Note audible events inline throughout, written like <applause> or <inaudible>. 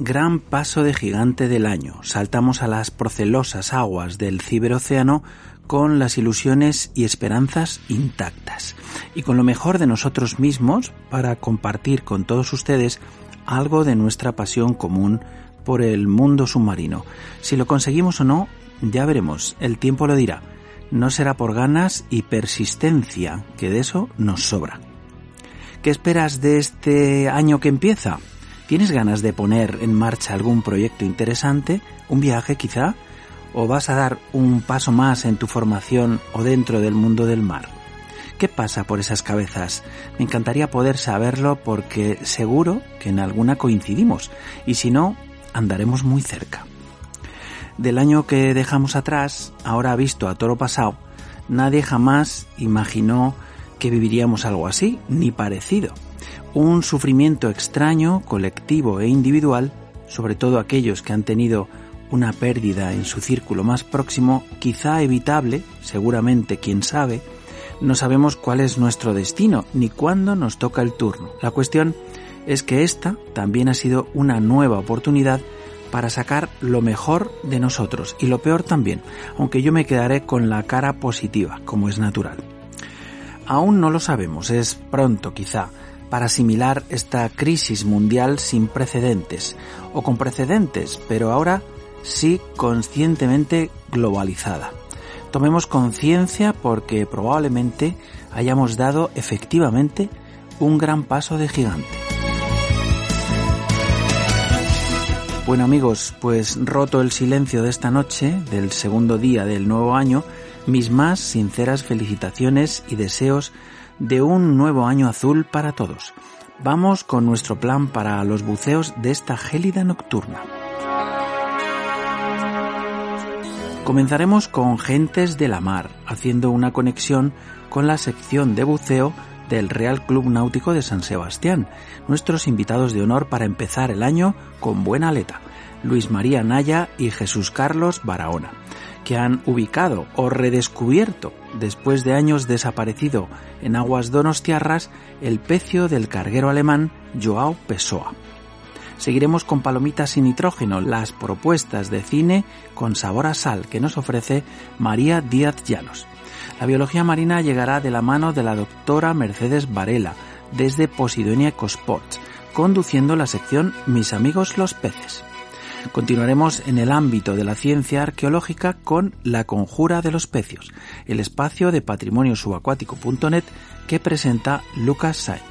gran paso de gigante del año. Saltamos a las procelosas aguas del ciberocéano con las ilusiones y esperanzas intactas y con lo mejor de nosotros mismos para compartir con todos ustedes algo de nuestra pasión común por el mundo submarino. Si lo conseguimos o no, ya veremos, el tiempo lo dirá. No será por ganas y persistencia, que de eso nos sobra. ¿Qué esperas de este año que empieza? ¿Tienes ganas de poner en marcha algún proyecto interesante? ¿Un viaje quizá? ¿O vas a dar un paso más en tu formación o dentro del mundo del mar? ¿Qué pasa por esas cabezas? Me encantaría poder saberlo porque seguro que en alguna coincidimos y si no, andaremos muy cerca. Del año que dejamos atrás, ahora visto a toro pasado, nadie jamás imaginó que viviríamos algo así, ni parecido un sufrimiento extraño, colectivo e individual, sobre todo aquellos que han tenido una pérdida en su círculo más próximo, quizá evitable, seguramente quién sabe, no sabemos cuál es nuestro destino ni cuándo nos toca el turno. La cuestión es que esta también ha sido una nueva oportunidad para sacar lo mejor de nosotros y lo peor también, aunque yo me quedaré con la cara positiva, como es natural. Aún no lo sabemos, es pronto quizá, para asimilar esta crisis mundial sin precedentes, o con precedentes, pero ahora sí conscientemente globalizada. Tomemos conciencia porque probablemente hayamos dado efectivamente un gran paso de gigante. Bueno amigos, pues roto el silencio de esta noche, del segundo día del nuevo año, mis más sinceras felicitaciones y deseos de un nuevo año azul para todos. Vamos con nuestro plan para los buceos de esta gélida nocturna. Comenzaremos con Gentes de la Mar, haciendo una conexión con la sección de buceo del Real Club Náutico de San Sebastián, nuestros invitados de honor para empezar el año con buena aleta, Luis María Naya y Jesús Carlos Barahona que han ubicado o redescubierto, después de años desaparecido en aguas donostiarras, el pecio del carguero alemán Joao Pessoa. Seguiremos con Palomitas sin nitrógeno, las propuestas de cine con sabor a sal que nos ofrece María Díaz Llanos. La biología marina llegará de la mano de la doctora Mercedes Varela, desde Posidonia Ecosports, conduciendo la sección Mis amigos los peces. Continuaremos en el ámbito de la ciencia arqueológica con La Conjura de los Pecios, el espacio de patrimonio subacuático.net que presenta Lucas Sainz.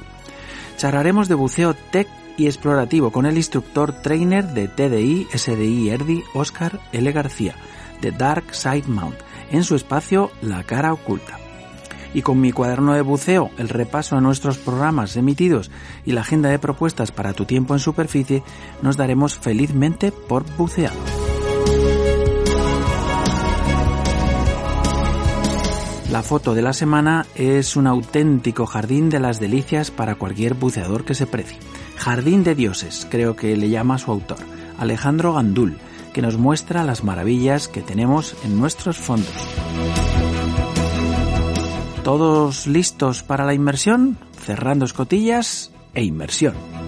Charlaremos de buceo tech y explorativo con el instructor trainer de TDI SDI ERDI Oscar L. García, de Dark Side Mount, en su espacio La Cara Oculta y con mi cuaderno de buceo, el repaso a nuestros programas emitidos y la agenda de propuestas para tu tiempo en superficie, nos daremos felizmente por buceado. La foto de la semana es un auténtico jardín de las delicias para cualquier buceador que se precie. Jardín de dioses, creo que le llama su autor Alejandro Gandul, que nos muestra las maravillas que tenemos en nuestros fondos. ¿Todos listos para la inmersión? Cerrando escotillas e inmersión.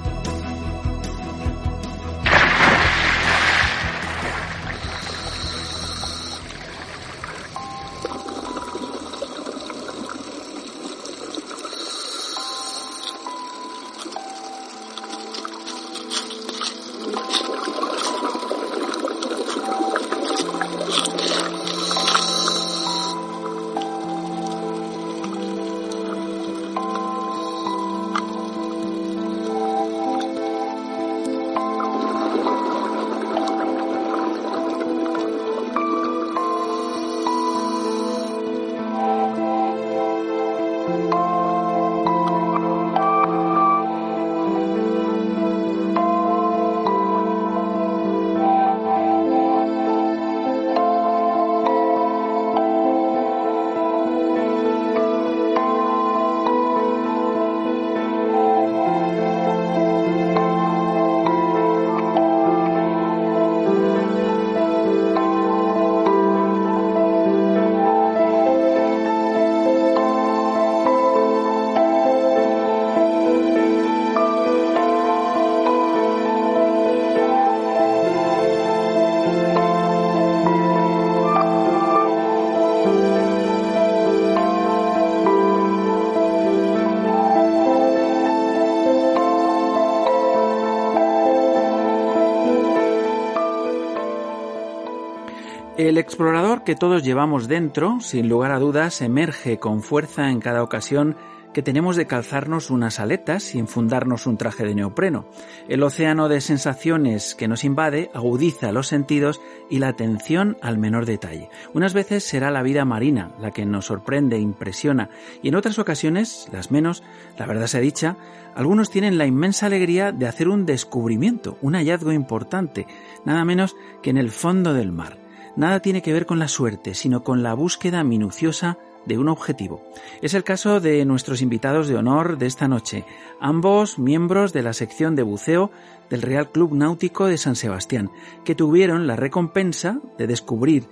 El explorador que todos llevamos dentro, sin lugar a dudas, emerge con fuerza en cada ocasión que tenemos de calzarnos unas aletas y infundarnos un traje de neopreno. El océano de sensaciones que nos invade agudiza los sentidos y la atención al menor detalle. Unas veces será la vida marina la que nos sorprende, impresiona, y en otras ocasiones, las menos, la verdad sea dicha, algunos tienen la inmensa alegría de hacer un descubrimiento, un hallazgo importante, nada menos que en el fondo del mar nada tiene que ver con la suerte, sino con la búsqueda minuciosa de un objetivo. Es el caso de nuestros invitados de honor de esta noche, ambos miembros de la sección de buceo del Real Club Náutico de San Sebastián, que tuvieron la recompensa de descubrir,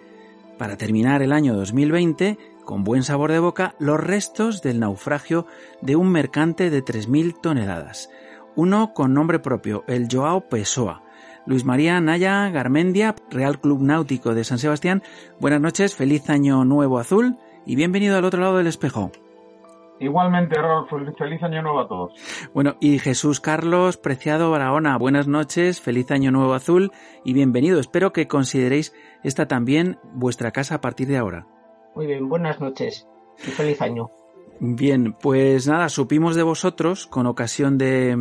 para terminar el año 2020, con buen sabor de boca, los restos del naufragio de un mercante de 3.000 toneladas. Uno con nombre propio, el Joao Pessoa, Luis María Naya Garmendia, Real Club Náutico de San Sebastián. Buenas noches, feliz año nuevo azul y bienvenido al otro lado del espejo. Igualmente, Rolf, feliz año nuevo a todos. Bueno, y Jesús Carlos Preciado Barahona, buenas noches, feliz año nuevo azul y bienvenido. Espero que consideréis esta también vuestra casa a partir de ahora. Muy bien, buenas noches y feliz año. Bien, pues nada, supimos de vosotros con ocasión de,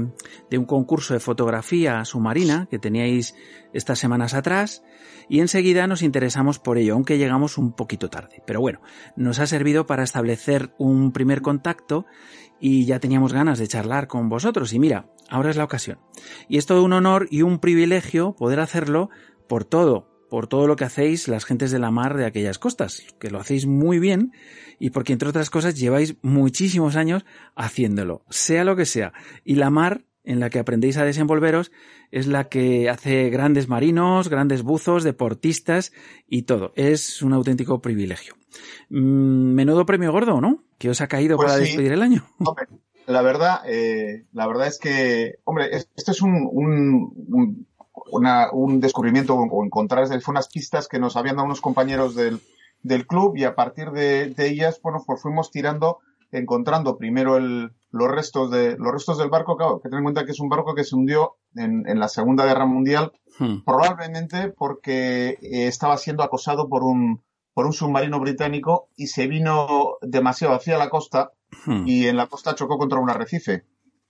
un concurso de fotografía submarina que teníais estas semanas atrás y enseguida nos interesamos por ello, aunque llegamos un poquito tarde. Pero bueno, nos ha servido para establecer un primer contacto y ya teníamos ganas de charlar con vosotros y mira, ahora es la ocasión. Y es todo un honor y un privilegio poder hacerlo por todo, por todo lo que hacéis las gentes de la mar de aquellas costas, que lo hacéis muy bien y porque entre otras cosas lleváis muchísimos años haciéndolo, sea lo que sea. Y la mar en la que aprendéis a desenvolveros es la que hace grandes marinos, grandes buzos, deportistas y todo. Es un auténtico privilegio. Mm, menudo premio gordo, ¿no? Que os ha caído pues para despedir el año. <laughs> Hombre, la verdad, eh, la verdad es que, hombre, esto es un, un, un, una, un descubrimiento o encontrar, fue unas pistas que nos habían dado unos compañeros del, del club y a partir de, de ellas, bueno, pues fuimos tirando, encontrando primero el, los restos de, los restos del barco, claro, que tener en cuenta que es un barco que se hundió en, en la Segunda Guerra Mundial, Hmm. probablemente porque eh, estaba siendo acosado por un, por un submarino británico y se vino demasiado hacia la costa Hmm. y en la costa chocó contra un arrecife,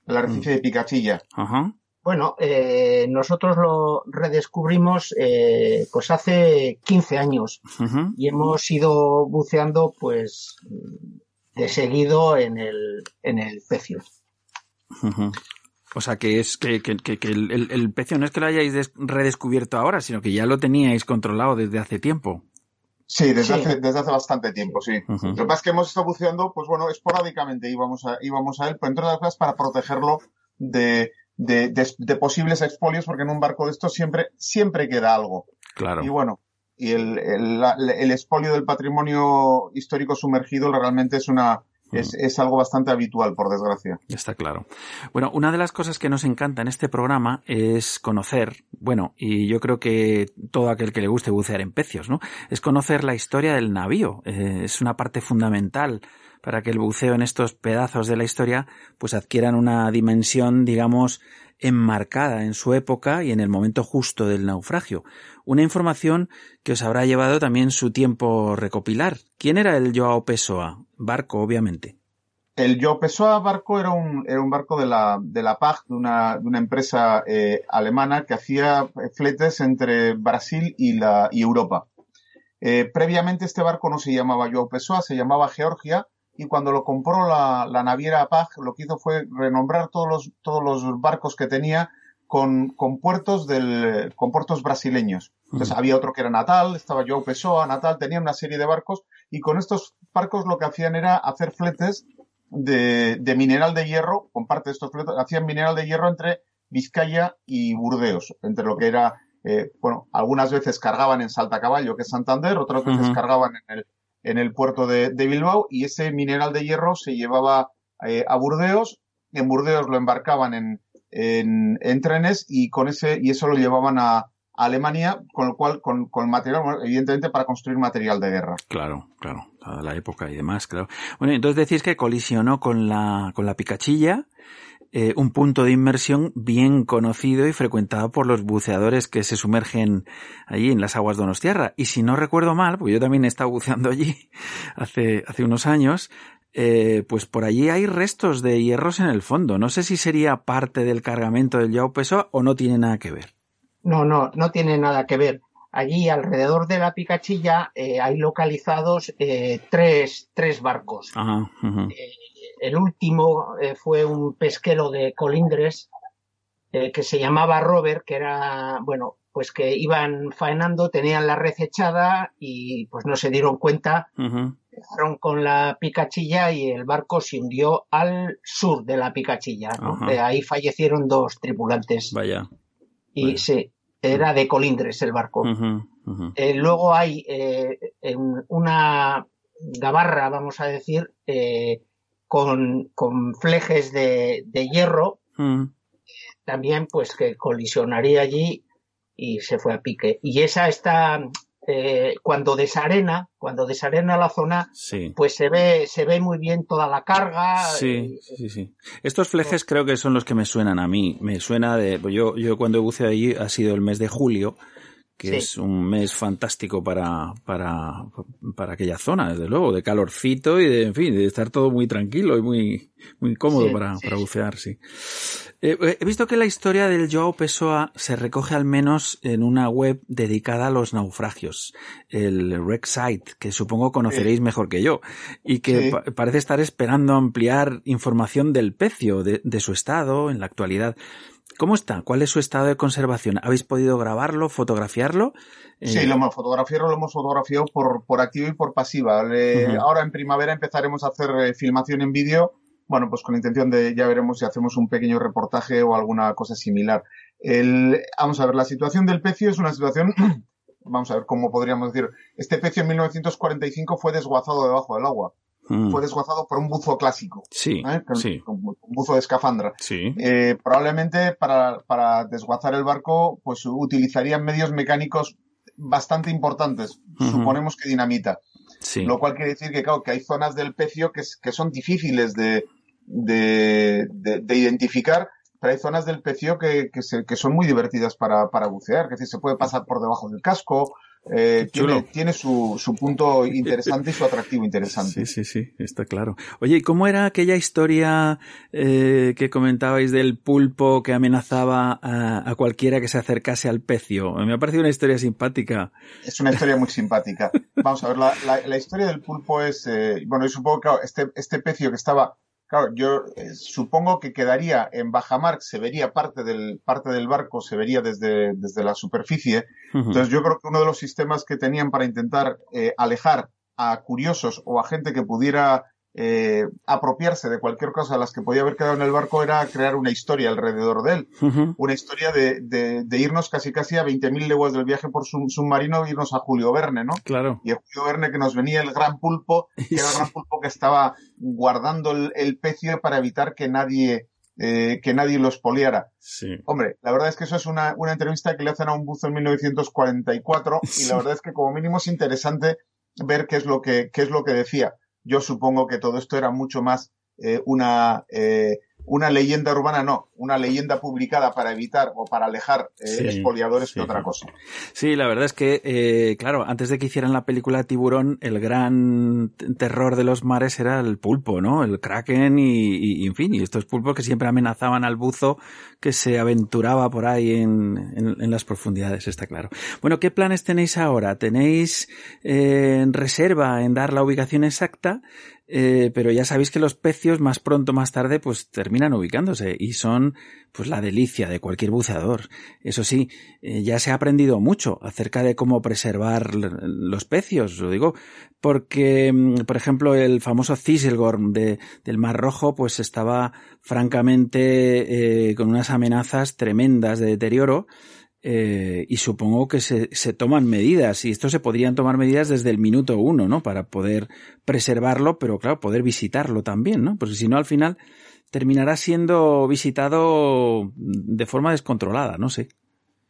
el arrecife de Picachilla. Ajá. Bueno, eh, nosotros lo redescubrimos eh, pues hace 15 años y hemos ido buceando pues de seguido en el, en el pecio. O sea que es que, que, que, que el, el, el pecio no es que lo hayáis des- redescubierto ahora, sino que ya lo teníais controlado desde hace tiempo. Sí, desde, Sí. Hace, desde hace bastante tiempo, sí. Lo que pasa es que hemos estado buceando, pues bueno, esporádicamente íbamos a, íbamos a él, pero entre otras cosas para protegerlo de, de, de, posibles expolios, porque en un barco de estos siempre, siempre queda algo. Claro. Y bueno, y el, el, el expolio del patrimonio histórico sumergido realmente es una, es, es, algo bastante habitual, por desgracia. Está claro. Bueno, una de las cosas que nos encanta en este programa es conocer, bueno, y yo creo que todo aquel que le guste bucear en pecios, ¿no? Es conocer la historia del navío. Eh, es una parte fundamental para que el buceo en estos pedazos de la historia pues adquieran una dimensión, digamos, enmarcada en su época y en el momento justo del naufragio. Una información que os habrá llevado también su tiempo recopilar. ¿Quién era el Joao Pessoa? Barco, obviamente. El Joao Pessoa barco era un, era un barco de la, de la PAG, de una, de una empresa eh, alemana que hacía fletes entre Brasil y, la, y Europa. Eh, previamente este barco no se llamaba Joao Pessoa, se llamaba Georgia, y cuando lo compró la, la naviera PAG, lo que hizo fue renombrar todos los, todos los barcos que tenía con, con puertos del, con puertos brasileños. Entonces había otro que era Natal, estaba Joao Pessoa, Natal, tenía una serie de barcos y con estos barcos lo que hacían era hacer fletes de, de mineral de hierro, con parte de estos fletes, hacían mineral de hierro entre Vizcaya y Burdeos, entre lo que era, eh, bueno, algunas veces cargaban en Salta Caballo, que es Santander, otras veces cargaban en el, en el puerto de, de, Bilbao y ese mineral de hierro se llevaba eh, a Burdeos, en Burdeos lo embarcaban en, en, en, trenes y con ese, y eso lo llevaban a, Alemania, con lo cual, con, con material, evidentemente para construir material de guerra. Claro, claro, la época y demás, claro. Bueno, entonces decís que colisionó con la, con la picachilla, eh, un punto de inmersión bien conocido y frecuentado por los buceadores que se sumergen allí en las aguas de. Y si no recuerdo mal, porque yo también he estado buceando allí <laughs> hace, unos años, eh, pues por allí hay restos de hierros en el fondo. No sé si sería parte del cargamento del Yao Peso o no tiene nada que ver. No, no, no tiene nada que ver. Allí alrededor de la Picachilla eh, hay localizados eh, tres, tres barcos. Ajá, ajá. Eh, el último fue un pesquero de Colindres que se llamaba Robert, que era, bueno, pues que iban faenando, tenían la red echada y pues no se dieron cuenta. Ajá. Fueron con la Picachilla y el barco se hundió al sur de la Picachilla. ¿no? Ahí fallecieron dos tripulantes. Vaya. Y Vaya. sí, era de Colindres el barco. Eh, luego hay eh, en una gabarra, vamos a decir, eh, con, con flejes de, de hierro, también pues que colisionaría allí y se fue a pique. Y esa está, eh, cuando desarena, cuando desarena la zona, Sí. pues se ve, se ve muy bien toda la carga. Sí, eh, sí, sí. Estos flejes creo que son los que me suenan a mí. Me suena de. pues Yo, yo cuando he buceado allí ha sido el mes de julio, que Sí. es un mes fantástico para, para, para aquella zona, desde luego, de calorcito y de, en fin, de estar todo muy tranquilo y muy, muy cómodo Sí, para, sí, para bucear, sí. Eh, he visto que la historia del Joao Pessoa se recoge al menos en una web dedicada a los naufragios, el Wrecksite, que supongo conoceréis mejor que yo, y que pa- parece estar esperando ampliar información del pecio, de, de su estado en la actualidad. ¿Cómo está? ¿Cuál es su estado de conservación? ¿Habéis podido grabarlo, fotografiarlo? Sí, Eh, lo hemos fotografiado, lo hemos fotografiado por, por activa y por pasiva. Le-. Ahora en primavera empezaremos a hacer eh, filmación en vídeo, bueno, pues con la intención de, ya veremos si hacemos un pequeño reportaje o alguna cosa similar. El, vamos a ver, la situación del pecio es una situación, <clears throat> vamos a ver cómo podríamos decir, este pecio en 1945 fue desguazado debajo del agua, mm, fue desguazado por un buzo clásico, sí, ¿eh? Con- sí, con un buzo de escafandra. sí. Eh, probablemente para, para desguazar el barco, pues utilizarían medios mecánicos bastante importantes. Suponemos que dinamita. sí. Lo cual quiere decir que, claro, que hay zonas del pecio que, que son difíciles de, de, de- de identificar, pero hay zonas del pecio que, que, se- que son muy divertidas para, para bucear. Es decir, se puede pasar por debajo del casco. Eh, tiene, tiene su, su punto interesante y su atractivo interesante. Sí, sí, sí, está claro. Oye, ¿y cómo era aquella historia eh, que comentabais del pulpo que amenazaba a, a cualquiera que se acercase al pecio? Me ha parecido una historia simpática. Es una historia muy simpática. <laughs> Vamos a ver, la, la, la historia del pulpo es, eh, bueno, yo supongo que este, este pecio que estaba, claro, yo eh, supongo que quedaría en bajamar, se vería parte del, parte del barco, se vería desde, desde la superficie. Entonces yo creo que uno de los sistemas que tenían para intentar eh, alejar a curiosos o a gente que pudiera eh, apropiarse de cualquier cosa a las que podía haber quedado en el barco era crear una historia alrededor de él. Una historia de, de, irnos casi casi a 20.000 leguas del viaje por submarino e irnos a Julio Verne, ¿no? Claro. Y a Julio Verne que nos venía el gran pulpo, <laughs> que era el gran pulpo que estaba guardando el, el pecio para evitar que nadie eh, que nadie lo expoliara. Sí. Hombre, la verdad es que eso es una, una entrevista que le hacen a un buzo en 1944 y la verdad es que como mínimo es interesante ver qué es lo que, qué es lo que decía. Yo supongo que todo esto era mucho más eh, una, eh, una leyenda urbana, no, una leyenda publicada para evitar o para alejar eh, expoliadores que otra cosa. Sí, la verdad es que, eh, claro, antes de que hicieran la película Tiburón, el gran terror de los mares era el pulpo, ¿no? El kraken y, en fin, y estos pulpos que siempre amenazaban al buzo que se aventuraba por ahí en, en, las profundidades, está claro. Bueno, ¿qué planes tenéis ahora? ¿Tenéis eh, en reserva en dar la ubicación exacta? Eh, pero ya sabéis que los pecios más pronto más tarde pues terminan ubicándose y son pues la delicia de cualquier buceador. Eso sí, eh, ya se ha aprendido mucho acerca de cómo preservar los pecios, lo digo, porque mm, por ejemplo el famoso Ciselgorm de, del Mar Rojo pues estaba francamente eh, con unas amenazas tremendas de deterioro eh, y supongo que se, se, toman medidas, y esto se podrían tomar medidas desde el minuto uno, ¿no? Para poder preservarlo, pero claro, poder visitarlo también, ¿no? Porque si no, al final terminará siendo visitado de forma descontrolada, no sé.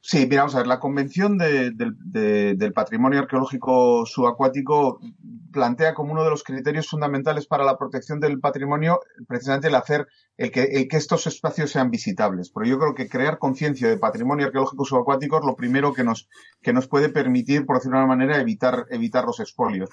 Sí, mira, vamos a ver, la Convención de, del Patrimonio Arqueológico Subacuático plantea como uno de los criterios fundamentales para la protección del patrimonio precisamente el hacer el que, el que estos espacios sean visitables. Pero yo creo que crear conciencia de patrimonio arqueológico subacuático es lo primero que nos, que nos puede permitir, por decirlo de una manera, evitar, evitar los expolios.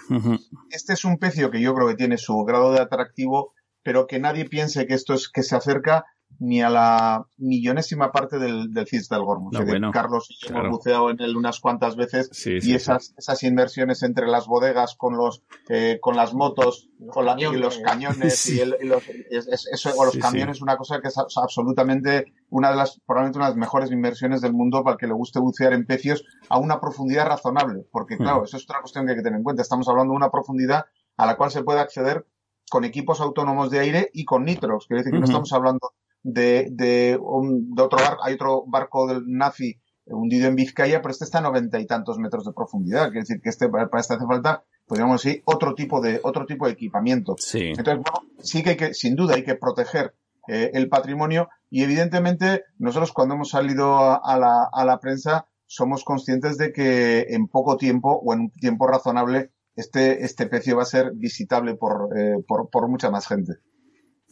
Este es un pecio que yo creo que tiene su grado de atractivo, pero que nadie piense que esto es que se acerca ni a la millonésima parte del, del CIS del Gormus. Carlos y yo hemos buceado en él unas cuantas veces y esas, esas inversiones entre las bodegas con los, eh, con las motos, con la, y los cañones y, el, los, eso, o los camiones, una cosa que es absolutamente una de las, probablemente una de las mejores inversiones del mundo para el que le guste bucear en pecios a una profundidad razonable. Porque claro, eso es otra cuestión que hay que tener en cuenta. Estamos hablando de una profundidad a la cual se puede acceder con equipos autónomos de aire y con nitros. Quiere decir que no estamos hablando de, de, un, de otro barco, hay otro barco del nazi hundido en Vizcaya, pero este está a noventa y tantos metros de profundidad. Quiere decir que este, para este hace falta, podríamos decir, otro tipo de, otro tipo de equipamiento. Sí. Entonces, bueno, sí que hay que, sin duda, hay que proteger eh, el patrimonio y evidentemente nosotros cuando hemos salido a, la, a la prensa somos conscientes de que en poco tiempo o en un tiempo razonable este, este pecio va a ser visitable por, eh, por, por mucha más gente.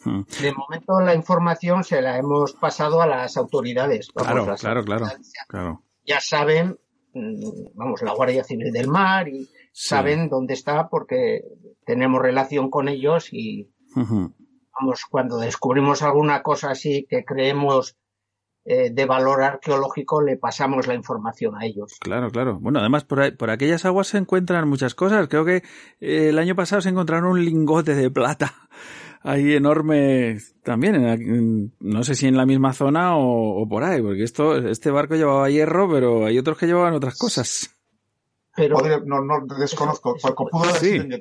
De momento la información se la hemos pasado a las autoridades. claro, claro, claro, claro. Ya saben, mm, vamos, la Guardia Civil del Mar y saben dónde está porque tenemos relación con ellos y vamos, cuando descubrimos alguna cosa así que creemos eh, de valor arqueológico le pasamos la información a ellos. Claro, claro. Bueno, además por, por aquellas aguas se encuentran muchas cosas. Creo que eh, el año pasado se encontraron un lingote de plata ahí enorme también, no sé si en la misma zona o, por ahí, porque esto, este barco llevaba hierro, pero hay otros que llevaban otras cosas. Pero, no, no desconozco, pudo haber sido en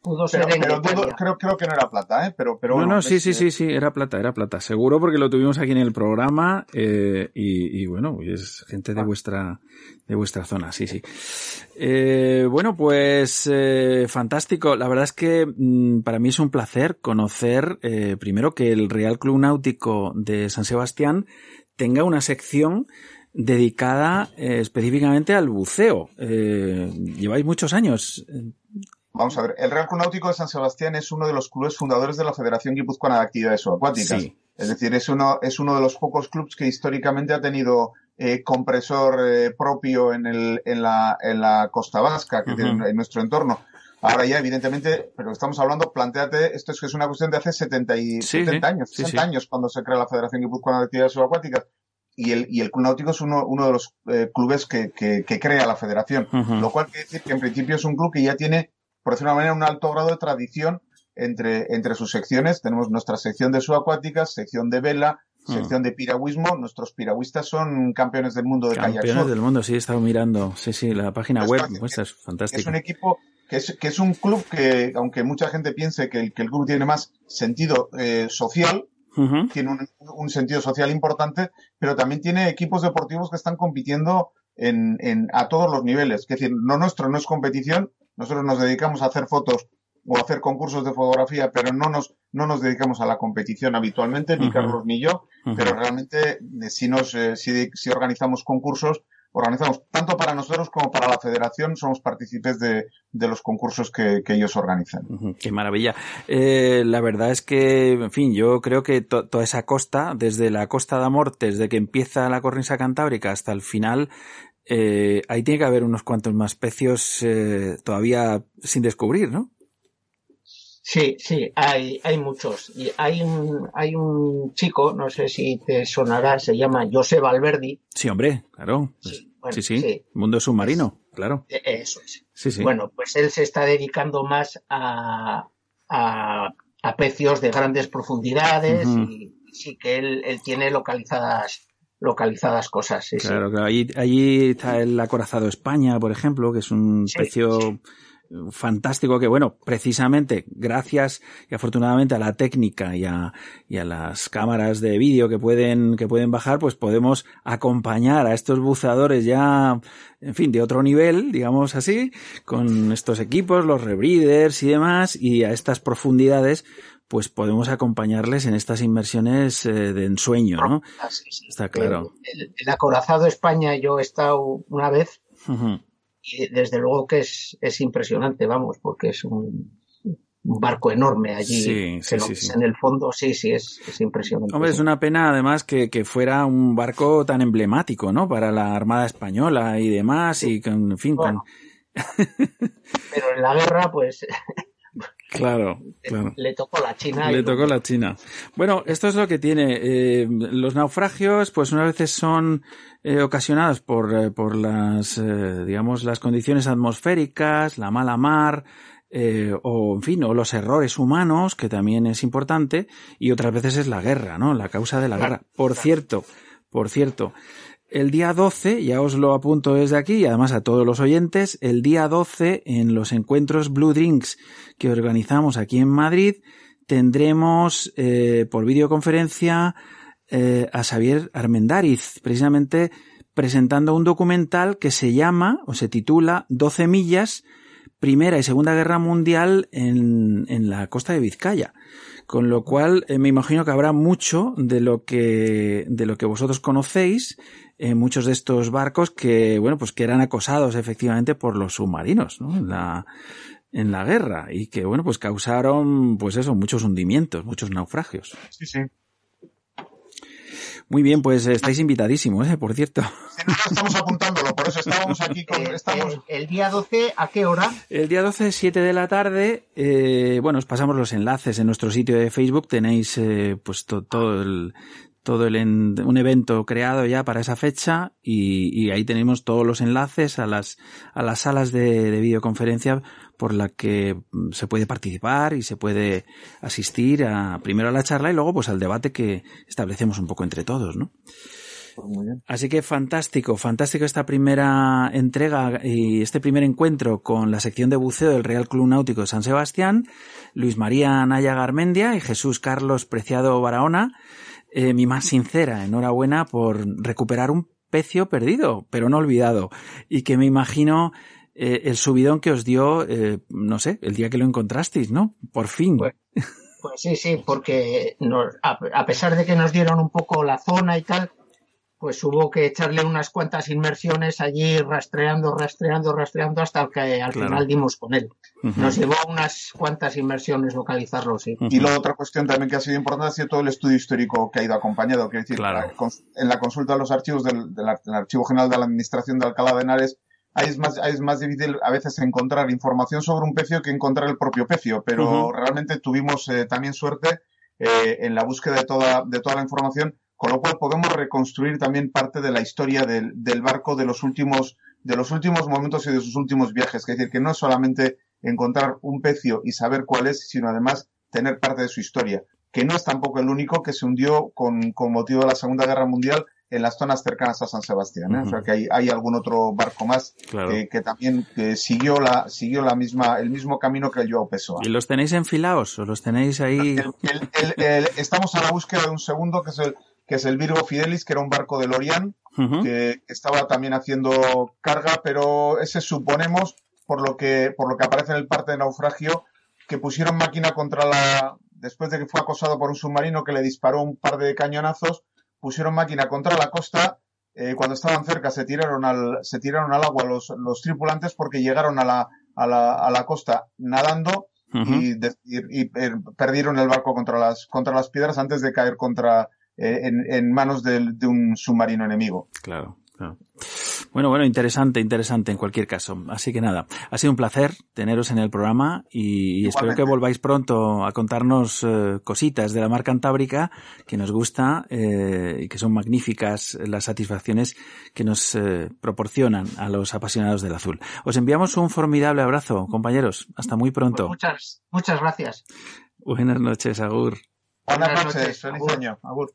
pudo ser pero, creo, creo que no era plata, ¿eh? Pero, pero no, no, sí, sí, sí, sí, era plata, era plata. Seguro porque lo tuvimos aquí en el programa eh, y, y, bueno, es gente de ah. vuestra de vuestra zona, sí, sí. Eh, bueno, pues eh, fantástico. La verdad es que mm, para mí es un placer conocer eh, primero que el Real Club Náutico de San Sebastián tenga una sección dedicada eh, específicamente al buceo. Eh, lleváis muchos años. Vamos a ver, el Real Club Náutico de San Sebastián es uno de los clubes fundadores de la Federación Guipuzcoana de Actividades Subacuáticas. Sí. Es decir, es uno, es uno de los pocos clubes que históricamente ha tenido eh, compresor eh, propio en, el, en, la, en la costa vasca, que tiene en nuestro entorno. Ahora ya, evidentemente, pero estamos hablando, planteate, esto es que es una cuestión de hace 70, y, 70 años, 60 años cuando se crea la Federación Guipuzcoana de Actividades Subacuáticas y el, y el Club Náutico es uno, uno de los eh, clubes que, que, que, crea la federación. Lo cual quiere decir que en principio es un club que ya tiene, por decirlo de una manera, un alto grado de tradición entre, entre sus secciones. Tenemos nuestra sección de subacuáticas, sección de vela, sección de piragüismo. Nuestros piragüistas son campeones del mundo de kayak Campeones del mundo, sí, he estado mirando. Sí, sí, la página web es fantástica. Es un equipo que es, que es un club que, aunque mucha gente piense que el, que el club tiene más sentido eh, social, tiene un, un, sentido social importante, pero también tiene equipos deportivos que están compitiendo en, en, a todos los niveles. Es decir, no nuestro no es competición, nosotros nos dedicamos a hacer fotos o a hacer concursos de fotografía, pero no nos, no nos dedicamos a la competición habitualmente, ni Carlos ni yo, pero realmente eh, si nos, eh, si, si organizamos concursos, organizamos tanto para nosotros como para la federación, somos partícipes de, de los concursos que, que, ellos organizan. Qué maravilla. Eh, la verdad es que, en fin, yo creo que toda esa costa, desde la costa de Amortes, desde que empieza la cornisa cantábrica hasta el final, eh, ahí tiene que haber unos cuantos más pecios eh, todavía sin descubrir, ¿no? Sí, sí, hay, hay muchos. Y hay un, hay un chico, no sé si te sonará, se llama José Valverdi. Sí, hombre, claro. Sí, sí, sí, Mundo submarino, claro. E, eso es. Sí, sí. Bueno, pues él se está dedicando más a, a, a pecios de grandes profundidades y sí que él, él tiene localizadas localizadas cosas. Sí, claro, claro. Allí, allí está el acorazado España, por ejemplo, que es un sí, pecio fantástico que, bueno, precisamente gracias y afortunadamente a la técnica y a, y a las cámaras de vídeo que pueden, que pueden bajar, pues podemos acompañar a estos buceadores ya, en fin, de otro nivel, digamos así, con estos equipos, los rebreeders y demás, y a estas profundidades, pues podemos acompañarles en estas inmersiones eh, de ensueño, ¿no? Ah, sí, sí. Está claro. El, el, acorazado España, yo he estado una vez, uh -huh y desde luego que es, es impresionante, vamos, porque es un, un barco enorme allí sí, sí, sí, en el fondo. Sí sí es, es impresionante. Hombre, es una pena además que, que, fuera un barco tan emblemático no para la armada española y demás y con en fin bueno, pero en la guerra pues <laughs> Claro, claro. Le tocó la China. Le tocó la China. Bueno, esto es lo que tiene. Eh, los naufragios, pues unas veces son eh, ocasionados por, eh, por las, eh, digamos, las condiciones atmosféricas, la mala mar, eh, o en fin, o los errores humanos, que también es importante, y otras veces es la guerra, ¿no? La causa de la guerra. Por cierto, por cierto, el día 12, ya os lo apunto desde aquí, y además a todos los oyentes, el día 12 en los encuentros Blue Drinks que organizamos aquí en Madrid, tendremos eh, por videoconferencia eh, a Xavier Armendariz, precisamente presentando un documental que se llama o se titula 12 millas, Primera y Segunda Guerra Mundial en, en la costa de Vizcaya. Con lo cual eh, me imagino que habrá mucho de lo que, de lo que vosotros conocéis eh, muchos de estos barcos que, bueno, pues que eran acosados efectivamente por los submarinos, ¿no? En la, en la guerra y que, bueno, pues causaron, pues eso, muchos hundimientos, muchos naufragios. Sí, sí. Muy bien, pues estáis invitadísimos, ¿eh? por cierto. Sí, no, estamos apuntándolo, por eso estábamos aquí con... Estamos... El, el, día 12, ¿a qué hora? El día 12, 7 de la tarde. Eh, bueno, os pasamos los enlaces en nuestro sitio de Facebook. Tenéis eh, pues to, todo el todo el en, un evento creado ya para esa fecha y, y, ahí tenemos todos los enlaces a las a las salas de, de, videoconferencia por la que se puede participar y se puede asistir a primero a la charla y luego pues al debate que establecemos un poco entre todos, ¿no? Así que fantástico, fantástico esta primera entrega y este primer encuentro con la sección de buceo del Real Club Náutico de San Sebastián, Luis María Naya Garmendia y Jesús Carlos Preciado Barahona eh, mi más sincera enhorabuena por recuperar un pecio perdido, pero no olvidado, y que me imagino eh, el subidón que os dio, eh, no sé, el día que lo encontrasteis, ¿no? Por fin. Pues, pues sí, sí, porque nos, a, a, pesar de que nos dieron un poco la zona y tal, pues hubo que echarle unas cuantas inmersiones allí rastreando, rastreando, rastreando hasta que al claro. final dimos con él. Uh -huh. Nos llevó unas cuantas inmersiones localizarlo, sí. Uh -huh. Y la otra cuestión también que ha sido importante ha sido todo el estudio histórico que ha ido acompañado. Quiero decir, claro. en la consulta de los archivos del, del, del, Archivo General de la Administración de Alcalá de Henares, ahí es más, ahí es más difícil a veces encontrar información sobre un pecio que encontrar el propio pecio, pero uh -huh. realmente tuvimos eh, también suerte eh, en la búsqueda de toda, de toda la información con lo cual podemos reconstruir también parte de la historia del, del, barco de los últimos de los últimos momentos y de sus últimos viajes. Es decir, que no es solamente encontrar un pecio y saber cuál es, sino además tener parte de su historia. Que no es tampoco el único que se hundió con, con motivo de la Segunda Guerra Mundial en las zonas cercanas a San Sebastián. ¿eh? O sea que hay, hay algún otro barco más que, también siguió la siguió la misma el mismo camino que el Joao Pessoa. ¿Y los tenéis enfilados o los tenéis ahí? estamos a la búsqueda de un segundo que es el que es el Virgo Fidelis, que era un barco de Lorian, que estaba también haciendo carga, pero ese suponemos, por lo que, por lo que aparece en el parte de naufragio, que pusieron máquina contra la, después de que fue acosado por un submarino que le disparó un par de cañonazos, pusieron máquina contra la costa. Eh, cuando estaban cerca se tiraron al, se tiraron al agua los, los tripulantes porque llegaron a la, a la, a la costa nadando y, y, perdieron el barco contra las, contra las piedras antes de caer contra, en, en, manos de, de un submarino enemigo. Claro, claro. Bueno, bueno, interesante, interesante en cualquier caso. Así que nada, ha sido un placer teneros en el programa y, espero que volváis pronto a contarnos eh, cositas de la mar Cantábrica que nos gusta eh, y que son magníficas las satisfacciones que nos eh, proporcionan a los apasionados del azul. Os enviamos un formidable abrazo, compañeros. Hasta muy pronto. Pues muchas, muchas gracias. Buenas noches, Agur. Buenas, noches, feliz año. Agur.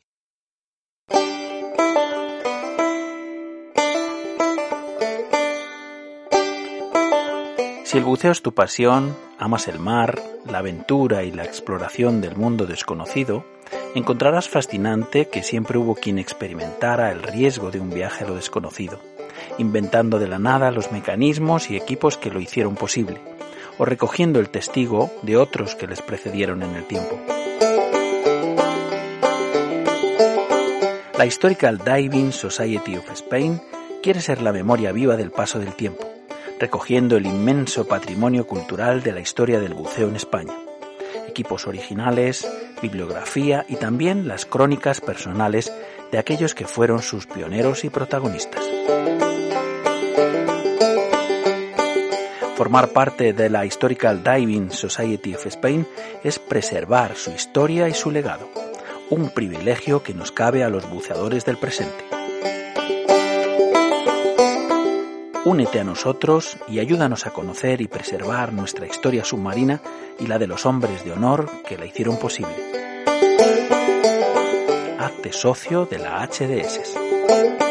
Si el buceo es tu pasión, amas el mar, la aventura y la exploración del mundo desconocido, encontrarás fascinante que siempre hubo quien experimentara el riesgo de un viaje a lo desconocido, inventando de la nada los mecanismos y equipos que lo hicieron posible, o recogiendo el testigo de otros que les precedieron en el tiempo. La Historical Diving Society of Spain quiere ser la memoria viva del paso del tiempo recogiendo el inmenso patrimonio cultural de la historia del buceo en España. Equipos originales, bibliografía y también las crónicas personales de aquellos que fueron sus pioneros y protagonistas. Formar parte de la Historical Diving Society of Spain es preservar su historia y su legado, un privilegio que nos cabe a los buceadores del presente. Únete a nosotros y ayúdanos a conocer y preservar nuestra historia submarina y la de los hombres de honor que la hicieron posible. Hazte socio de la HDS.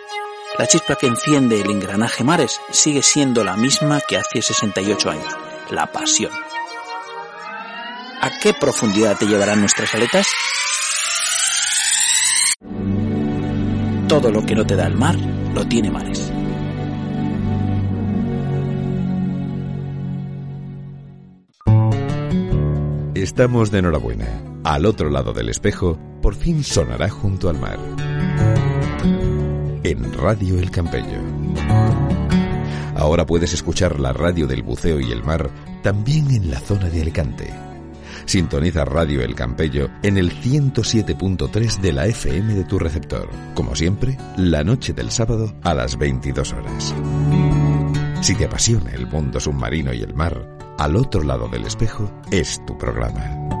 La chispa que enciende el engranaje Mares sigue siendo la misma que hace 68 años la pasión. ¿A qué profundidad te llevarán nuestras aletas? Todo lo que no te da el mar, lo tiene mares. Estamos de enhorabuena. Al otro lado del espejo, por fin sonará junto al mar. En Radio El Campello. Ahora puedes escuchar la radio del buceo y el mar también en la zona de Alicante. Sintoniza Radio El Campello en el 107.3 de la FM de tu receptor. Como siempre, la noche del sábado a las 22 horas. Si te apasiona el mundo submarino y el mar, al otro lado del espejo es tu programa.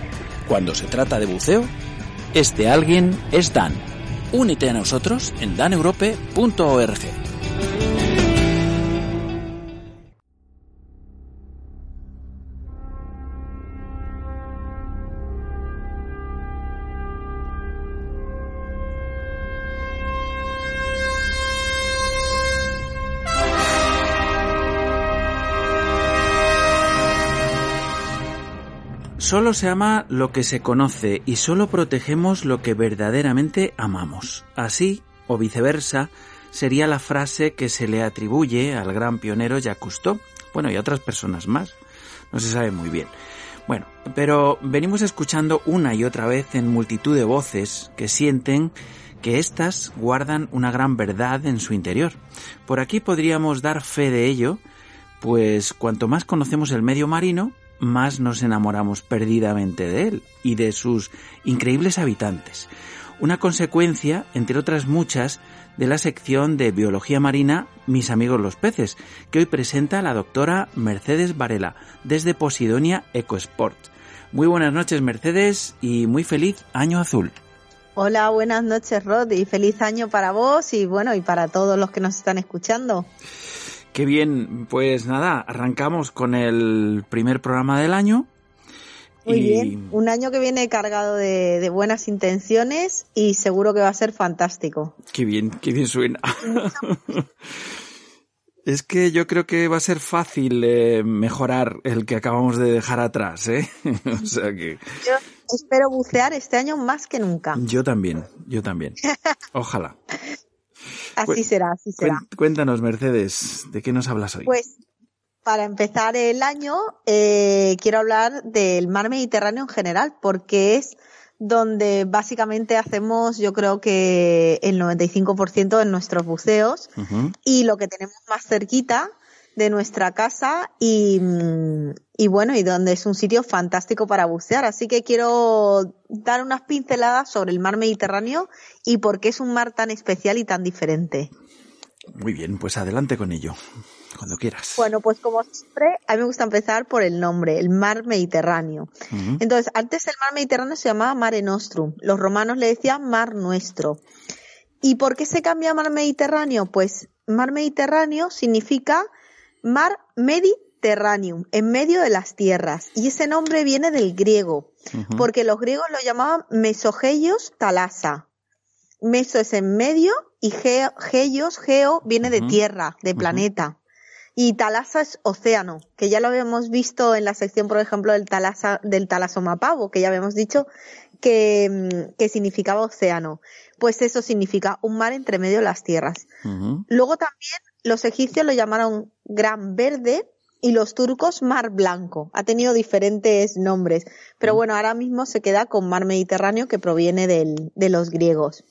Cuando se trata de buceo, este alguien es Dan. Únete a nosotros en daneurope.org. Solo se ama lo que se conoce y solo protegemos lo que verdaderamente amamos. Así, o viceversa, sería la frase que se le atribuye al gran pionero Jacques Cousteau, bueno, y a otras personas más. No se sabe muy bien. Bueno, pero venimos escuchando una y otra vez en multitud de voces que sienten que éstas guardan una gran verdad en su interior. Por aquí podríamos dar fe de ello, pues cuanto más conocemos el medio marino, más nos enamoramos perdidamente de él y de sus increíbles habitantes. Una consecuencia, entre otras muchas, de la sección de Biología Marina Mis amigos los peces, que hoy presenta la doctora Mercedes Varela desde Posidonia EcoSport. Muy buenas noches Mercedes y muy feliz año azul. Hola, buenas noches Rod y feliz año para vos y bueno y para todos los que nos están escuchando. Qué bien, pues nada, arrancamos con el primer programa del año muy bien, un año que viene cargado de, buenas intenciones y seguro que va a ser fantástico. Qué bien, qué bien suena. <laughs> es que yo creo que va a ser fácil eh, mejorar el que acabamos de dejar atrás, ¿eh? <laughs> o sea que... Yo espero bucear este año más que nunca. Yo también, yo también. Ojalá. Así será, así será. Cuéntanos, Mercedes, ¿de qué nos hablas hoy? Pues para empezar el año, eh, quiero hablar del mar Mediterráneo en general, porque es donde básicamente hacemos, yo creo que el 95% de nuestros buceos y lo que tenemos más cerquita de nuestra casa y, y, bueno, y donde es un sitio fantástico para bucear. Así que quiero dar unas pinceladas sobre el mar Mediterráneo y por qué es un mar tan especial y tan diferente. Muy bien, pues adelante con ello cuando quieras. Bueno, pues como siempre, a mí me gusta empezar por el nombre, el mar Mediterráneo. Entonces, antes el mar Mediterráneo se llamaba Mare Nostrum. Los romanos le decían mar nuestro. ¿Y por qué se cambia a mar Mediterráneo? Pues mar Mediterráneo significa mar Mediterraneum, en medio de las tierras. Y ese nombre viene del griego, porque los griegos lo llamaban Mesogeios Talasa. Meso es en medio y geios, geo, viene de tierra, de planeta. Y talasa es océano, que ya lo habíamos visto en la sección, por ejemplo, del, talasa, del talasomapavo, que ya habíamos dicho que, mm, que, significaba océano. Pues eso significa un mar entre medio de las tierras. Luego también los egipcios lo llamaron Gran Verde y los turcos Mar Blanco. Ha tenido diferentes nombres, pero bueno, ahora mismo se queda con Mar Mediterráneo que proviene del, de los griegos.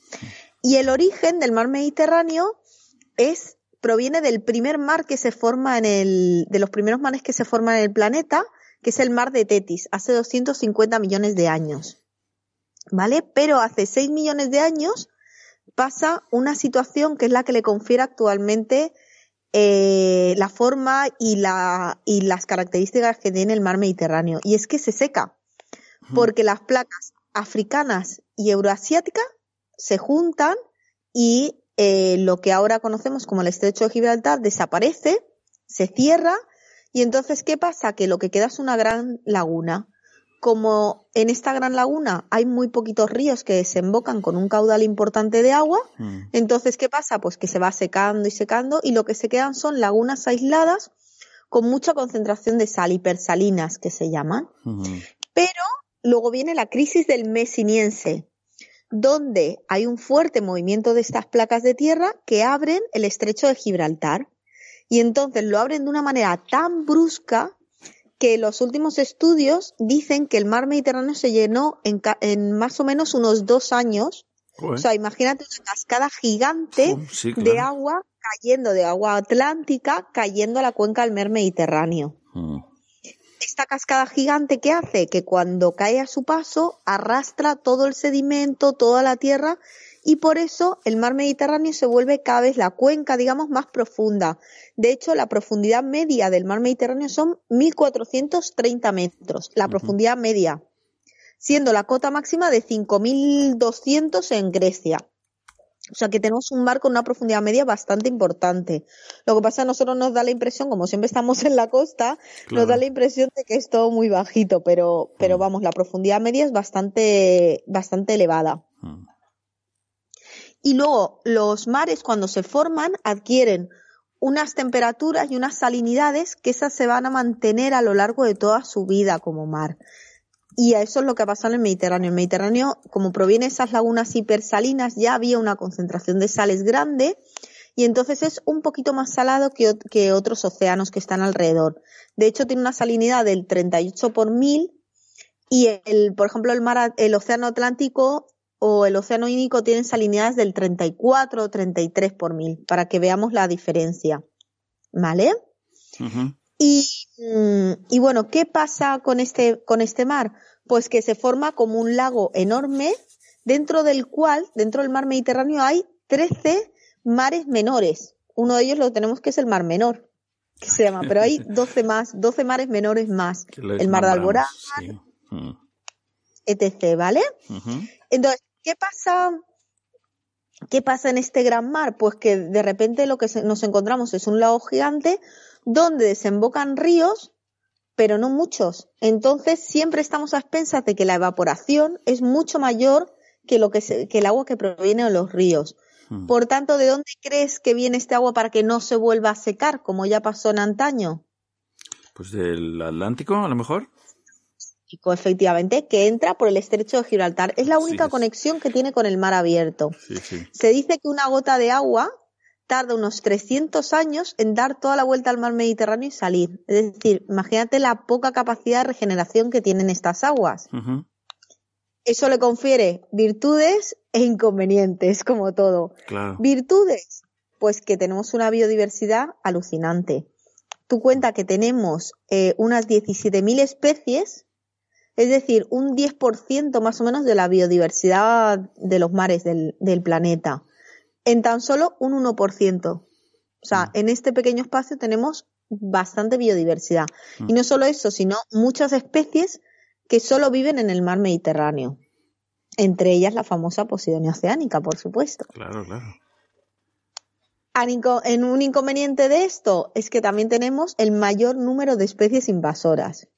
Y el origen del Mar Mediterráneo es proviene del primer mar que se forma en el, de los primeros mares que se forman en el planeta, que es el mar de Tetis, hace 250 millones de años. ¿Vale? Pero hace 6 millones de años pasa una situación que es la que le confiere actualmente eh, la forma y, la, y las características que tiene el mar Mediterráneo. Y es que se seca, porque las placas africanas y euroasiáticas se juntan y eh, lo que ahora conocemos como el estrecho de Gibraltar desaparece, se cierra y entonces ¿qué pasa? Que lo que queda es una gran laguna. Como en esta gran laguna hay muy poquitos ríos que desembocan con un caudal importante de agua, mm. entonces ¿qué pasa? Pues que se va secando y secando y lo que se quedan son lagunas aisladas con mucha concentración de sal, hipersalinas que se llaman. Pero luego viene la crisis del mesiniense, donde hay un fuerte movimiento de estas placas de tierra que abren el estrecho de Gibraltar. Y entonces lo abren de una manera tan brusca que los últimos estudios dicen que el mar Mediterráneo se llenó en, más o menos unos dos años. O sea, imagínate una cascada gigante de agua cayendo, de agua atlántica, cayendo a la cuenca del mar Mediterráneo. Mm esta cascada gigante que hace que cuando cae a su paso arrastra todo el sedimento, toda la tierra y por eso el mar Mediterráneo se vuelve cada vez la cuenca, digamos, más profunda. De hecho, la profundidad media del mar Mediterráneo son 1.430 metros, la profundidad media, siendo la cota máxima de 5.200 en Grecia. O sea que tenemos un mar con una profundidad media bastante importante. Lo que pasa es que a nosotros nos da la impresión, como siempre estamos en la costa, nos da la impresión de que es todo muy bajito, pero, pero mm. vamos, la profundidad media es bastante, bastante elevada. Mm. Y luego, los mares cuando se forman adquieren unas temperaturas y unas salinidades que esas se van a mantener a lo largo de toda su vida como mar. Y eso es lo que ha pasado en el Mediterráneo. En el Mediterráneo, como proviene esas lagunas hipersalinas, ya había una concentración de sales grande y entonces es un poquito más salado que, que otros océanos que están alrededor. De hecho, tiene una salinidad del 38 por mil y el, por ejemplo, el mar, el océano Atlántico o el océano Índico tienen salinidades del 34 o 33 por mil, para que veamos la diferencia. ¿Vale? y, mm, y bueno, ¿qué pasa con este, con este mar? Pues que se forma como un lago enorme, dentro del cual, dentro del mar Mediterráneo, hay 13 mares menores. Uno de ellos lo tenemos que es el mar menor, que se llama, pero hay <laughs> 12 más, 12 mares menores más. El mar de Alborán, mm. etc., ¿vale? Entonces, ¿qué pasa? ¿Qué pasa en este gran mar? Pues que de repente lo que nos encontramos es un lago gigante donde desembocan ríos, pero no muchos. Entonces siempre estamos a expensas de que la evaporación es mucho mayor que, lo que, que el agua que proviene de los ríos. Hmm. Por tanto, ¿de dónde crees que viene este agua para que no se vuelva a secar, como ya pasó en antaño? Pues del Atlántico, a lo mejor. Efectivamente, que entra por el estrecho de Gibraltar. Es la única conexión que tiene con el mar abierto. Se dice que una gota de agua tarda unos 300 años en dar toda la vuelta al mar Mediterráneo y salir. Es decir, imagínate la poca capacidad de regeneración que tienen estas aguas. Eso le confiere virtudes e inconvenientes, como todo. Virtudes, pues que tenemos una biodiversidad alucinante. Tú cuenta que tenemos eh, unas 17.000 especies, es decir, un 10% más o menos de la biodiversidad de los mares del, planeta, en tan solo un 1%. O sea, mm. en este pequeño espacio tenemos bastante biodiversidad. Mm. Y no solo eso, sino muchas especies que solo viven en el mar Mediterráneo. Entre ellas la famosa Posidonia oceánica, por supuesto. Claro, claro. En un inconveniente de esto es que también tenemos el mayor número de especies invasoras,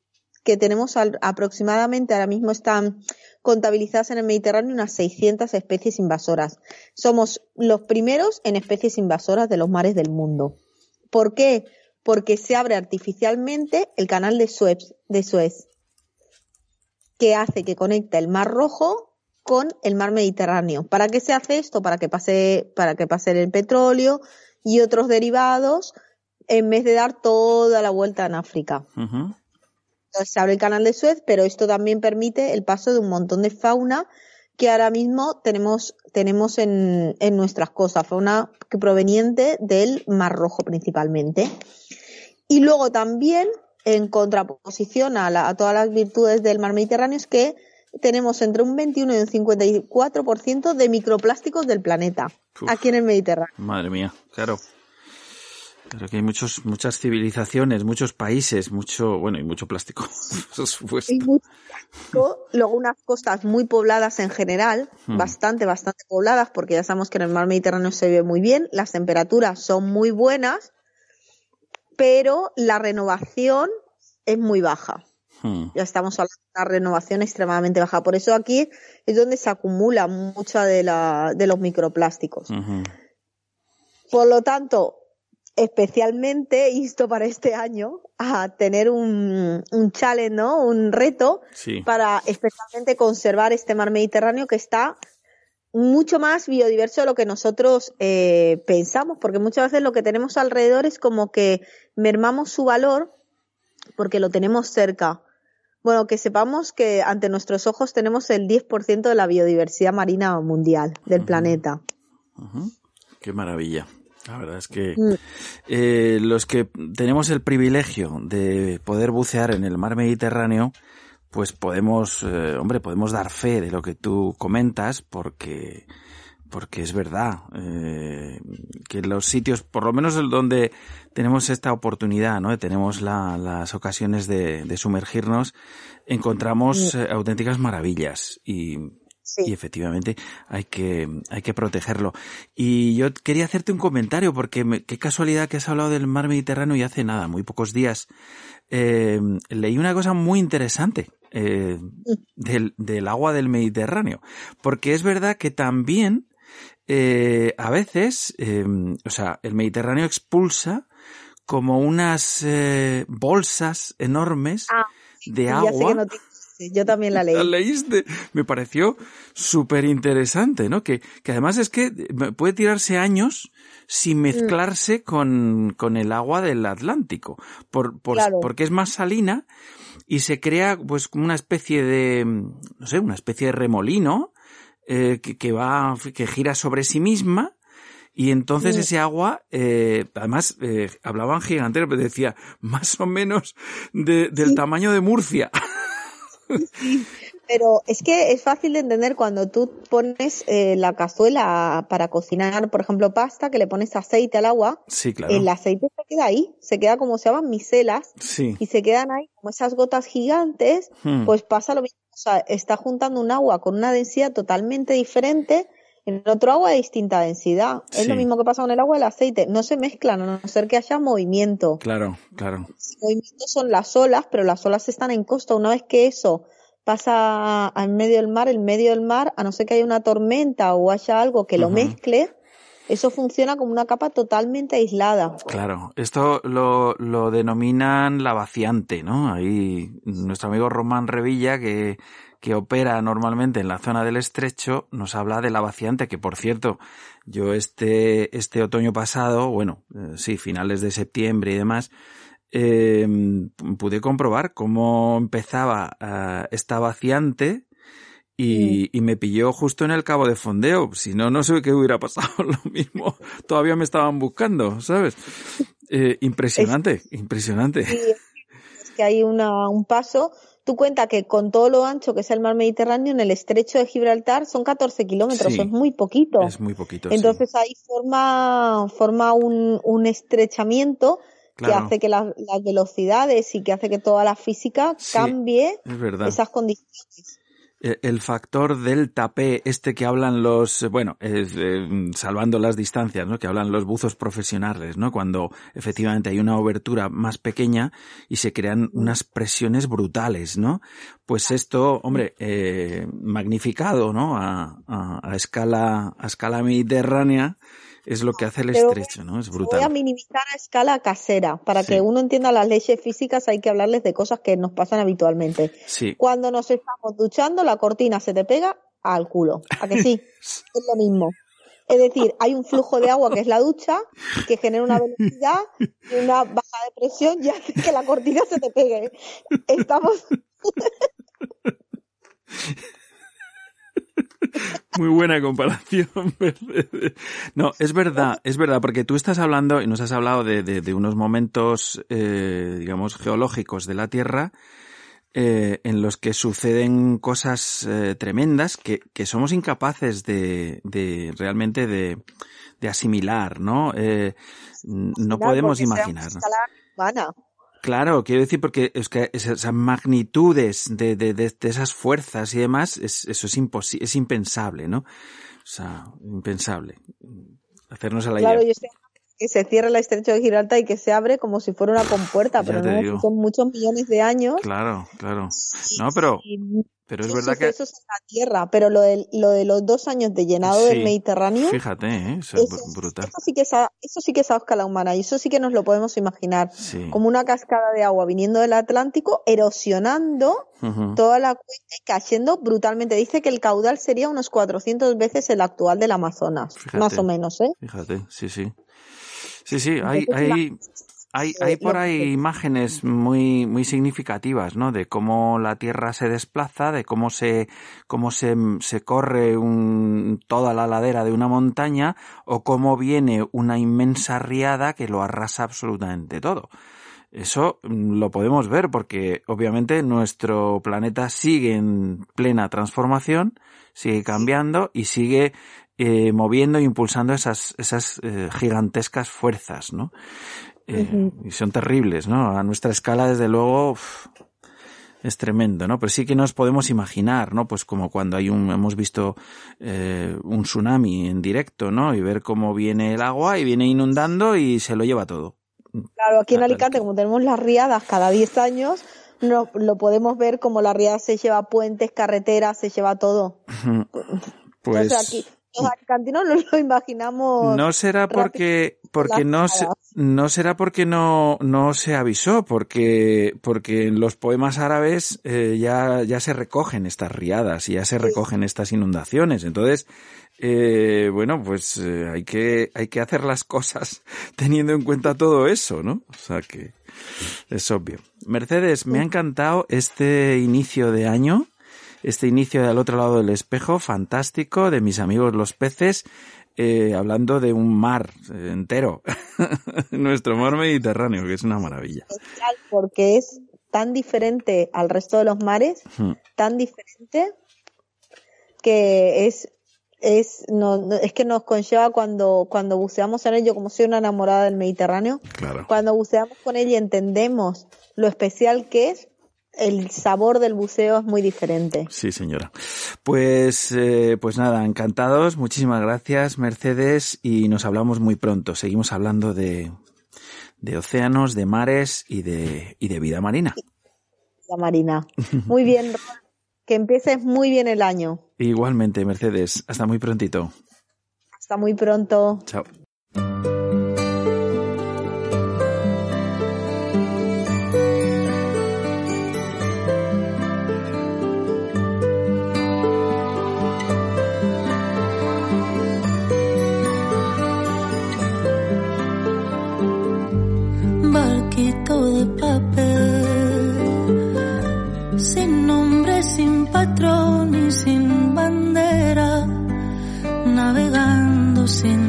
que tenemos aproximadamente, ahora mismo están contabilizadas en el Mediterráneo unas 600 especies invasoras. Somos los primeros en especies invasoras de los mares del mundo. ¿Por qué? Porque se abre artificialmente el canal de Suez, que hace que conecta el Mar Rojo con el Mar Mediterráneo. ¿Para qué se hace esto? Para que pase, para que pase el petróleo y otros derivados en vez de dar toda la vuelta en África. Entonces se abre el canal de Suez, pero esto también permite el paso de un montón de fauna que ahora mismo tenemos, tenemos en, en nuestras costas, fauna que proveniente del Mar Rojo principalmente. Y luego también en contraposición a, todas las virtudes del mar Mediterráneo es que tenemos entre un 21 y un 54% de microplásticos del planeta aquí en el Mediterráneo. Madre mía, claro. Pero que hay muchos, muchas civilizaciones, muchos países, mucho, bueno, y mucho plástico, <laughs> por supuesto. luego unas costas muy pobladas en general, hmm. bastante, bastante pobladas, porque ya sabemos que en el mar Mediterráneo se vive muy bien, las temperaturas son muy buenas, pero la renovación es muy baja. Hmm. Ya estamos hablando de una renovación extremadamente baja. Por eso aquí es donde se acumula mucha de, la, de los microplásticos. Por lo tanto, especialmente insto para este año a tener un, un challenge, ¿no? Un reto para especialmente conservar este mar Mediterráneo que está mucho más biodiverso de lo que nosotros eh, pensamos, porque muchas veces lo que tenemos alrededor es como que mermamos su valor porque lo tenemos cerca. Bueno, que sepamos que ante nuestros ojos tenemos el 10% de la biodiversidad marina mundial del planeta. Qué maravilla. La verdad es que mm. eh, los que tenemos el privilegio de poder bucear en el mar Mediterráneo, pues podemos, eh, hombre, podemos dar fe de lo que tú comentas porque, porque es verdad eh, que los sitios, por lo menos donde tenemos esta oportunidad, ¿no? Tenemos las ocasiones de, sumergirnos, encontramos eh, auténticas maravillas y, y efectivamente hay que, hay que protegerlo. Y yo quería hacerte un comentario porque qué casualidad que has hablado del mar Mediterráneo y hace nada, muy pocos días, leí una cosa muy interesante eh, del, del, agua del Mediterráneo. Porque es verdad que también eh, a veces, eh, o sea, el Mediterráneo expulsa como unas bolsas enormes ah, de agua yo también la leí. ¿La leíste? Me pareció súper interesante, ¿no? Que, que además es que puede tirarse años sin mm. mezclarse con, con el agua del Atlántico, por, por porque es más salina y se crea pues como una especie de, no sé, una especie de remolino eh, que, que, va, que gira sobre sí misma y entonces ese agua, eh, además, eh, hablaban gigante, pero decía más o menos de, del tamaño de Murcia. <laughs> <laughs> Pero es que es fácil de entender cuando tú pones eh, la cazuela para cocinar, por ejemplo, pasta, que le pones aceite al agua. Sí, claro. El aceite se queda ahí, se queda como se llaman micelas. Sí. Y se quedan ahí como esas gotas gigantes. Hmm. Pues pasa lo mismo. O sea, está juntando un agua con una densidad totalmente diferente en otro agua de distinta densidad. Es lo mismo que pasa con el agua y el aceite. No se mezclan a no ser que haya movimiento. Claro, claro. El movimiento son las olas, pero las olas están en costa. Una vez que eso pasa al medio del mar, el medio del mar, a no ser que haya una tormenta o haya algo que lo mezcle, eso funciona como una capa totalmente aislada. Claro, esto lo, lo denominan la vaciante, ¿no? Ahí nuestro amigo Román Revilla, que que opera normalmente en la zona del estrecho, nos habla de la vaciante, que por cierto, yo este, este otoño pasado, bueno, eh, sí, finales de septiembre y demás, eh, pude comprobar cómo empezaba eh, esta vaciante y, y, me pilló justo en el cabo de fondeo. Si no, no sé qué hubiera pasado. <laughs> Lo mismo, todavía me estaban buscando, ¿sabes? impresionante, impresionante. es que hay una, un paso Tú cuenta que con todo lo ancho que es el mar Mediterráneo, en el estrecho de Gibraltar son 14 kilómetros, es muy poquito. Es muy poquito. Entonces ahí forma, forma un, un estrechamiento que hace que las velocidades y que hace que toda la física cambie esas condiciones. Eh, el factor del tapé, este que hablan los, bueno, eh, salvando las distancias, ¿no? Que hablan los buzos profesionales, ¿no? Cuando efectivamente hay una obertura más pequeña y se crean unas presiones brutales, ¿no? Pues esto, hombre, eh, magnificado, ¿no? A, a, a escala, a escala mediterránea, es lo que hace el estrecho, ¿no? Es brutal. Voy a minimizar a escala casera. Para que uno entienda las leyes físicas hay que hablarles de cosas que nos pasan habitualmente. Sí. Cuando nos estamos duchando, la cortina se te pega al culo. ¿A que sí? <laughs> es lo mismo. Es decir, hay un flujo de agua que es la ducha, que genera una velocidad y una baja de presión y hace que la cortina se te pegue. Estamos... <laughs> Muy buena comparación. <laughs> no, es verdad, es verdad, porque tú estás hablando y nos has hablado de, de, unos momentos, eh, digamos, geológicos de la Tierra eh, en los que suceden cosas eh, tremendas que, que, somos incapaces de, de realmente de, de asimilar, ¿no? Eh, no podemos imaginar. Claro, quiero decir porque es que esas magnitudes de, de, de, esas fuerzas y demás, es, eso es imposible, es impensable, ¿no? O sea, impensable. Hacernos a la claro, idea. que se cierra el estrecho de Gibraltar y que se abre como si fuera una compuerta, pero no, son muchos millones de años. Claro, claro. No, pero pero es verdad que... Eso es en la tierra, pero lo de, lo de los dos años de llenado del Mediterráneo... Fíjate, ¿eh? eso, es brutal. Eso sí, que es a, eso sí que es a escala humana y eso sí que nos lo podemos imaginar. Como una cascada de agua viniendo del Atlántico, erosionando toda la cuenca y cayendo brutalmente. Dice que el caudal sería unos 400 veces el actual del Amazonas, más o menos, ¿eh? Fíjate, sí, sí. Sí, sí, hay, hay, hay, hay por ahí imágenes muy, muy significativas, ¿no? De cómo la Tierra se desplaza, de cómo se, cómo se, se corre un, toda la ladera de una montaña, o cómo viene una inmensa riada que lo arrasa absolutamente todo. Eso mm, lo podemos ver porque obviamente nuestro planeta sigue en plena transformación, sigue cambiando y sigue eh, moviendo e impulsando esas, esas eh, gigantescas fuerzas, ¿no? Eh, y son terribles, ¿no? A nuestra escala, desde luego, es tremendo, ¿no? Pero sí que nos podemos imaginar, ¿no? Pues como cuando hay un, hemos visto eh, un tsunami en directo, ¿no? Y ver cómo viene el agua y viene inundando y se lo lleva todo. Claro, aquí en Alicante, como tenemos las riadas cada 10 años, no, lo podemos ver como la riada se lleva puentes, carreteras, se lleva todo. Pues... aquí, los alicantinos nos lo imaginamos. No será porque, porque no, se, no será porque no, no se avisó, porque, porque en los poemas árabes eh, ya, ya se recogen estas riadas y ya se recogen estas inundaciones. Entonces, eh, bueno, pues eh, hay que, hay que hacer las cosas <laughs> teniendo en cuenta todo eso, ¿no? O sea que es obvio. Mercedes, me ha encantado este inicio de año este inicio del otro lado del espejo, fantástico, de mis amigos los peces, eh, hablando de un mar entero, <laughs> nuestro mar Mediterráneo, que es una maravilla. Porque es tan diferente al resto de los mares, tan diferente que es es no, es que nos conlleva cuando cuando buceamos en ello como soy una enamorada del Mediterráneo claro. cuando buceamos con él y entendemos lo especial que es el sabor del buceo es muy diferente. Sí, señora. Pues, eh, pues nada, encantados. Muchísimas gracias, Mercedes, y nos hablamos muy pronto. Seguimos hablando de, de océanos, de mares y de, y de vida marina. Vida marina. Muy bien, <laughs> que empieces muy bien el año. Igualmente, Mercedes. Hasta muy prontito. Hasta muy pronto. Chao. Patrón y sin bandera, navegando sin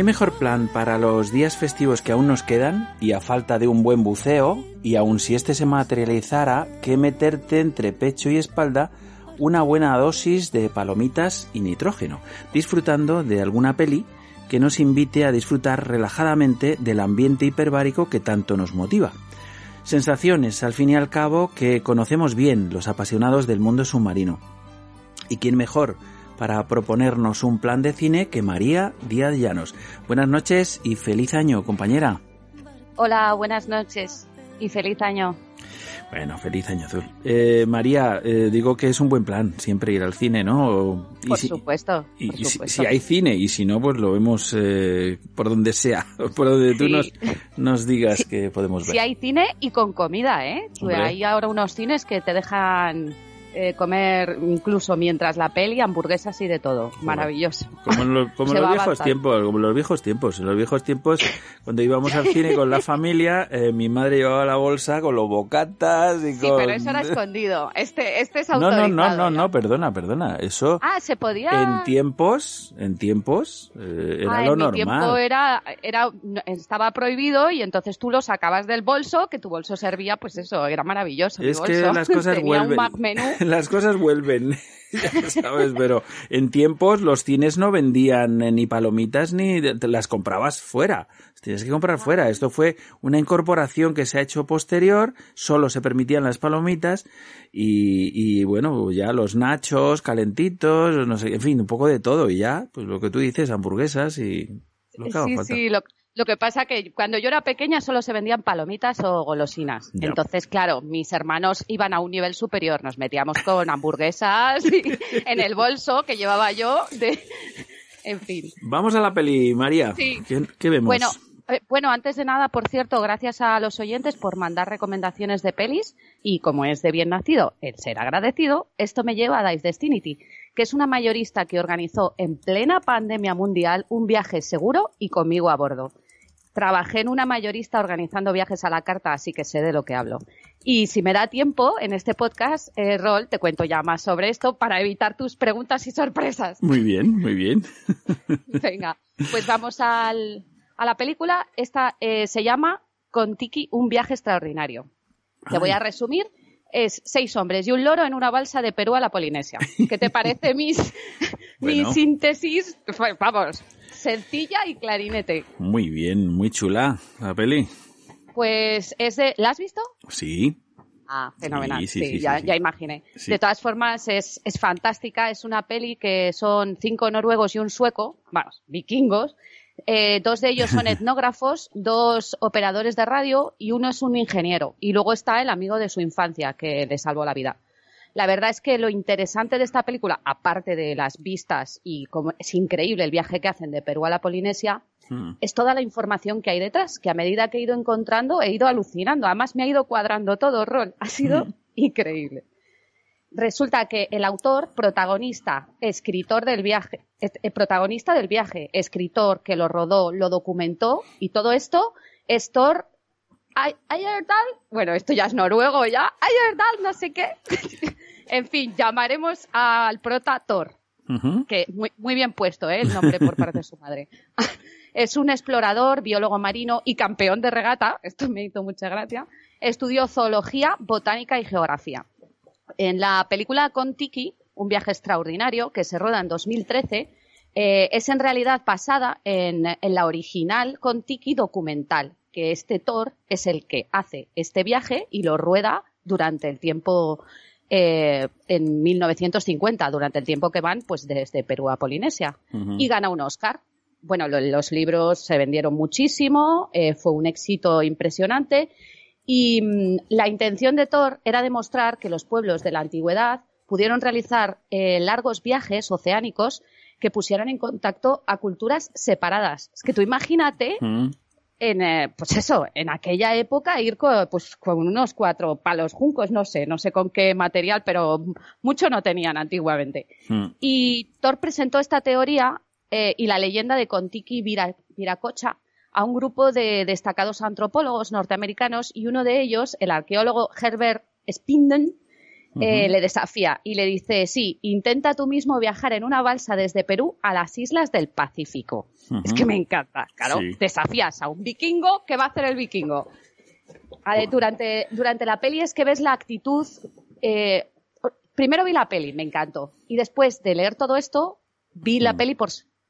hay mejor plan para los días festivos que aún nos quedan y a falta de un buen buceo, y aun si este se materializara, que meterte entre pecho y espalda una buena dosis de palomitas y nitrógeno, disfrutando de alguna peli que nos invite a disfrutar relajadamente del ambiente hiperbárico que tanto nos motiva. Sensaciones, al fin y al cabo, que conocemos bien los apasionados del mundo submarino. ¿Y quién mejor para proponernos un plan de cine que María Díaz Llanos? Buenas noches y feliz año, compañera. Hola, buenas noches y feliz año. Bueno, feliz año azul. Eh, María, eh, digo que es un buen plan siempre ir al cine, ¿no? Y por si, supuesto. Y, por y supuesto. Si, si, hay cine y si no, pues lo vemos eh, por donde sea, <laughs> por donde tú nos, nos digas Sí. que podemos ver. Si hay cine y con comida, ¿eh? Hombre. Hay ahora unos cines que te dejan eh, comer incluso mientras la peli, hamburguesas y de todo. Maravilloso. Como en, lo- <laughs> como en los viejos tiempos, como en los viejos tiempos. En los viejos tiempos, cuando íbamos al cine con la familia, eh, mi madre llevaba la bolsa con los bocatas y Sí, con... pero eso era escondido. Este, este es <laughs> No, no, no, no, no, perdona, perdona. Eso Ah, se podía. en tiempos, en tiempos, eh, era Ah, lo en mi normal. tiempo era, era, estaba prohibido y entonces tú lo sacabas del bolso, que tu bolso servía, pues eso, era maravilloso. mi Es que las cosas <laughs> Tenía vuelven. un Mac menú. <laughs> Las cosas vuelven. <laughs> ya sabes, pero en tiempos los cines no vendían eh, ni palomitas ni te las comprabas fuera. Tienes que comprar fuera. Esto fue una incorporación que se ha hecho posterior. Solo se permitían las palomitas y, y bueno, ya los nachos calentitos, no sé, en fin, un poco de todo y ya, pues lo que tú dices, hamburguesas y lo que haga Sí, falta. sí, lo, lo que pasa que cuando yo era pequeña solo se vendían palomitas o golosinas. Entonces, claro, mis hermanos iban a un nivel superior. Nos metíamos con hamburguesas <laughs> en el bolso que llevaba yo. De... En fin. Vamos a la peli, María. Sí. ¿Qué, qué vemos? Bueno, Eh, bueno, antes de nada, por cierto, gracias a los oyentes por mandar recomendaciones de pelis y como es de bien nacido el ser agradecido, esto me lleva a Dice Destinity, que es una mayorista que organizó en plena pandemia mundial un viaje seguro y conmigo a bordo. Trabajé en una mayorista organizando viajes a la carta, así que sé de lo que hablo. Y si me da tiempo, en este podcast, eh, Rol, te cuento ya más sobre esto para evitar tus preguntas y sorpresas. Muy bien, muy bien. <laughs> Venga, pues vamos al, a la película. Esta eh, se llama Con Tiki, un viaje extraordinario. Te voy a resumir. Es seis hombres y un loro en una balsa de Perú a la Polinesia. ¿Qué te parece <laughs> mis, mi síntesis? Pues, Vamos, sencilla y clarinete. Muy bien, muy chula la peli. Pues es de... ¿La has visto? Sí. Ah, fenomenal. Sí, Sí, sí, sí, ya, ya imaginé. De todas formas, es, es fantástica. Es una peli que son cinco noruegos y un sueco, vamos, vikingos. Eh, dos de ellos son <laughs> etnógrafos, dos operadores de radio y uno es un ingeniero. Y luego está el amigo de su infancia que le salvó la vida. La verdad es que lo interesante de esta película, aparte de las vistas y como es increíble el viaje que hacen de Perú a la Polinesia, Mm. es toda la información que hay detrás, que a medida que he ido encontrando he ido alucinando. Además me ha ido cuadrando todo, Rol. Ha sido increíble. Resulta que el autor, protagonista, escritor del viaje, eh, protagonista del viaje, escritor que lo rodó, lo documentó y todo esto es Thor Ay- Heyerdahl. Bueno, esto ya es noruego ya. Heyerdahl, no sé qué. <laughs> en fin, llamaremos al prota Thor que muy, muy bien puesto ¿eh? el nombre por parte de su madre. <laughs> es un explorador, biólogo marino y campeón de regata, esto me hizo mucha gracia. Estudió zoología, botánica y geografía. En la película Con Tiki, un viaje extraordinario que se roda en 2013, eh, es en realidad basada en, en la original Con Tiki documental, que este Thor es el que hace este viaje y lo rueda durante el tiempo eh, en 1950, durante el tiempo que van pues desde Perú a Polinesia. Y gana un Oscar. Bueno, lo- los libros se vendieron muchísimo, eh, fue un éxito impresionante y mm, la intención de Thor era demostrar que los pueblos de la antigüedad pudieron realizar eh, largos viajes oceánicos que pusieran en contacto a culturas separadas. Es que tú imagínate Mm. en, eh, pues eso, en aquella época ir con, pues, con unos cuatro palos juncos, no sé, no sé con qué material, pero mucho no tenían antiguamente. Mm. Y Thor presentó esta teoría eh, y la leyenda de Contiki Vira- Viracocha a un grupo de destacados antropólogos norteamericanos y uno de ellos, el arqueólogo Herbert Spinden, eh, le desafía y le dice, sí, intenta tú mismo viajar en una balsa desde Perú a las islas del Pacífico. Es que me encanta, claro, Sí. desafías a un vikingo, ¿qué va a hacer el vikingo? Durante, durante la peli es que ves la actitud. eh, primero vi la peli, me encantó. Y después de leer todo esto, vi la peli por,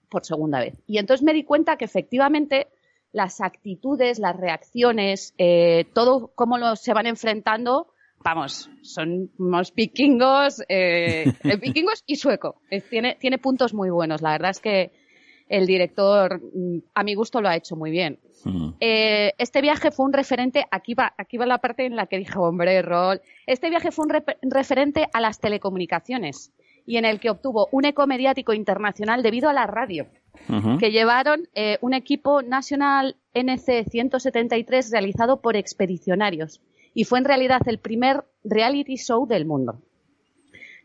por segunda vez. Y entonces me di cuenta que efectivamente las actitudes, las reacciones, eh, todo cómo lo, se van enfrentando, vamos, son unos vikingos, eh, <laughs> vikingos y sueco. Tiene, tiene puntos muy buenos. La verdad es que el director, mm, a mi gusto, lo ha hecho muy bien. Mm. Eh, este viaje fue un referente, aquí va, aquí va la parte en la que dije, hombre, Rol, este viaje fue un referente a las telecomunicaciones y en el que obtuvo un eco mediático internacional debido a la radio, Que llevaron eh, un equipo National NC-173 realizado por expedicionarios y fue en realidad el primer reality show del mundo.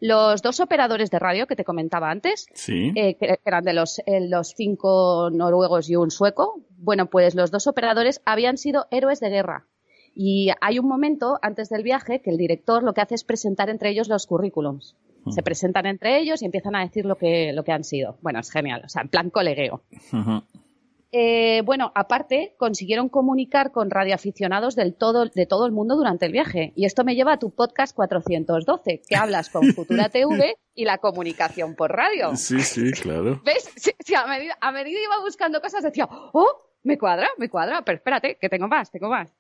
Los dos operadores de radio que te comentaba antes, Sí. eh, que eran de los, eh, los cinco noruegos y un sueco. Bueno, pues los dos operadores habían sido héroes de guerra. Y hay un momento antes del viaje que el director lo que hace es presentar entre ellos los currículums. Se presentan entre ellos y empiezan a decir lo que, lo que han sido. Bueno, es genial, o sea, en plan colegueo. Eh, bueno, aparte, consiguieron comunicar con radioaficionados del todo, de todo el mundo durante el viaje. Y esto me lleva a tu podcast 412, que hablas con Futura TV y la comunicación por radio. Sí, sí, claro. ¿Ves? Sí, sí, a, medida, a medida iba buscando cosas decía, oh, me cuadra, me cuadra, pero espérate, que tengo más, tengo más.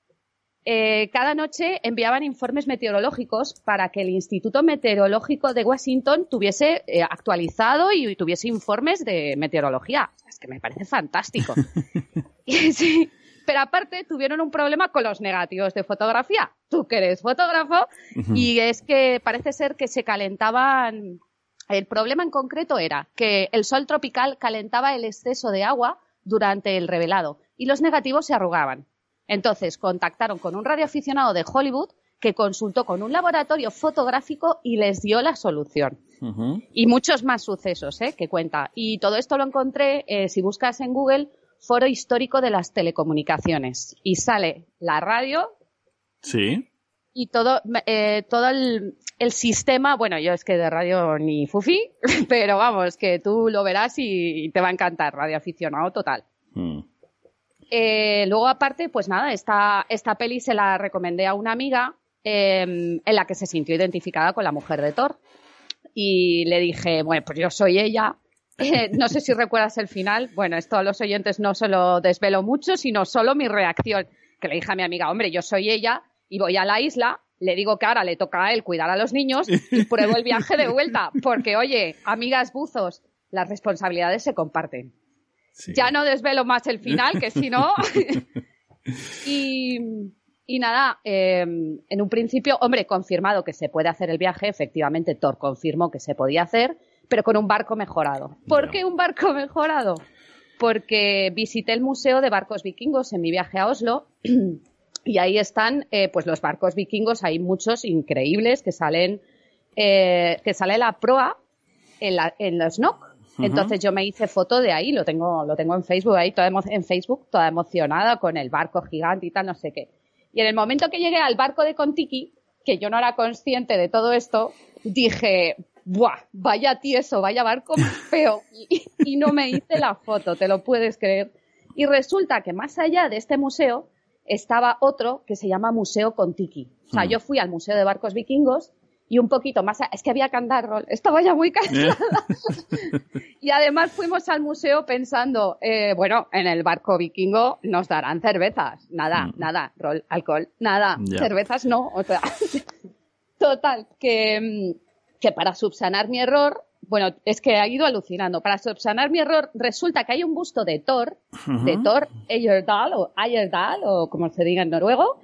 Eh, cada noche enviaban informes meteorológicos para que el Instituto Meteorológico de Washington tuviese eh, actualizado y tuviese informes de meteorología. Es que me parece fantástico. <laughs> Y sí, pero aparte tuvieron un problema con los negativos de fotografía. Tú que eres fotógrafo y es que parece ser que se calentaban. El problema en concreto era que el sol tropical calentaba el exceso de agua durante el revelado y los negativos se arrugaban. Entonces contactaron con un radioaficionado de Hollywood que consultó con un laboratorio fotográfico y les dio la solución. Y muchos más sucesos ¿eh? que cuenta. Y todo esto lo encontré, eh, si buscas en Google, Foro Histórico de las Telecomunicaciones. Y sale la radio. Sí. Y todo, eh, todo el, sistema, bueno, yo es que de radio ni fufi, <laughs> pero vamos, que tú lo verás y, te va a encantar, radio aficionado total. Mm. luego, aparte, pues nada, esta, esta peli se la recomendé a una amiga Em, en la que se sintió identificada con la mujer de Thor. Y le dije, bueno, pues yo soy ella. <laughs> Eh, no sé si recuerdas el final. Bueno, esto a los oyentes no se lo desvelo mucho, sino solo mi reacción. Que le dije a mi amiga, hombre, yo soy ella y voy a la isla. Le digo que ahora le toca a él cuidar a los niños y pruebo el viaje de vuelta. <laughs> Porque, oye, amigas buzos, las responsabilidades se comparten. Ya no desvelo más el final, que si no. <laughs> y, y nada, em, en un principio, hombre, confirmado que se puede hacer el viaje, efectivamente Thor confirmó que se podía hacer, pero con un barco mejorado. ¿Por qué un barco mejorado? Porque visité el Museo de Barcos Vikingos en mi viaje a Oslo <clears throat> y ahí están eh, pues los barcos vikingos, hay muchos increíbles que salen, eh, que sale la proa en, la, en los NOC. Entonces yo me hice foto de ahí, lo tengo, lo tengo en Facebook ahí, toda en Facebook, toda emocionada con el barco gigante y tal, no sé qué. Y en el momento que llegué al barco de Contiki, que yo no era consciente de todo esto, dije, ¡buah! Vaya tieso, vaya barco <laughs> feo. Y, no me hice la foto, te lo puedes creer. Y resulta que más allá de este museo estaba otro que se llama Museo Contiki. O sea, mm. yo fui al Museo de Barcos Vikingos y un poquito más. Es que había que andar, estaba ya muy cansada. <laughs> <laughs> y además fuimos al museo pensando, eh, bueno, en el barco vikingo nos darán cervezas. Nada, mm. nada, rol, alcohol, nada, cervezas no. O sea, <laughs> total, que, mm, que para subsanar mi error, bueno, es que ha ido alucinando. Para subsanar mi error, resulta que hay un busto de Thor, de Thor Eyerdal o Eyerdal o como se diga en noruego,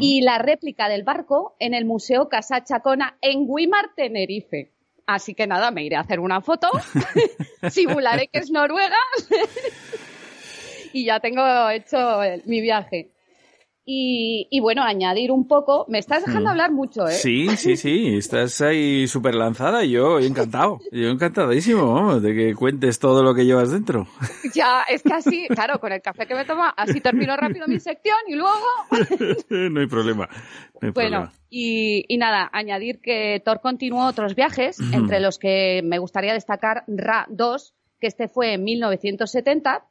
y la réplica del barco en el Museo Casa Chacona en Guimar, Tenerife. Así que nada, me iré a hacer una foto, <laughs> simularé que es Noruega <laughs> y ya tengo hecho mi viaje. Y, bueno, añadir un poco, me estás dejando mm. hablar mucho, ¿eh? Sí, sí, sí, estás ahí súper lanzada y yo encantado, yo encantadísimo, vamos, de que cuentes todo lo que llevas dentro. <laughs> Ya, es que así, claro, con el café que me toma, así termino rápido mi sección y luego... <laughs> no hay problema. bueno, Y, y, nada, añadir que Thor continuó otros viajes, entre los que me gustaría destacar Ra 2, que este fue en 1970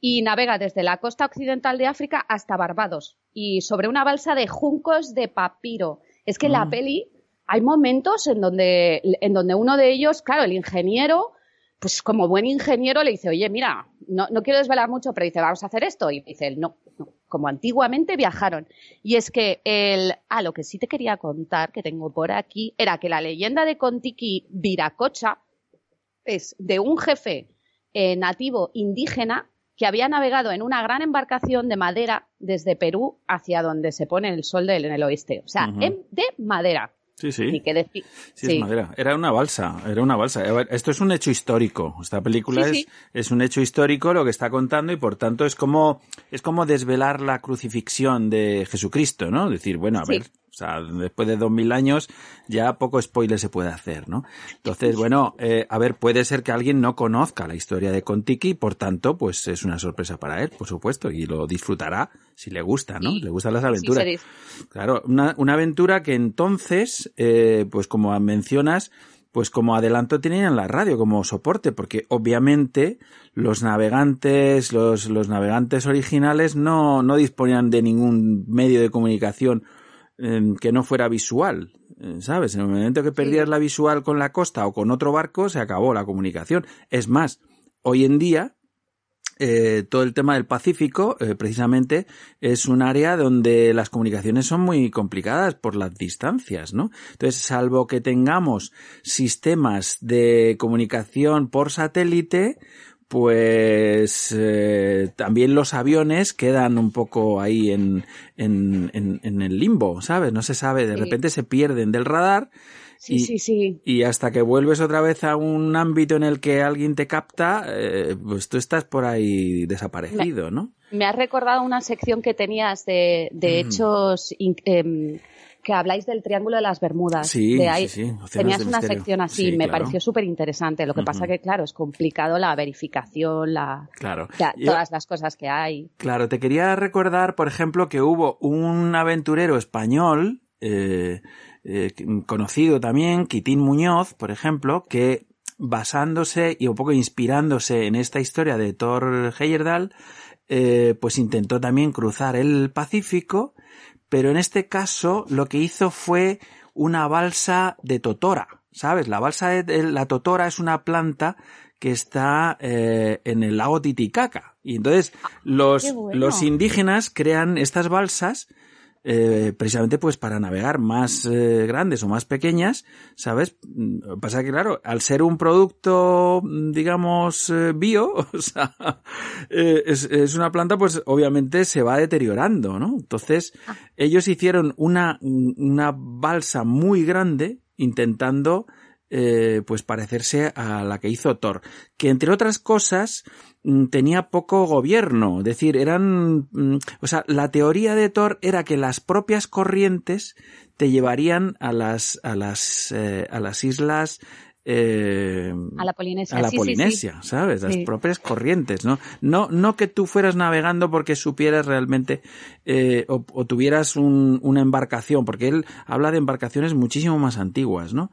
y navega desde la costa occidental de África hasta Barbados y sobre una balsa de juncos de papiro. Es que en la mm. peli hay momentos en donde, en donde uno de ellos, claro, el ingeniero, pues como buen ingeniero le dice, oye, mira, no, no quiero desvelar mucho, pero dice, vamos a hacer esto. Y dice él, no, no, como antiguamente viajaron. Y es que el, ah, lo que sí te quería contar, que tengo por aquí, era que la leyenda de Contiki Viracocha es de un jefe eh, nativo indígena que había navegado en una gran embarcación de madera desde Perú hacia donde se pone el sol del, en el oeste. O sea, de madera. Sí, sí. sí, es madera. Era una balsa, era una balsa. Esto es un hecho histórico. Esta película es, es un hecho histórico lo que está contando y por tanto es como, es como desvelar la crucifixión de Jesucristo, ¿no? Decir, bueno, a ver, o sea, después de dos mil años ya poco spoiler se puede hacer, ¿no? Entonces, bueno, eh, a ver, puede ser que alguien no conozca la historia de Contiki, por tanto, pues es una sorpresa para él, por supuesto, y lo disfrutará si le gusta, ¿no? Le gustan las aventuras. claro, una, una, aventura que entonces, eh, pues como mencionas, pues como adelanto tenían la radio como soporte, porque obviamente los navegantes, los, los navegantes originales no, no disponían de ningún medio de comunicación que no fuera visual, eh, ¿sabes? En el momento que perdías la visual con la costa o con otro barco, se acabó la comunicación. Es más, hoy en día, eh, todo el tema del Pacífico, eh, precisamente, es un área donde las comunicaciones son muy complicadas por las distancias, ¿no? Entonces, salvo que tengamos sistemas de comunicación por satélite, pues eh, también los aviones quedan un poco ahí en, en, en, el limbo, ¿sabes? No se sabe, de repente se pierden del radar. Sí, y, sí, sí. Y hasta que vuelves otra vez a un ámbito en el que alguien te capta, eh, pues tú estás por ahí desaparecido, ¿no? Me has recordado una sección que tenías de, de hechos em, que habláis del Triángulo de las Bermudas. Sí, sí, sí. Tenías una sección así, me pareció súper interesante. Lo que pasa que, claro, es complicado la verificación, la, claro. todas las cosas que hay. Claro, te quería recordar, por ejemplo, que hubo un aventurero español, eh, eh, conocido también, Quitín Muñoz, por ejemplo, que basándose y un poco inspirándose en esta historia de Thor Heyerdahl, eh, pues intentó también cruzar el Pacífico pero en este caso lo que hizo fue una balsa de totora, ¿sabes? La balsa de la totora es una planta que está eh, en el lago Titicaca. Y entonces ah, los, los indígenas crean estas balsas eh, precisamente pues para navegar más eh, grandes o más pequeñas, ¿sabes? Mm, pasa que claro, al ser un producto, mm, digamos, eh, bio, <laughs> o sea, es, es, una planta pues obviamente se va deteriorando, ¿no? Entonces, ah. ellos hicieron una, una balsa muy grande intentando eh, pues parecerse a la que hizo Thor, que entre otras cosas tenía poco gobierno, es decir, eran, mm, o sea, la teoría de Thor era que las propias corrientes te llevarían a las, a las, eh, a las islas eh, a la Polinesia, a la Polinesia ¿sabes? Las propias corrientes, ¿no? ¿no? No que tú fueras navegando porque supieras realmente eh, o, o, tuvieras un, una embarcación, porque él habla de embarcaciones muchísimo más antiguas, ¿no?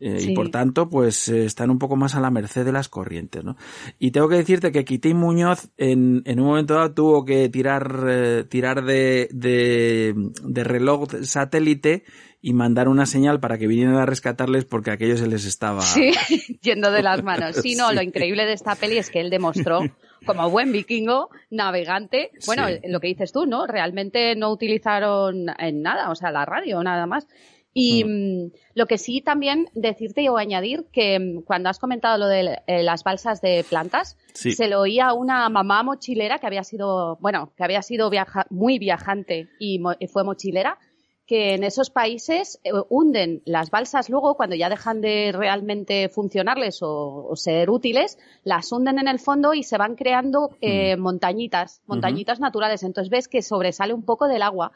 Eh, y por tanto, pues eh, están un poco más a la merced de las corrientes, ¿no? Y tengo que decirte que Quitín Muñoz en, en un momento dado tuvo que tirar, eh, tirar de, de, de reloj satélite y mandar una señal para que vinieran a rescatarles porque aquello se les estaba sí, <laughs> yendo de las manos. Sí, no, <laughs> lo increíble de esta peli es que él demostró como buen vikingo, navegante, bueno, lo que dices tú, ¿no? Realmente no utilizaron en nada, o sea, la radio, nada más. Y mm. Mm, lo que sí también decirte o añadir que mm, cuando has comentado lo de eh, las balsas de plantas, se lo oía a una mamá mochilera que había sido, bueno, que había sido viaja muy viajante y, fue mochilera, que en esos países eh, hunden las balsas. Luego cuando ya dejan de realmente funcionarles o, ser útiles, las hunden en el fondo y se van creando eh, montañitas, montañitas naturales. Entonces ves que sobresale un poco del agua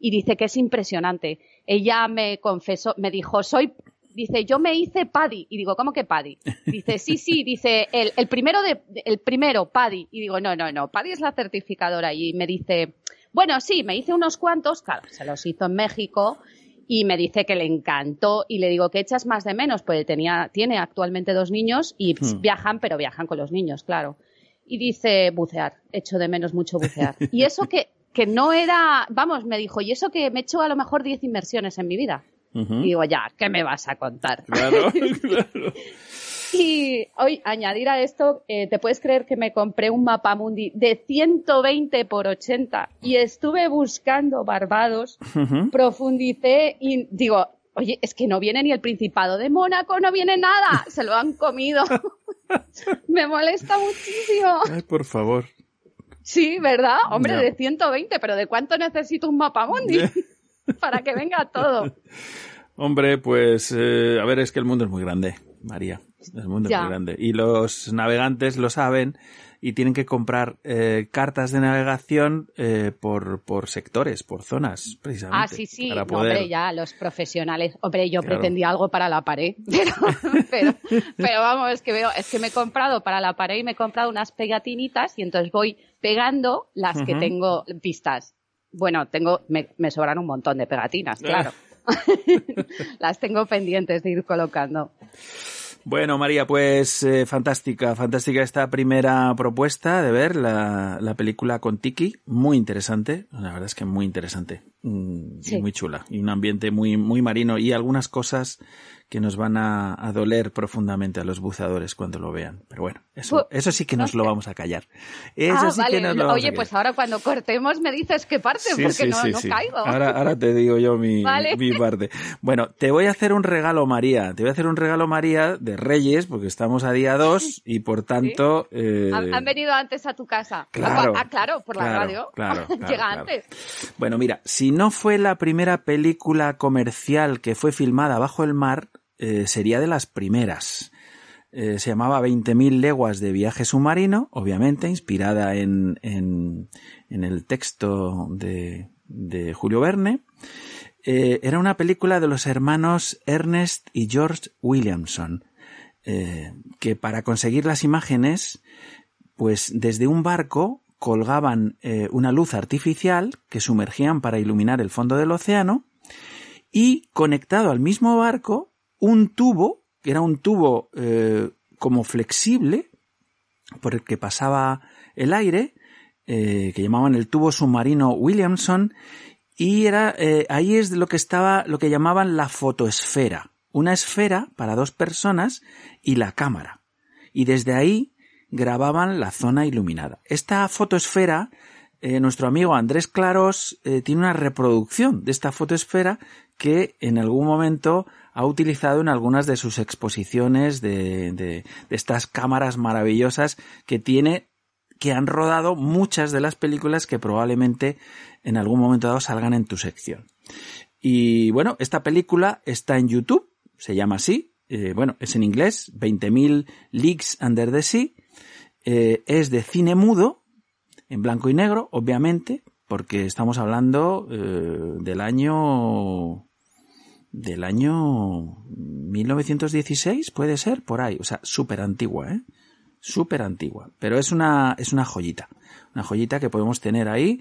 y dice que es impresionante. Ella me confesó, me dijo, soy, dice, yo me hice Paddy. Y digo, ¿cómo que Paddy? Dice, sí, sí, dice, el, el primero de, el primero, Paddy. Y digo, no, no, no, Paddy es la certificadora. Y me dice, bueno, sí, me hice unos cuantos, claro, se los hizo en México y me dice que le encantó y le digo que echas más de menos, pues tenía, tiene actualmente dos niños y hmm. viajan, pero viajan con los niños, claro. Y dice bucear, echo de menos mucho bucear. Y eso que que no era, vamos, me dijo, y eso que me he hecho a lo mejor 10 inversiones en mi vida. Y digo, ya, ¿qué me vas a contar? Claro, <laughs> claro. Y hoy, añadir a esto, eh, ¿te puedes creer que me compré un mapa mundi de 120 por 80 y estuve buscando Barbados, profundicé y digo, oye, es que no viene ni el Principado de Mónaco, no viene nada, se lo han comido. <laughs> <laughs> me molesta muchísimo. Ay, por favor. Sí, ¿verdad? Hombre, de 120, pero ¿de cuánto necesito un mapa mundi? <laughs> Para que venga todo. <laughs> Hombre, pues eh, a ver, es que el mundo es muy grande, María. El mundo es muy grande. Y los navegantes lo saben y tienen que comprar eh, cartas de navegación eh, por, por sectores, por zonas, precisamente. Ah, sí, sí. hombre, ya, los profesionales. Hombre, yo pretendía algo para la pared, <laughs> pero, pero, vamos, es que veo, es que me he comprado para la pared y me he comprado unas pegatinitas y entonces voy pegando las que tengo pistas. Bueno, tengo, me, me sobran un montón de pegatinas, claro. <laughs> las tengo pendientes de ir colocando. Bueno, María, pues eh, fantástica, fantástica esta primera propuesta de ver la, la película con Tiki, muy interesante, la verdad es que muy interesante. mm, y muy chula. Y un ambiente muy, muy marino y algunas cosas que nos van a, doler profundamente a los buceadores cuando lo vean. Pero bueno, eso, eso sí que nos lo vamos a callar. Eso ah, sí que nos lo Oye, pues ahora cuando cortemos me dices qué parte, porque no, no caigo. Ahora, ahora te digo yo mi, mi parte. Bueno, te voy a hacer un regalo, María. Te voy a hacer un regalo, María, de Reyes, porque estamos a día 2 <laughs> y por tanto... Eh... Han, venido antes a tu casa. Claro, ah, claro, por la radio. Claro, <laughs> Llega antes. Bueno, mira, si no fue la primera película comercial que fue filmada bajo el mar, eh, sería de las primeras. Eh, se llamaba 20.000 leguas de viaje submarino, obviamente, inspirada en, el texto de, de Julio Verne. Eh, era una película de los hermanos Ernest y George Williamson, que para conseguir las imágenes, pues desde un barco colgaban una luz artificial que sumergían para iluminar el fondo del océano y conectado al mismo barco un tubo, que era un tubo eh, como flexible, por el que pasaba el aire, eh, que llamaban el tubo submarino Williamson, y era eh, ahí es lo que estaba, lo que llamaban la fotoesfera, una esfera para dos personas y la cámara. Y desde ahí grababan la zona iluminada. Esta fotoesfera, nuestro amigo Andrés Claros tiene una reproducción de esta fotoesfera que en algún momento ha utilizado en algunas de sus exposiciones de, de, estas cámaras maravillosas que tiene que han rodado muchas de las películas que probablemente en algún momento dado salgan en tu sección. Y bueno, esta película está en YouTube, se llama así, eh, bueno, es en inglés, 20.000 Leagues Under the Sea, eh, es de cine mudo, en blanco y negro, obviamente, porque estamos hablando eh, del año del año 1916, puede ser, por ahí, o sea, súper antigua, ¿eh? Súper antigua, pero es una, es una joyita, una joyita que podemos tener ahí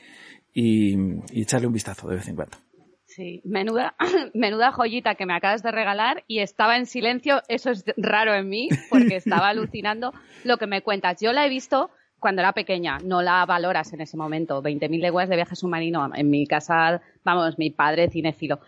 y, echarle un vistazo de vez en cuando. Sí, menuda, <coughs> menuda joyita que me acabas de regalar y estaba en silencio, eso es raro en mí, porque <laughs> estaba alucinando lo que me cuentas. Yo la he visto cuando era pequeña, no la valoras en ese momento. 20.000 leguas de viaje submarino. En mi casa, vamos, mi padre cinéfilo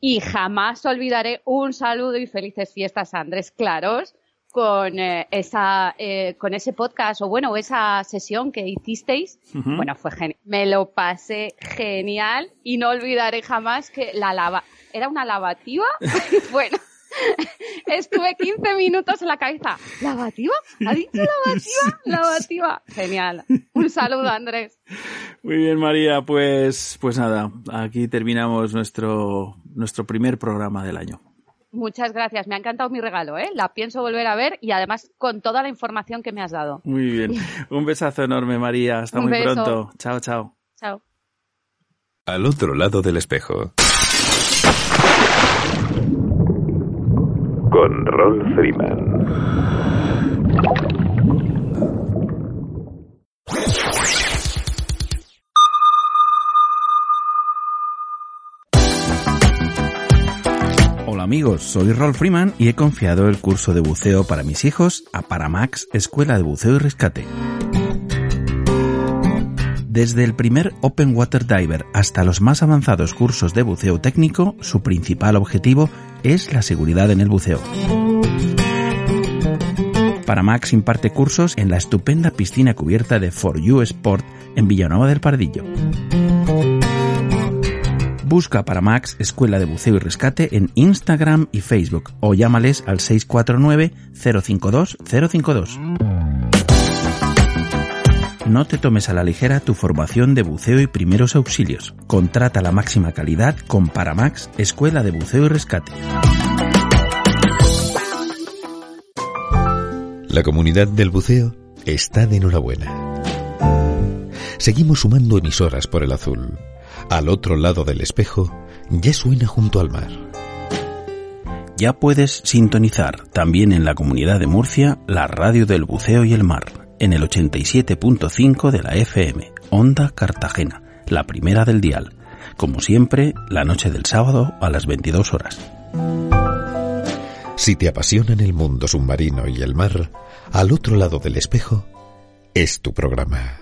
y jamás olvidaré un saludo y felices fiestas a Andrés Claros con eh, esa eh, con ese podcast o bueno esa sesión que hicisteis. Bueno fue genial me lo pasé genial y no olvidaré jamás que la lava era una lavativa. <laughs> Bueno <laughs> Estuve 15 minutos en la cabeza. ¿Lavativa? ¿Ha dicho lavativa? Lavativa. <laughs> Genial. Un saludo, Andrés. Muy bien, María. Pues, pues nada, aquí terminamos nuestro, nuestro primer programa del año. Muchas gracias. Me ha encantado mi regalo, ¿eh? La pienso volver a ver y además con toda la información que me has dado. Muy bien. <laughs> Un besazo enorme, María. Hasta muy pronto. Chao, chao. Chao. Al otro lado del espejo. Con Freeman. Hola amigos, soy Rolf Freeman y he confiado el curso de buceo para mis hijos a Paramax, Escuela de Buceo y Rescate. Desde el primer Open Water Diver hasta los más avanzados cursos de buceo técnico, su principal objetivo es la seguridad en el buceo. Paramax imparte cursos en la estupenda piscina cubierta de For You Sport en Villanueva del Pardillo. Busca Paramax Escuela de Buceo y Rescate en Instagram y Facebook o llámales al 649 052 052. No te tomes a la ligera tu formación de buceo y primeros auxilios. Contrata la máxima calidad con Paramax, Escuela de Buceo y Rescate. La comunidad del buceo está de enhorabuena. Seguimos sumando emisoras por el azul. Al otro lado del espejo ya suena junto al mar. Ya puedes sintonizar también en la comunidad de Murcia la radio del buceo y el mar en el 87.5 de la FM, Onda Cartagena, la primera del dial. Como siempre, la noche del sábado a las 22 horas. Si te apasionan el mundo submarino y el mar, al otro lado del espejo es tu programa.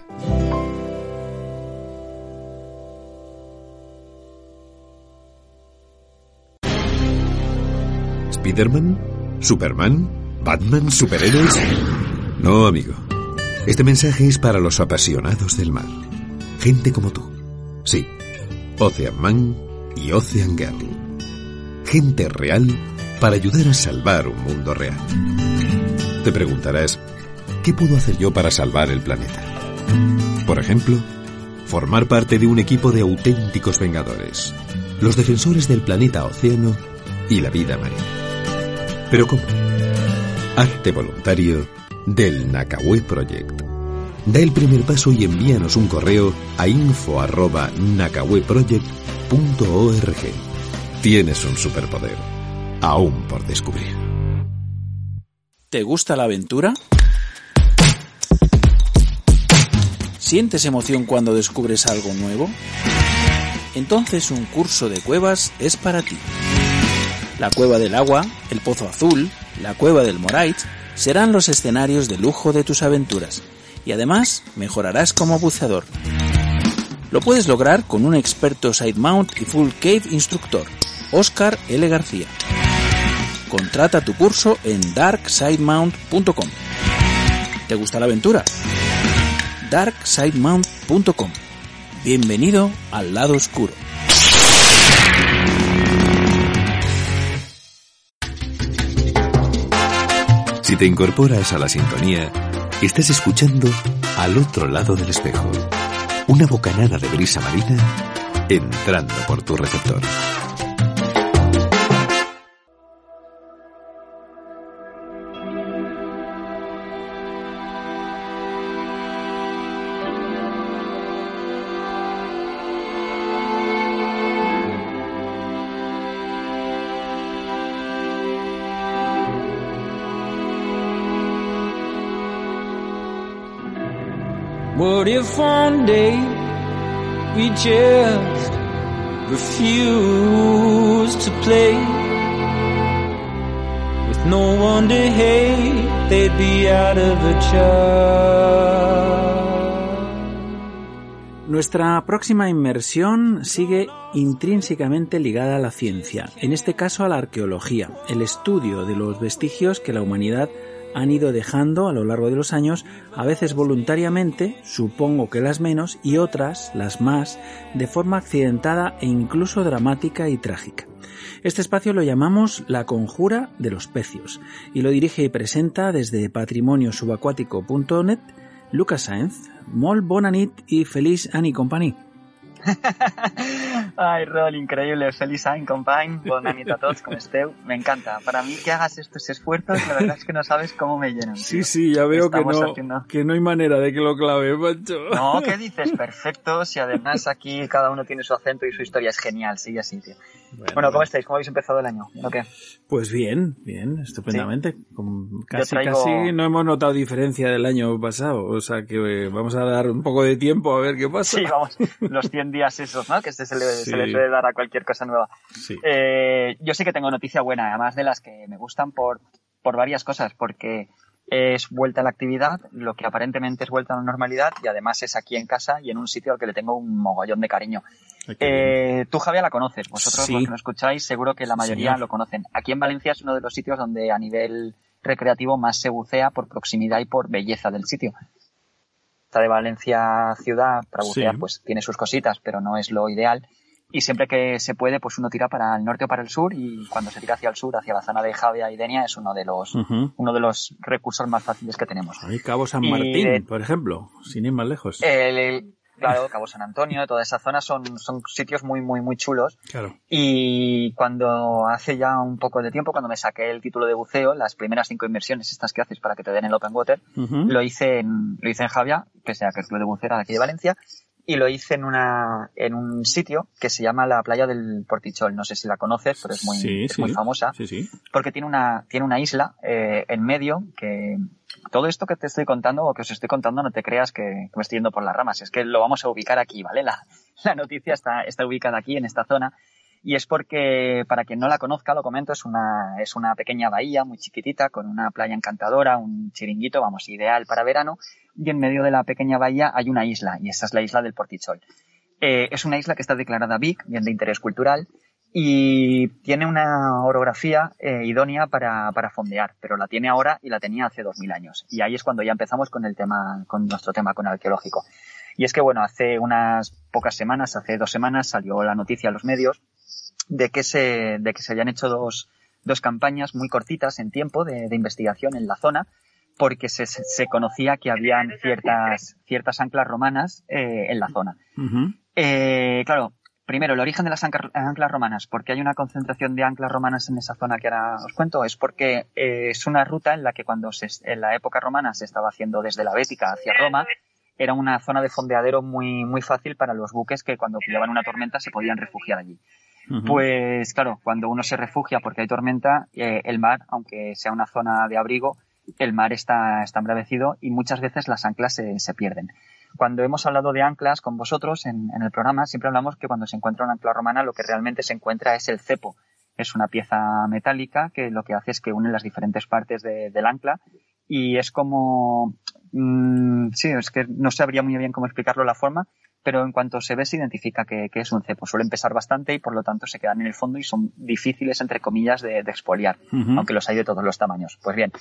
¿Spiderman? ¿Superman? ¿Batman? ¿Superhéroes? No, amigo. Este mensaje es para los apasionados del mar. Gente como tú. Sí. Ocean Man y Ocean Girl. Gente real para ayudar a salvar un mundo real. Te preguntarás, ¿qué puedo hacer yo para salvar el planeta? Por ejemplo, formar parte de un equipo de auténticos vengadores, los defensores del planeta océano y la vida marina. Pero ¿cómo? Hazte voluntario del Nakaway Project. Da el primer paso y envíanos un correo a info@nakaweproject.org. Tienes un superpoder, aún por descubrir. ¿Te gusta la aventura? ¿Sientes emoción cuando descubres algo nuevo? Entonces un curso de cuevas es para ti. La cueva del agua, el pozo azul, la cueva del Morait serán los escenarios de lujo de tus aventuras y además mejorarás como buceador. Lo puedes lograr con un experto side mount y full cave instructor, Oscar L. García. Contrata tu curso en darksidemount.com. ¿Te gusta la aventura? darksidemount.com. Bienvenido al lado oscuro. Si te incorporas a la sintonía, estás escuchando Al otro lado del espejo, una bocanada de brisa marina entrando por tu receptor. What if one day we just refuse to play? With no one to hate, they'd be out of a job. Nuestra próxima inmersión sigue intrínsecamente ligada a la ciencia, en este caso a la arqueología, el estudio de los vestigios que la humanidad han ido dejando a lo largo de los años, a veces voluntariamente, supongo que las menos, y otras, las más, de forma accidentada e incluso dramática y trágica. Este espacio lo llamamos La Conjura de los Pecios y lo dirige y presenta desde patrimoniosubacuático.net Lucas Sáenz, Mol Bonanit y Feliz Ani Company. <laughs> Ai, Rol, increíble. Feliz any, company. Bona nit a tots, com esteu. Me encanta. Para mí que hagas estos esfuerzos, la verdad es que no sabes cómo me llenan. Sí, tío. sí, ya veo que no, haciendo... que no hay manera de que lo clave, macho. No, ¿qué <laughs> dices? Perfecto. Si además aquí cada uno tiene su acento y su historia. Es genial, sigue así, tío. Bueno, bueno ¿cómo estáis? ¿Cómo habéis empezado el año? ¿O qué? Pues bien, bien, estupendamente. ¿Sí? Casi, traigo... casi no hemos notado diferencia del año pasado. O sea que vamos a dar un poco de tiempo a ver qué pasa. Sí, vamos. Los 100 días esos, ¿no? Que este se le, sí. se le suele dar a cualquier cosa nueva. Sí. Eh, yo sí que tengo noticia buena, además de las que me gustan por, por varias cosas, porque es vuelta a la actividad, lo que aparentemente es vuelta a la normalidad y además es aquí en casa y en un sitio al que le tengo un mogollón de cariño. Eh, tú, Javier, la conoces. Vosotros, sí. los que nos escucháis, seguro que la mayoría sí. lo conocen. Aquí en Valencia es uno de los sitios donde a nivel recreativo más se bucea por proximidad y por belleza del sitio de Valencia ciudad para bucear, sí. pues tiene sus cositas, pero no es lo ideal. Y siempre que se puede, pues uno tira para el norte o para el sur y cuando se tira hacia el sur, hacia la zona de Javia y Denia, es uno de los, uh -huh. uno de los recursos más fáciles que tenemos. Ahí Cabo San Martín, por ejemplo, sin ir más lejos. El, el, claro, Cabo San Antonio, toda esa zona son, son sitios muy, muy, muy chulos. Claro. Y cuando hace ya un poco de tiempo, cuando me saqué el título de buceo, las primeras cinco inversiones estas que haces para que te den el Open Water, uh -huh. lo hice en, lo hice en Javia, que sea que el club de buceo era de aquí de Valencia, y lo hice en una, en un sitio que se llama la playa del Portichol. No sé si la conoces, pero es muy, sí, es sí. muy famosa. Sí, sí. Porque tiene una, tiene una isla, eh, en medio que, todo esto que te estoy contando o que os estoy contando no te creas que, que, me estoy yendo por las ramas, es que lo vamos a ubicar aquí, ¿vale? La, la noticia está, está ubicada aquí, en esta zona, y es porque, para quien no la conozca, lo comento, es una, es una pequeña bahía muy chiquitita, con una playa encantadora, un chiringuito, vamos, ideal para verano, y en medio de la pequeña bahía hay una isla, y esa es la isla del Portichol. Eh, es una isla que está declarada BIC, bien de interés cultural, y tiene una orografía eh, idónea para, para, fondear, pero la tiene ahora y la tenía hace 2000 años. Y ahí es cuando ya empezamos con el tema, con nuestro tema con arqueológico. Y es que, bueno, hace unas pocas semanas, hace dos semanas, salió la noticia a los medios de que se, de que se habían hecho dos, dos campañas muy cortitas en tiempo de, de investigación en la zona, porque se, se, conocía que habían ciertas, ciertas anclas romanas eh, en la zona. eh, claro, Primero, el origen de las anclas romanas. ¿Por qué hay una concentración de anclas romanas en esa zona que ahora os cuento? Es porque eh, es una ruta en la que cuando se, en la época romana se estaba haciendo desde la Bética hacia Roma, era una zona de fondeadero muy, muy fácil para los buques que cuando pillaban una tormenta se podían refugiar allí. Pues claro, cuando uno se refugia porque hay tormenta, eh, el mar, aunque sea una zona de abrigo, el mar está, embravecido y muchas veces las anclas se, pierden. Cuando hemos hablado de anclas con vosotros en, el programa, siempre hablamos que cuando se encuentra una ancla romana lo que realmente se encuentra es el cepo. Es una pieza metálica que lo que hace es que une las diferentes partes del ancla y es como... Mmm, sí, es que no sabría muy bien cómo explicarlo la forma, pero en cuanto se ve se identifica que, es un cepo. Suelen pesar bastante y por lo tanto se quedan en el fondo y son difíciles, entre comillas, de, expoliar, aunque los hay de todos los tamaños. Pues bien,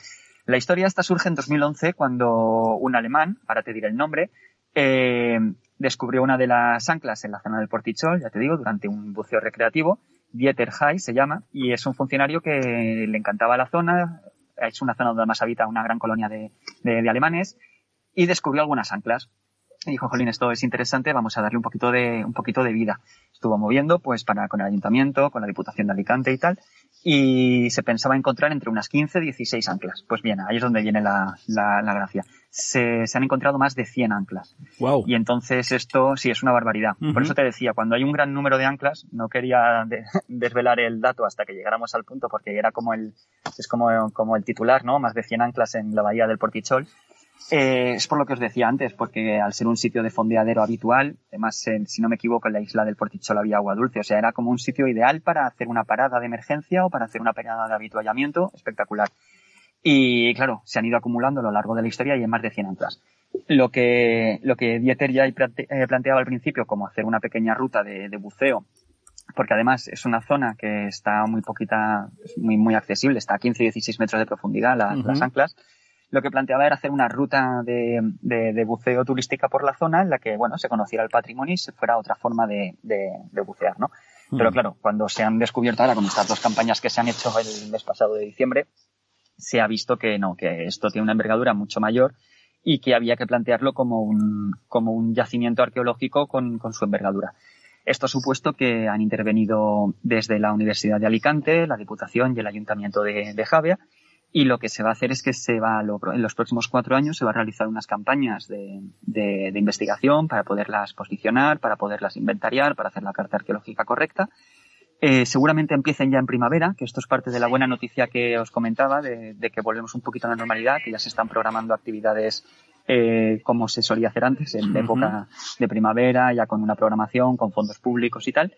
la historia esta surge en 2011 cuando un alemán, ahora te diré el nombre, eh, descubrió una de las anclas en la zona del Portichol, ya te digo, durante un buceo recreativo. Dieter Hay se llama, y es un funcionario que le encantaba la zona. Es una zona donde además habita una gran colonia de, de, de alemanes y descubrió algunas anclas. Y dijo, Jolín, esto es interesante, vamos a darle un poquito de, un poquito de vida. Estuvo moviendo, pues, para, con el ayuntamiento, con la Diputación de Alicante y tal, y se pensaba encontrar entre unas 15 y 16 anclas. Pues bien, ahí es donde viene la, la, la gracia se, se, han encontrado más de 100 anclas. Wow. Y entonces esto sí es una barbaridad. Uh -huh. Por eso te decía, cuando hay un gran número de anclas, no quería de, <laughs> desvelar el dato hasta que llegáramos al punto, porque era como el, es como, como el titular, ¿no? Más de 100 anclas en la bahía del Portichol. Eh, es por lo que os decía antes, porque al ser un sitio de fondeadero habitual, además, en, si no me equivoco, en la isla del Portichol había agua dulce, o sea, era como un sitio ideal para hacer una parada de emergencia o para hacer una parada de habituallamiento espectacular. Y claro, se han ido acumulando a lo largo de la historia y en más de 100 anclas. Lo que, lo que Dieter ya planteaba al principio, como hacer una pequeña ruta de, de buceo, porque además es una zona que está muy poquita, muy, muy accesible, está a 15 y 16 metros de profundidad la, uh -huh. las anclas. Lo que planteaba era hacer una ruta de, de, de, buceo turística por la zona en la que, bueno, se conociera el patrimonio y se fuera otra forma de, de bucear, ¿no? Pero claro, cuando se han descubierto ahora con estas dos campañas que se han hecho el mes pasado de diciembre, se ha visto que no, que esto tiene una envergadura mucho mayor y que había que plantearlo como un, como un yacimiento arqueológico con, con su envergadura. Esto ha supuesto que han intervenido desde la Universidad de Alicante, la Diputación y el Ayuntamiento de, de Javia y lo que se va a hacer es que se va lo, en los próximos cuatro años se va a realizar unas campañas de, de, de, investigación para poderlas posicionar, para poderlas inventariar, para hacer la carta arqueológica correcta eh, seguramente empiecen ya en primavera, que esto es parte de la buena noticia que os comentaba, de, de que volvemos un poquito a la normalidad, que ya se están programando actividades eh, como se solía hacer antes, en uh -huh. época de primavera, ya con una programación, con fondos públicos y tal.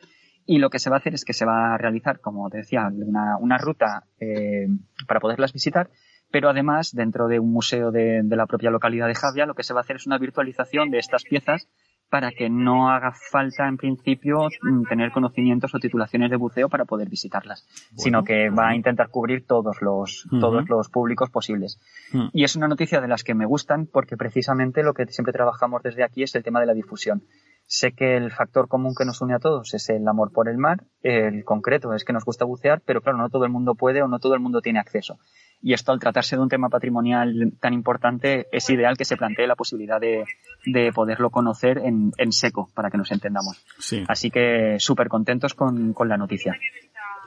Y lo que se va a hacer es que se va a realizar, como te decía, una, una ruta eh, para poderlas visitar, pero además, dentro de un museo de, de la propia localidad de Javia, lo que se va a hacer es una virtualización de estas piezas para que no haga falta en principio mm, tener conocimientos o titulaciones de buceo para poder visitarlas, bueno, sino que va a intentar cubrir todos los, uh -huh. todos los públicos posibles. Uh -huh. Y es una noticia de las que me gustan porque precisamente lo que siempre trabajamos desde aquí es el tema de la difusión. Sé que el factor común que nos une a todos es el amor por el mar, el concreto es que nos gusta bucear, pero claro, no todo el mundo puede o no todo el mundo tiene acceso. Y esto, al tratarse de un tema patrimonial tan importante, es ideal que se plantee la posibilidad de, de poderlo conocer en, en, seco, para que nos entendamos. Sí. Así que súper contentos con, con, la noticia.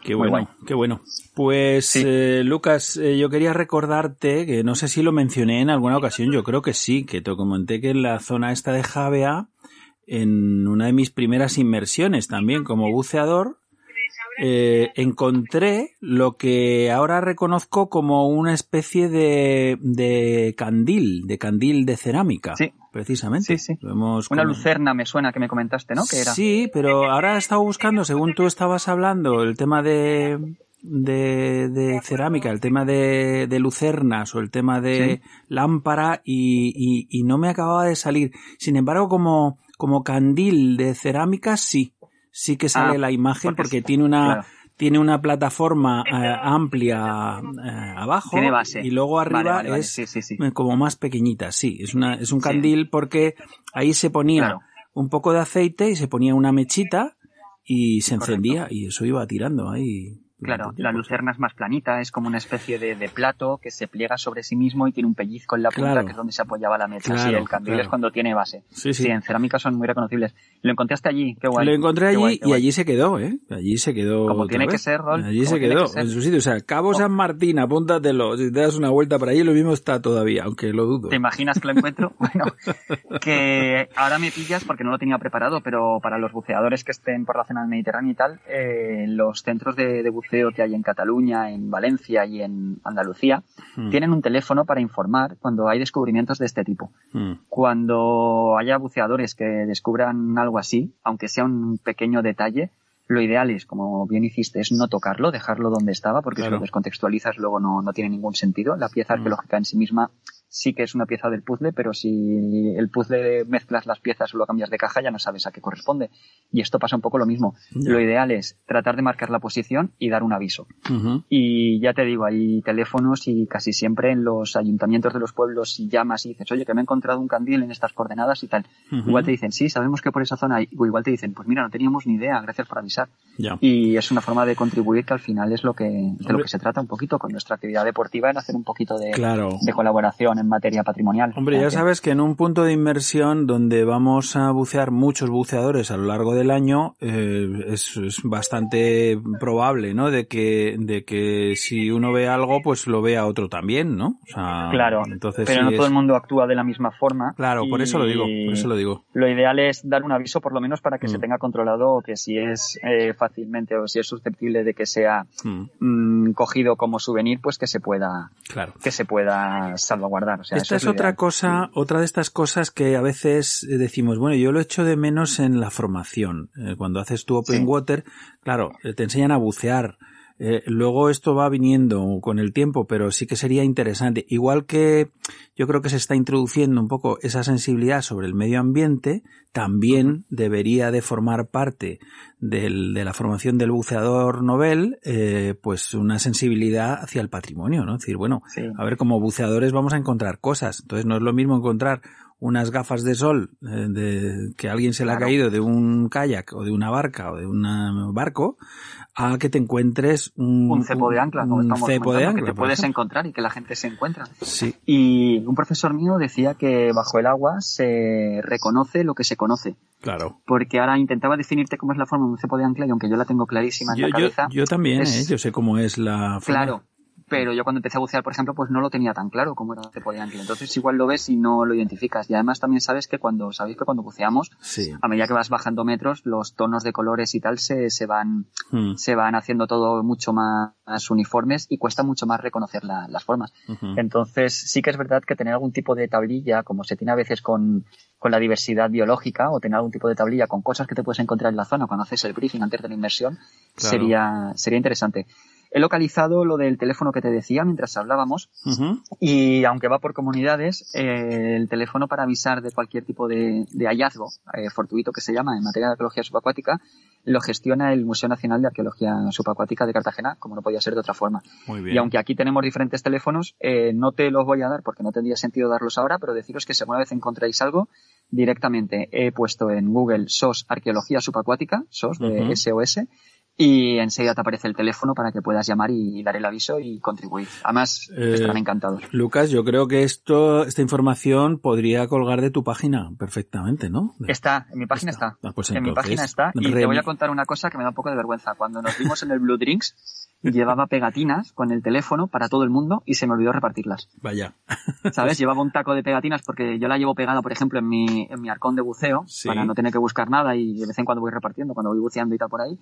Qué bueno, qué bueno. Pues, sí. eh, Lucas, eh, yo quería recordarte, que no sé si lo mencioné en alguna ocasión, yo creo que sí, que te comenté que en la zona esta de Javea, en una de mis primeras inmersiones también como buceador, eh, encontré lo que ahora reconozco como una especie de, de candil, de candil de cerámica. Sí. Precisamente. Sí, sí. Vemos una lucerna me suena que me comentaste, ¿no? Que era. Sí, pero ahora he estado buscando, según tú estabas hablando, el tema de, de, de cerámica, el tema de, de, lucernas o el tema de lámpara y, y, y no me acababa de salir. Sin embargo, como, como candil de cerámica, sí. Sí que sale ah, la imagen porque, tiene una tiene una plataforma eh, amplia eh, abajo y luego arriba es como más pequeñita. Sí, es una es un candil porque ahí se ponía un poco de aceite y se ponía una mechita y se encendía y eso iba tirando ahí. Claro, la lucerna es más planita, es como una especie de, de, plato que se pliega sobre sí mismo y tiene un pellizco en la punta que es donde se apoyaba la mesa. sí, el candil es cuando tiene base. Sí, sí. en cerámica son muy reconocibles. Lo encontraste allí, qué guay. Lo encontré allí y allí se quedó, ¿eh? Allí se quedó. Como tiene que ser, Rol. Allí se quedó, en su sitio. O sea, Cabo San Martín, apúntatelo. Si te das una vuelta por allí, lo mismo está todavía, aunque lo dudo. ¿Te imaginas que lo encuentro? <laughs> bueno, que ahora me pillas porque no lo tenía preparado, pero para los buceadores que estén por la zona del Mediterráneo y tal, eh, los centros de, de buceo que hay en Cataluña en Valencia y en Andalucía, hmm. tienen un teléfono para informar cuando hay descubrimientos de este tipo. Hmm. Cuando haya buceadores que descubran algo así, aunque sea un pequeño detalle, lo ideal es, como bien hiciste, es no tocarlo, dejarlo donde estaba, porque si lo descontextualizas luego no, no tiene ningún sentido. La pieza hmm. arqueológica en sí misma sí que es una pieza del puzzle, pero si el puzzle mezclas las piezas o lo cambias de caja, ya no sabes a qué corresponde. Y esto pasa un poco lo mismo. Lo ideal es tratar de marcar la posición y dar un aviso. Y ya te digo, hay teléfonos y casi siempre en los ayuntamientos de los pueblos si llamas y dices, oye, que me he encontrado un candil en estas coordenadas y tal. Igual te dicen, sí, sabemos que por esa zona hay. O igual te dicen, pues mira, no teníamos ni idea, gracias por avisar. Y es una forma de contribuir que al final es lo que, de lo que se trata un poquito con nuestra actividad deportiva en hacer un poquito de, de colaboración en materia patrimonial. Hombre, ya sabes que en un punto de inmersión donde vamos a bucear muchos buceadores a lo largo del año, eh, es, bastante probable, ¿no? De que, de que si uno ve algo, pues lo vea otro también, ¿no? claro, entonces, pero no todo el mundo actúa de la misma forma. Claro, por eso lo digo, por eso lo digo. Lo ideal es dar un aviso por lo menos para que se mm. tenga controlado que si es eh, fácilmente o si es susceptible de que sea mm. Mm, cogido como souvenir, pues que se pueda, claro. que se pueda salvaguardar. O sea, esta es, otra cosa, otra de estas cosas que a veces decimos, bueno, yo lo echo de menos en la formación. Eh, cuando haces tu open water, claro, eh, te enseñan a bucear, eh, luego esto va viniendo con el tiempo, pero sí que sería interesante. Igual que yo creo que se está introduciendo un poco esa sensibilidad sobre el medio ambiente, también debería de formar parte del, de la formación del buceador novel, eh, pues una sensibilidad hacia el patrimonio, ¿no? Es decir, bueno, a ver, como buceadores vamos a encontrar cosas. Entonces no es lo mismo encontrar unas gafas de sol eh, de, que alguien se le ha caído de un kayak o de una barca o de un barco a que te encuentres un, un cepo de ancla, como estamos cepo de ancla, que te puedes encontrar y que la gente se encuentra. Sí. Y un profesor mío decía que bajo el agua se reconoce lo que se conoce. Claro. Porque ahora intentaba definirte cómo es la forma de un cepo de ancla y aunque yo la tengo clarísima en la cabeza. Yo, también, ¿eh? yo sé cómo es la forma. Claro, pero yo cuando empecé a bucear, por ejemplo, pues no lo tenía tan claro como era de ancla. Entonces igual lo ves y no lo identificas. Y además también sabes que cuando, sabéis que cuando buceamos, a medida que vas bajando metros, los tonos de colores y tal se, se van, hmm. se van haciendo todo mucho más, uniformes y cuesta mucho más reconocer las formas. Entonces sí que es verdad que tener algún tipo de tablilla, como se tiene a veces con, con la diversidad biológica, o tener algún tipo de tablilla con cosas que te puedes encontrar en la zona cuando haces el briefing antes de la inmersión, sería, sería interesante. He localizado lo del teléfono que te decía mientras hablábamos y aunque va por comunidades, eh, el teléfono para avisar de cualquier tipo de, hallazgo eh, fortuito que se llama en materia de arqueología subacuática lo gestiona el Museo Nacional de Arqueología Subacuática de Cartagena, como no podía ser de otra forma. Y aunque aquí tenemos diferentes teléfonos, eh, no te los voy a dar porque no tendría sentido darlos ahora, pero deciros que si alguna vez encontráis algo, directamente he puesto en Google SOS Arqueología Subacuática, SOS de SOS, y enseguida te aparece el teléfono para que puedas llamar y dar el aviso y contribuir. Además, eh, estarán encantados. Lucas, yo creo que esto, esta información podría colgar de tu página perfectamente, ¿no? Está, en mi página está. Ah, pues en mi página está. Y te voy a contar una cosa que me da un poco de vergüenza. Cuando nos vimos en el Blue Drinks, llevaba pegatinas con el teléfono para todo el mundo y se me olvidó repartirlas. Vaya. ¿Sabes? Llevaba un taco de pegatinas porque yo la llevo pegada, por ejemplo, en mi, en mi arcón de buceo para no tener que buscar nada y de vez en cuando voy repartiendo cuando voy buceando y tal por ahí.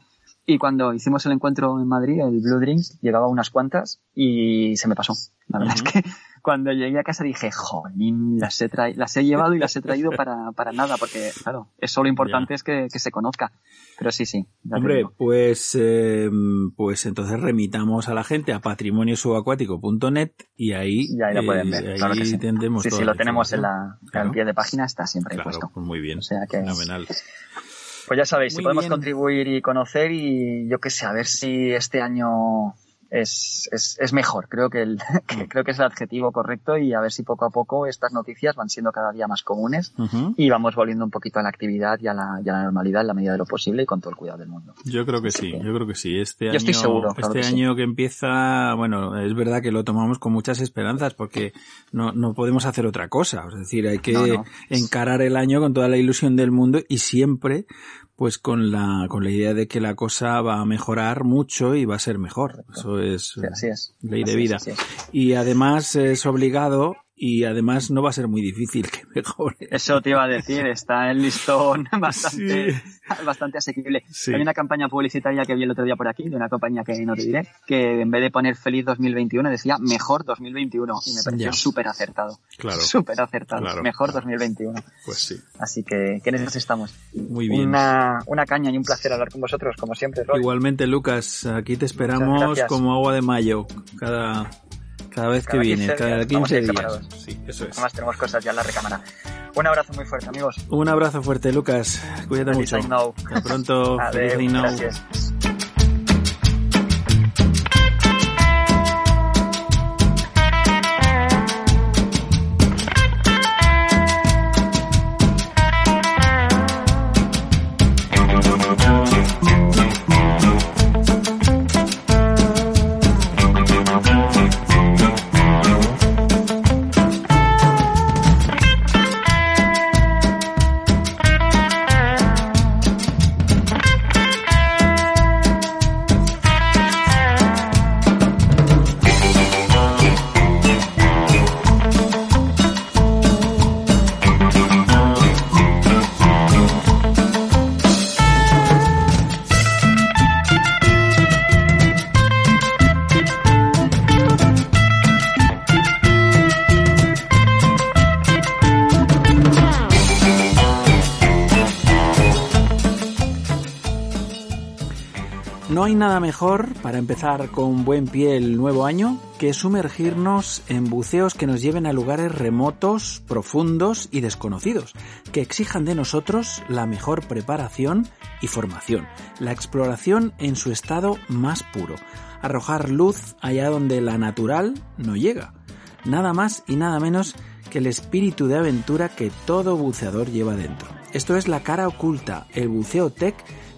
Y cuando hicimos el encuentro en Madrid, el Blue Drinks, llevaba unas cuantas y se me pasó. La verdad es que cuando llegué a casa dije, jolín, las he, las he llevado y las he traído para, para nada, porque claro, eso lo importante es que, que, se conozca. Pero sí, sí. Hombre, pues, eh, pues entonces remitamos a la gente a patrimoniosubacuático.net y ahí, ya ahí lo pueden ver. Eh, ahí sí. tendremos sí, sí, lo tenemos en la, pie de página, está siempre claro, puesto. Pues muy bien. O sea que Fenomenal. Pues ya sabéis, si podemos contribuir y conocer y yo qué sé, a ver si este año es, es, es mejor. Creo que, el, <laughs> que, creo que es el adjetivo correcto y a ver si poco a poco estas noticias van siendo cada día más comunes y vamos volviendo un poquito a la actividad y a la, y a la normalidad en la medida de lo posible y con todo el cuidado del mundo. Yo creo que sí, yo creo que sí. Este yo año, estoy seguro. Este que año que empieza, bueno, es verdad que lo tomamos con muchas esperanzas porque no, no podemos hacer otra cosa. Es decir, hay que No, no. encarar el año con toda la ilusión del mundo y siempre pues con la con la idea de que la cosa va a mejorar mucho y va a ser mejor. Eso es, Sí, así es. ley Así de vida. es. Y además es obligado y además no va a ser muy difícil que mejore. <laughs> Eso te iba a decir, está el listón <laughs> bastante, bastante asequible. Sí. Hay una campaña publicitaria que vi el otro día por aquí, de una compañía que no te diré, que en vez de poner feliz 2021 decía mejor 2021 y me pareció súper acertado. Claro. Súper acertado. Claro. Mejor 2021. Pues sí. Así que, en eso estamos. Muy bien. Una, una caña y un placer hablar con vosotros, como siempre, Roy. Igualmente, Lucas, aquí te esperamos como agua de mayo cada, cada vez que Cada vienes, 15 cada días, estamos 15 ahí días. Sí, eso es. Además tenemos cosas ya en la recámara. Un abrazo muy fuerte, amigos. Un abrazo fuerte, Lucas. Cuídate Feliz mucho. Hasta pronto. <laughs> Adeu, Feliz gracias. Nada mejor para empezar con buen pie el nuevo año que sumergirnos en buceos que nos lleven a lugares remotos, profundos y desconocidos, que exijan de nosotros la mejor preparación y formación, la exploración en su estado más puro, arrojar luz allá donde la natural no llega, nada más y nada menos que el espíritu de aventura que todo buceador lleva dentro. Esto es la cara oculta, el buceo tech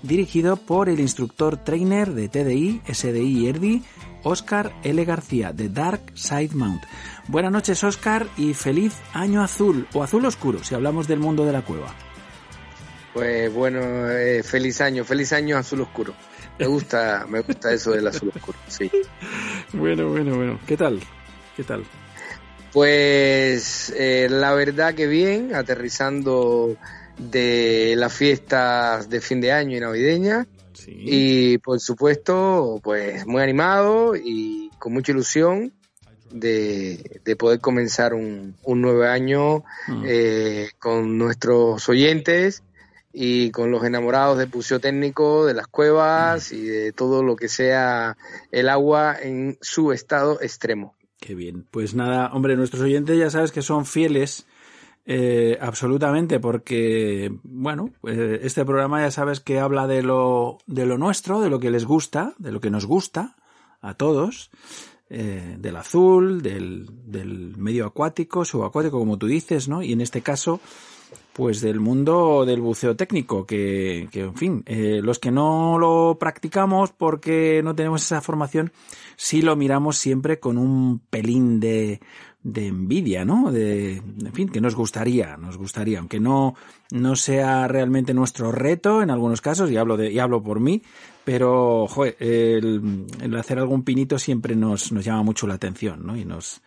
dirigido por el instructor trainer de TDI, SDI y ERDI, Oscar L. García, de Dark Side Mount. Buenas noches, Oscar, y feliz año azul, o azul oscuro, si hablamos del mundo de la cueva. Pues bueno, eh, feliz año, feliz año azul oscuro. Me gusta, <laughs> me gusta eso del azul oscuro, sí. Bueno, bueno, bueno. ¿Qué tal? ¿Qué tal? Pues eh, la verdad que bien, aterrizando de las fiestas de fin de año y navideña. Y por supuesto, pues muy animado y con mucha ilusión de, de poder comenzar un, un nuevo año Mm. eh, con nuestros oyentes y con los enamorados del buceo técnico, de las cuevas y de todo lo que sea el agua en su estado extremo. Qué bien. Pues nada, hombre, nuestros oyentes ya sabes que son fieles eh, absolutamente porque, bueno, eh, este programa ya sabes que habla de lo, de lo nuestro, de lo que les gusta, de lo que nos gusta a todos, eh, del azul, del, del medio acuático, subacuático, como tú dices, ¿no? Y en este caso, pues del mundo del buceo técnico, que, que en fin, eh, los que no lo practicamos porque no tenemos esa formación, sí lo miramos siempre con un pelín de, de envidia, ¿no? De, en fin, que nos gustaría, nos gustaría, aunque no, no sea realmente nuestro reto en algunos casos, y hablo de, y hablo por mí, pero, el, hacer algún pinito siempre nos, nos llama mucho la atención, ¿no? Y nos,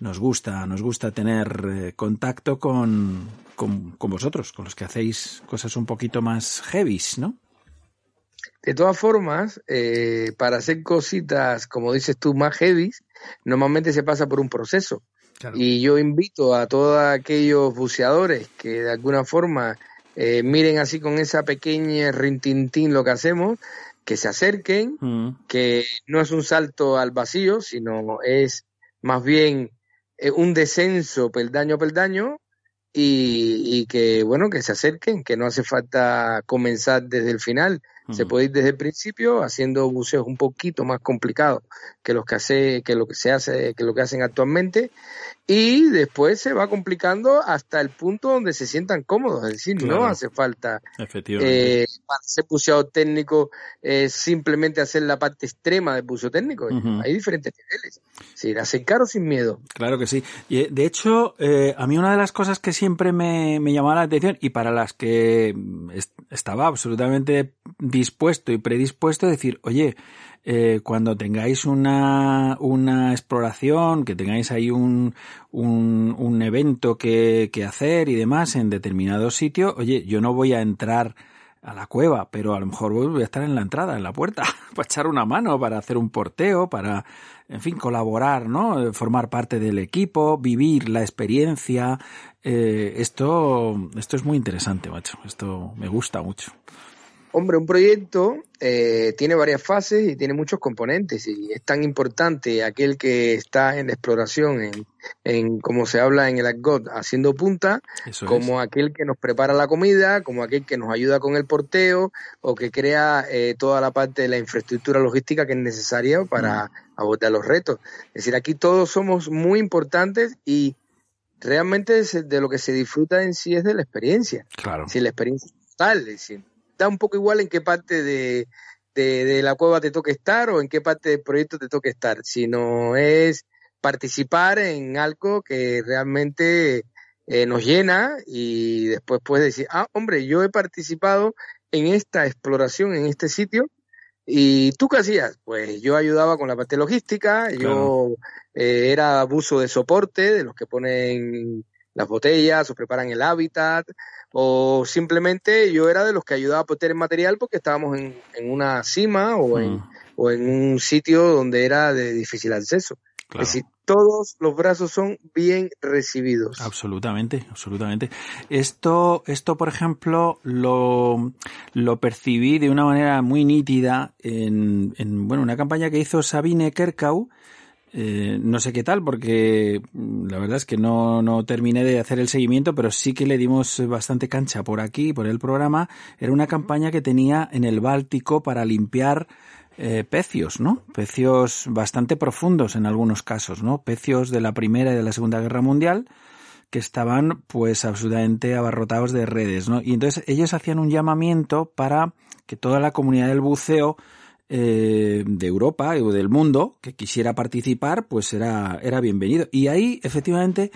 nos gusta, nos gusta tener eh, contacto con, con, con vosotros, con los que hacéis cosas un poquito más heavies, ¿no? De todas formas, eh, para hacer cositas, como dices tú, más heavy, normalmente se pasa por un proceso. Y yo invito a todos aquellos buceadores que de alguna forma eh, miren así con esa pequeña rintintín lo que hacemos, que se acerquen, que no es un salto al vacío, sino es más bien eh, un descenso peldaño a peldaño y, que, bueno, que se acerquen, que no hace falta comenzar desde el final. Se puede ir desde el principio haciendo buceos un poquito más complicados que los que hace, que lo que se hace, que lo que hacen actualmente y después se va complicando hasta el punto donde se sientan cómodos, es decir, no hace falta eh, para ser buceador técnico eh, simplemente hacer la parte extrema del buceo técnico, hay diferentes niveles, sí, hacer caro sin miedo. Claro que sí, y eh, de hecho eh, a mí una de las cosas que siempre me, me llamaba la atención y para las que estaba absolutamente dispuesto y predispuesto a decir, oye, eh, cuando tengáis una, una exploración, que tengáis ahí un, un, evento que, que hacer y demás en determinado sitio, oye, yo no voy a entrar a la cueva, pero a lo mejor voy a estar en la entrada, en la puerta, <laughs> para echar una mano, para hacer un porteo, para, en fin, colaborar, ¿no? Formar parte del equipo, vivir la experiencia. Eh, esto, esto es muy interesante, macho. Esto me gusta mucho. Hombre, un proyecto eh, tiene varias fases y tiene muchos componentes y es tan importante aquel que está en la exploración, en, en como se habla en el AGOT, haciendo punta, como aquel que nos prepara la comida, como aquel que nos ayuda con el porteo o que crea eh, toda la parte de la infraestructura logística que es necesaria para mm. abordar los retos. Es decir, aquí todos somos muy importantes y realmente de lo que se disfruta en sí es de la experiencia. Claro. Si la experiencia es total, es decir, da un poco igual en qué parte de, de, la cueva te toque estar o en qué parte del proyecto te toque estar, sino es participar en algo que realmente eh, nos llena y después puedes decir, ah, hombre, yo he participado en esta exploración, en este sitio, ¿Y tú qué hacías? Pues yo ayudaba con la parte logística, yo eh, era abuso de soporte, de los que ponen las botellas o preparan el hábitat, o simplemente yo era de los que ayudaba a poner material porque estábamos en, una cima o, en, mm. o en un sitio donde era de difícil acceso. Es decir, todos los brazos son bien recibidos. Absolutamente, absolutamente. Esto, esto por ejemplo, lo, lo percibí de una manera muy nítida en, en bueno, una campaña que hizo Sabine Kerkau, eh, no sé qué tal, porque mm, la verdad es que no, no terminé de hacer el seguimiento, pero sí que le dimos bastante cancha por aquí, por el programa. Era una campaña que tenía en el Báltico para limpiar eh, pecios, ¿no? Pecios bastante profundos en algunos casos, ¿no? Pecios de la Primera y de la Segunda Guerra Mundial que estaban pues absolutamente abarrotados de redes, ¿no? Y entonces ellos hacían un llamamiento para que toda la comunidad del buceo eh, de Europa o del mundo que quisiera participar, pues era, era bienvenido. Y ahí, efectivamente,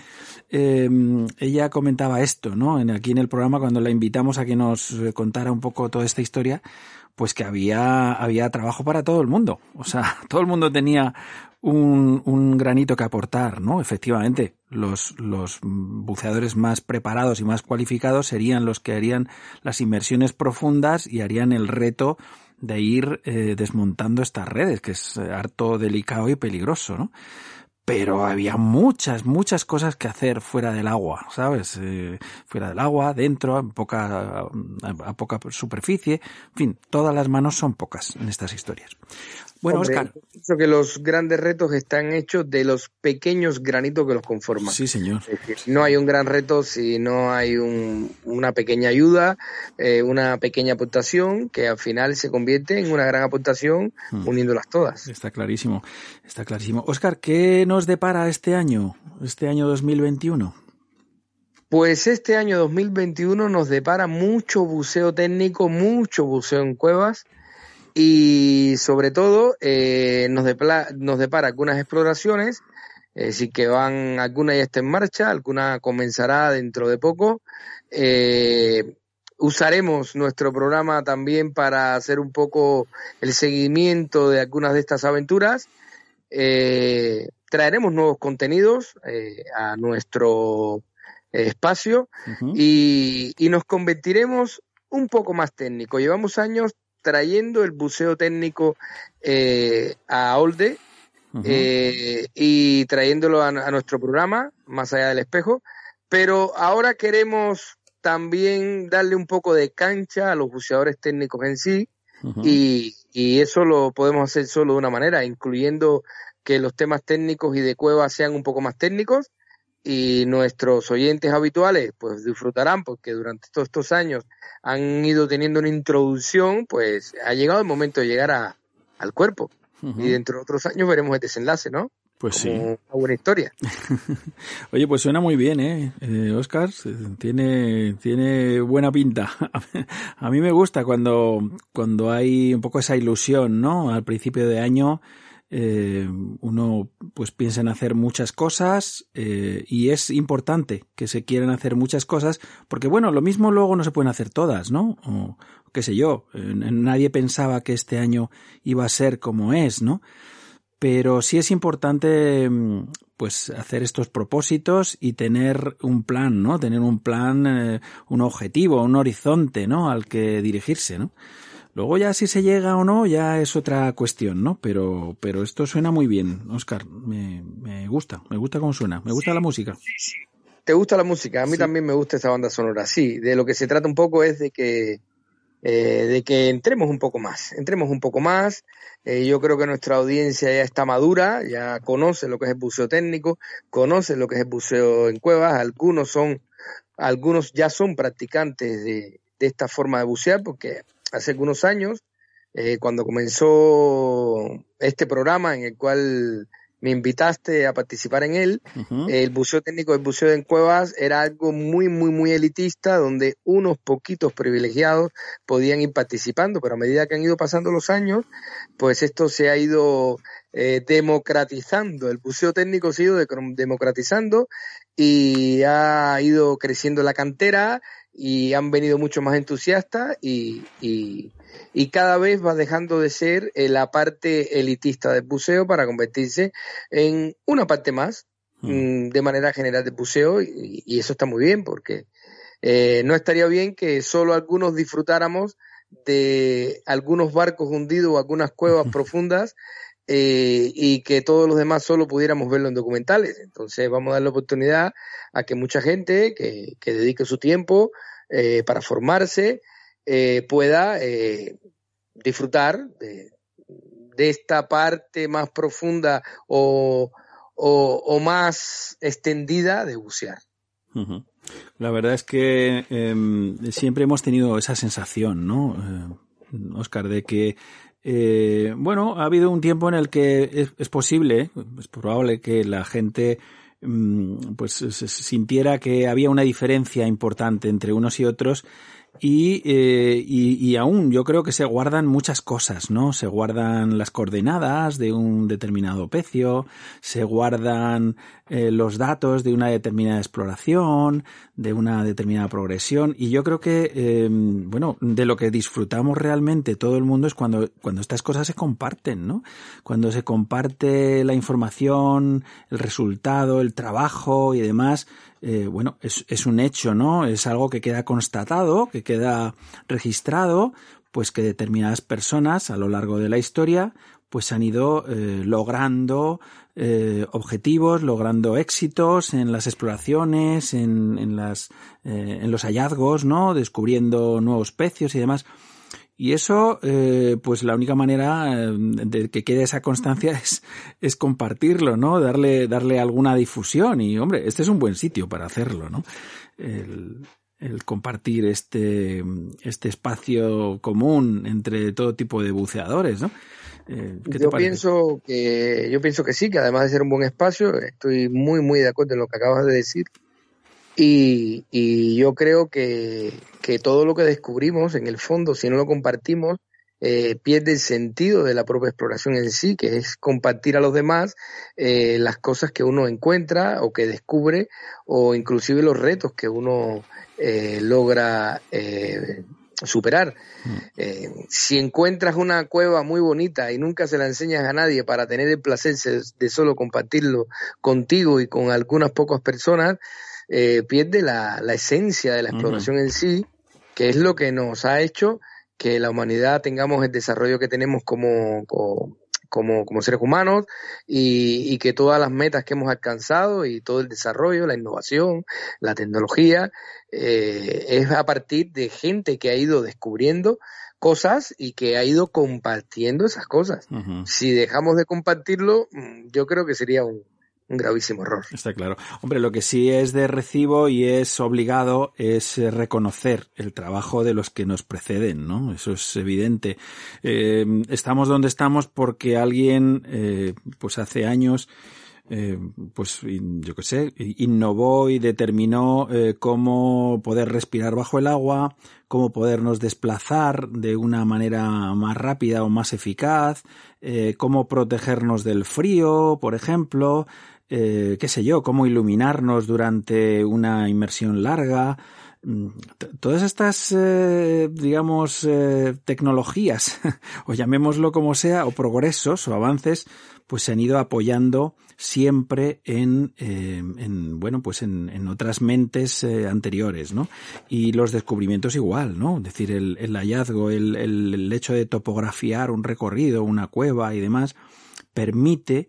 em, ella comentaba esto, ¿no? En, aquí en el programa, cuando la invitamos a que nos eh, contara un poco toda esta historia, pues que había, había trabajo para todo el mundo. O sea, <laughs> todo el mundo tenía un, un granito que aportar, ¿no? Efectivamente, los, los buceadores más preparados y más cualificados serían los que harían las inmersiones profundas y harían el reto de ir eh, desmontando estas redes, que es eh, harto delicado y peligroso, ¿no? Pero había muchas, muchas cosas que hacer fuera del agua, ¿sabes? Eh, fuera del agua, dentro, a poca, a poca superficie. En fin, todas las manos son pocas en estas historias. Bueno, Oscar. Pienso que los grandes retos están hechos de los pequeños granitos que los conforman. Sí, señor. no hay un gran reto si no hay una pequeña ayuda, eh, una pequeña aportación que al final se convierte en una gran aportación hmm. uniéndolas todas. Está clarísimo, está clarísimo. Oscar, ¿qué nos depara este año, este año 2021? Pues este año 2021 nos depara mucho buceo técnico, mucho buceo en cuevas y sobre todo eh, nos, nos depara algunas exploraciones, eh, que van, alguna ya está en marcha, alguna comenzará dentro de poco. Eh, usaremos nuestro programa también para hacer un poco el seguimiento de algunas de estas aventuras. Eh, traeremos nuevos contenidos a nuestro espacio y, y nos convertiremos un poco más técnico. Llevamos años trayendo el buceo técnico eh, a Olde eh, y trayéndolo a, nuestro programa, más allá del espejo, pero ahora queremos también darle un poco de cancha a los buceadores técnicos en sí y, y eso lo podemos hacer solo de una manera, incluyendo que los temas técnicos y de cueva sean un poco más técnicos y nuestros oyentes habituales pues disfrutarán porque durante todos estos años han ido teniendo una introducción, pues ha llegado el momento de llegar a, al cuerpo. Y dentro de otros años veremos el desenlace, ¿no? Pues sí. Una buena historia. <laughs> Oye, pues suena muy bien, ¿eh? eh Oscar, tiene, tiene buena pinta. <laughs> A mí me gusta cuando, cuando hay un poco esa ilusión, ¿no? Al principio de año eh, uno pues piensa en hacer muchas cosas eh, y es importante que se quieran hacer muchas cosas porque bueno, lo mismo luego no se pueden hacer todas, ¿no? O qué sé yo, nadie pensaba que este año iba a ser como es, ¿no? Pero sí es importante mm, pues hacer estos propósitos y tener un plan, ¿no? Tener un plan, eh, un objetivo, un horizonte, ¿no? Al que dirigirse, ¿no? Luego ya si se llega o no ya es otra cuestión, ¿no? Pero, pero esto suena muy bien, Oscar. Me, me gusta, me gusta cómo suena, me gusta la música. Sí, sí. ¿Te gusta la música? A mí también me gusta esta banda sonora. Sí, de lo que se trata un poco es de que, eh, de que entremos un poco más, entremos un poco más. Eh, yo creo que nuestra audiencia ya está madura, ya conoce lo que es el buceo técnico, conoce lo que es el buceo en cuevas. Algunos son, algunos ya son practicantes de, de esta forma de bucear porque hace algunos años, eh, cuando comenzó este programa en el cual me invitaste a participar en él, el buceo técnico, el buceo en cuevas era algo muy, muy, muy elitista, donde unos poquitos privilegiados podían ir participando, pero a medida que han ido pasando los años, pues esto se ha ido eh, democratizando, el buceo técnico se ha ido democratizando y ha ido creciendo la cantera y han venido mucho más entusiastas y, y, cada vez va dejando de ser eh, la parte elitista del buceo para convertirse en una parte más hmm. mm, de manera general del buceo y, eso está muy bien porque eh, no estaría bien que solo algunos disfrutáramos de algunos barcos hundidos o algunas cuevas <laughs> profundas eh, y que todos los demás solo pudiéramos verlo en documentales. Entonces vamos a dar la oportunidad a que mucha gente que, que dedique su tiempo eh, para formarse eh, pueda disfrutar de, de, esta parte más profunda o, o, más extendida de bucear. La verdad es que em, siempre hemos tenido esa sensación, ¿no, Oscar, de que eh, bueno, ha habido un tiempo en el que es, posible, es probable que la gente mm, pues sintiera que había una diferencia importante entre unos y otros eh, y, y, aún yo creo que se guardan muchas cosas, ¿no? Se guardan las coordenadas de un determinado pecio, se guardan eh, los datos de una determinada exploración, de una determinada progresión, y yo creo que, em, bueno, de lo que disfrutamos realmente todo el mundo es cuando, cuando estas cosas se comparten, ¿no? Cuando se comparte la información, el resultado, el trabajo y demás, eh, bueno, es, un hecho, ¿no? Es algo que queda constatado, que queda registrado, pues que determinadas personas a lo largo de la historia pues han ido eh, logrando eh, objetivos, logrando éxitos en las exploraciones, en, en las, en los hallazgos, ¿no? Descubriendo nuevos pecios y demás. Y eso, eh, pues la única manera eh, de que quede esa constancia <laughs> es, es compartirlo, ¿no? Darle, darle alguna difusión. Y, hombre, este es un buen sitio para hacerlo, ¿no? El, el compartir este, este espacio común entre todo tipo de buceadores, ¿no? Eh, yo pienso que yo pienso que sí, que además de ser un buen espacio, estoy muy muy de acuerdo en lo que acabas de decir y, y yo creo que, que, todo lo que descubrimos, en el fondo, si no lo compartimos, eh, pierde el sentido de la propia exploración en sí, que es compartir a los demás eh, las cosas que uno encuentra o que descubre, o inclusive los retos que uno eh, logra eh, superar. Mm. Eh, si encuentras una cueva muy bonita y nunca se la enseñas a nadie para tener el placer de solo compartirlo contigo y con algunas pocas personas, eh, pierde la, la, esencia de la exploración en sí, que es lo que nos ha hecho que la humanidad tengamos el desarrollo que tenemos como, como, como seres humanos y, y, que todas las metas que hemos alcanzado y todo el desarrollo, la innovación, la tecnología, eh, es a partir de gente que ha ido descubriendo cosas y que ha ido compartiendo esas cosas. Si dejamos de compartirlo, mm, yo creo que sería un, un gravísimo error. Está claro. Hombre, lo que sí es de recibo y es obligado es eh, reconocer el trabajo de los que nos preceden, ¿no? Eso es evidente. Eh, estamos donde estamos porque alguien, eh, pues hace años, eh, pues yo qué sé, innovó y determinó cómo poder respirar bajo el agua, cómo podernos desplazar de una manera más rápida o más eficaz, cómo protegernos del frío, por ejemplo, eh, qué sé yo, cómo iluminarnos durante una inmersión larga. Mm, todas estas, eh, digamos, eh, tecnologías, <laughs> o llamémoslo como sea, o progresos o avances, pues se han ido apoyando siempre en, en bueno, pues en, otras mentes anteriores, ¿no? Y los descubrimientos igual, ¿no? Es decir, el, hallazgo, el hecho de topografiar un recorrido, una cueva y demás, permite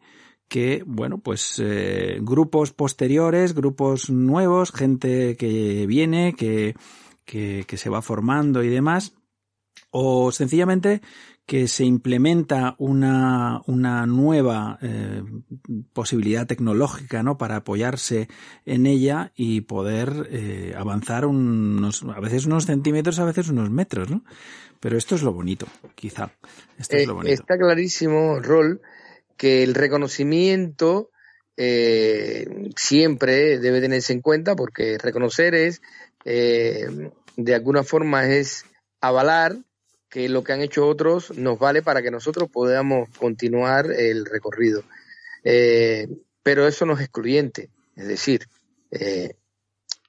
que, bueno, pues eh, grupos posteriores, grupos nuevos, gente que viene, que, que, que se va formando y demás, o sencillamente que se implementa una, una nueva eh, posibilidad tecnológica ¿no? para apoyarse en ella y poder eh, avanzar unos, a veces unos centímetros, a veces unos metros, ¿no? Pero esto es lo bonito, quizá. Esto Eh, es lo bonito. está clarísimo, Rol, que el reconocimiento eh, siempre debe tenerse en cuenta porque reconocer es, eh, de alguna forma, es avalar que lo que han hecho otros nos vale para que nosotros podamos continuar el recorrido. Eh, pero eso no es excluyente, es decir, eh,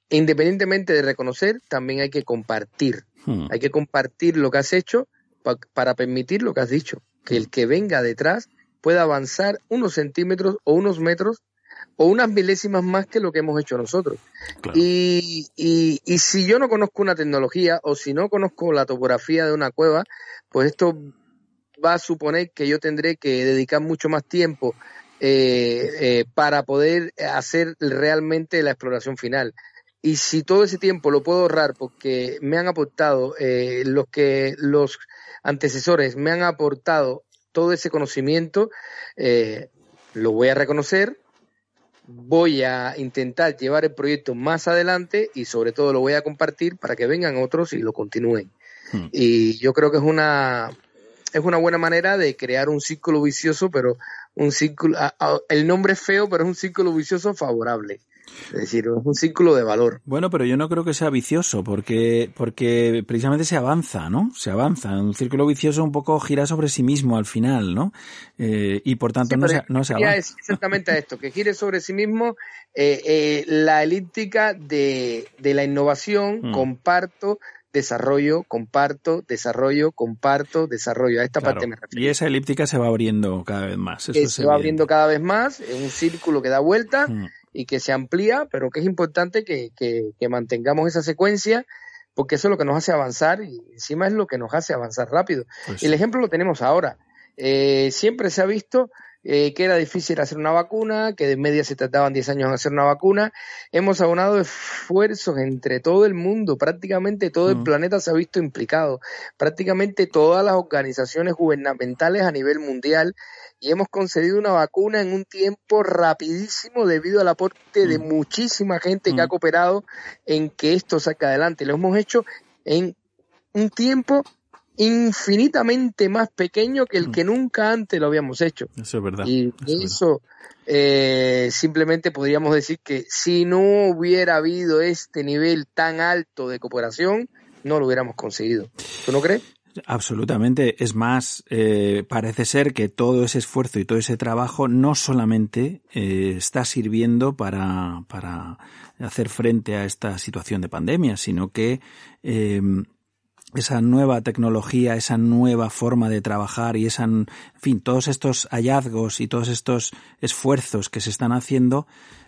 independientemente de reconocer, también hay que compartir. Hmm. Hay que compartir lo que has hecho pa- para permitir lo que has dicho, que el que venga detrás pueda avanzar unos centímetros o unos metros o unas milésimas más que lo que hemos hecho nosotros. Claro. Y, y, y si yo no conozco una tecnología o si no conozco la topografía de una cueva, pues esto va a suponer que yo tendré que dedicar mucho más tiempo eh, eh, para poder hacer realmente la exploración final. Y si todo ese tiempo lo puedo ahorrar porque me han aportado eh, los que los antecesores me han aportado todo ese conocimiento, eh, lo voy a reconocer, voy a intentar llevar el proyecto más adelante y sobre todo lo voy a compartir para que vengan otros y lo continúen. Hmm. Y yo creo que es una es una buena manera de crear un círculo vicioso, pero un círculo el nombre es feo, pero es un círculo vicioso favorable. Es decir, es un círculo de valor. Bueno, pero yo no creo que sea vicioso, porque, porque precisamente se avanza, ¿no? Se avanza. Un círculo vicioso un poco gira sobre sí mismo al final, ¿no? Eh, y por tanto Sí, no, se, no se avanza. es exactamente a esto, que gire sobre sí mismo eh, eh, la elíptica de, de la innovación, Mm. comparto, desarrollo, comparto, desarrollo, comparto, desarrollo. A esta Claro. parte me refiero. Y esa elíptica se va abriendo cada vez más. Eso se va evidente. abriendo cada vez más, es un círculo que da vuelta Mm. Y que se amplía, pero que es importante que, que- que mantengamos esa secuencia, porque eso es lo que nos hace avanzar y encima es lo que nos hace avanzar rápido. Pues Y el ejemplo lo tenemos ahora. Eh, siempre se ha visto eh, que era difícil hacer una vacuna, que de media se tardaban 10 años en hacer una vacuna. Hemos aunado esfuerzos entre todo el mundo, prácticamente todo el Mm. planeta se ha visto implicado, prácticamente todas las organizaciones gubernamentales a nivel mundial y hemos concedido una vacuna en un tiempo rapidísimo debido al aporte de Mm. muchísima gente que Mm. ha cooperado en que esto salga adelante. Lo hemos hecho en un tiempo infinitamente más pequeño que el Mm. que nunca antes lo habíamos hecho. Eso es verdad. Y eso verdad. eh, simplemente podríamos decir que si no hubiera habido este nivel tan alto de cooperación, no lo hubiéramos conseguido. ¿Tú no crees? Absolutamente. Es más, eh, parece ser que todo ese esfuerzo y todo ese trabajo no solamente eh, está sirviendo para, para hacer frente a esta situación de pandemia, sino que eh, esa nueva tecnología, esa nueva forma de trabajar y esa, en fin, todos estos hallazgos y todos estos esfuerzos que se están haciendo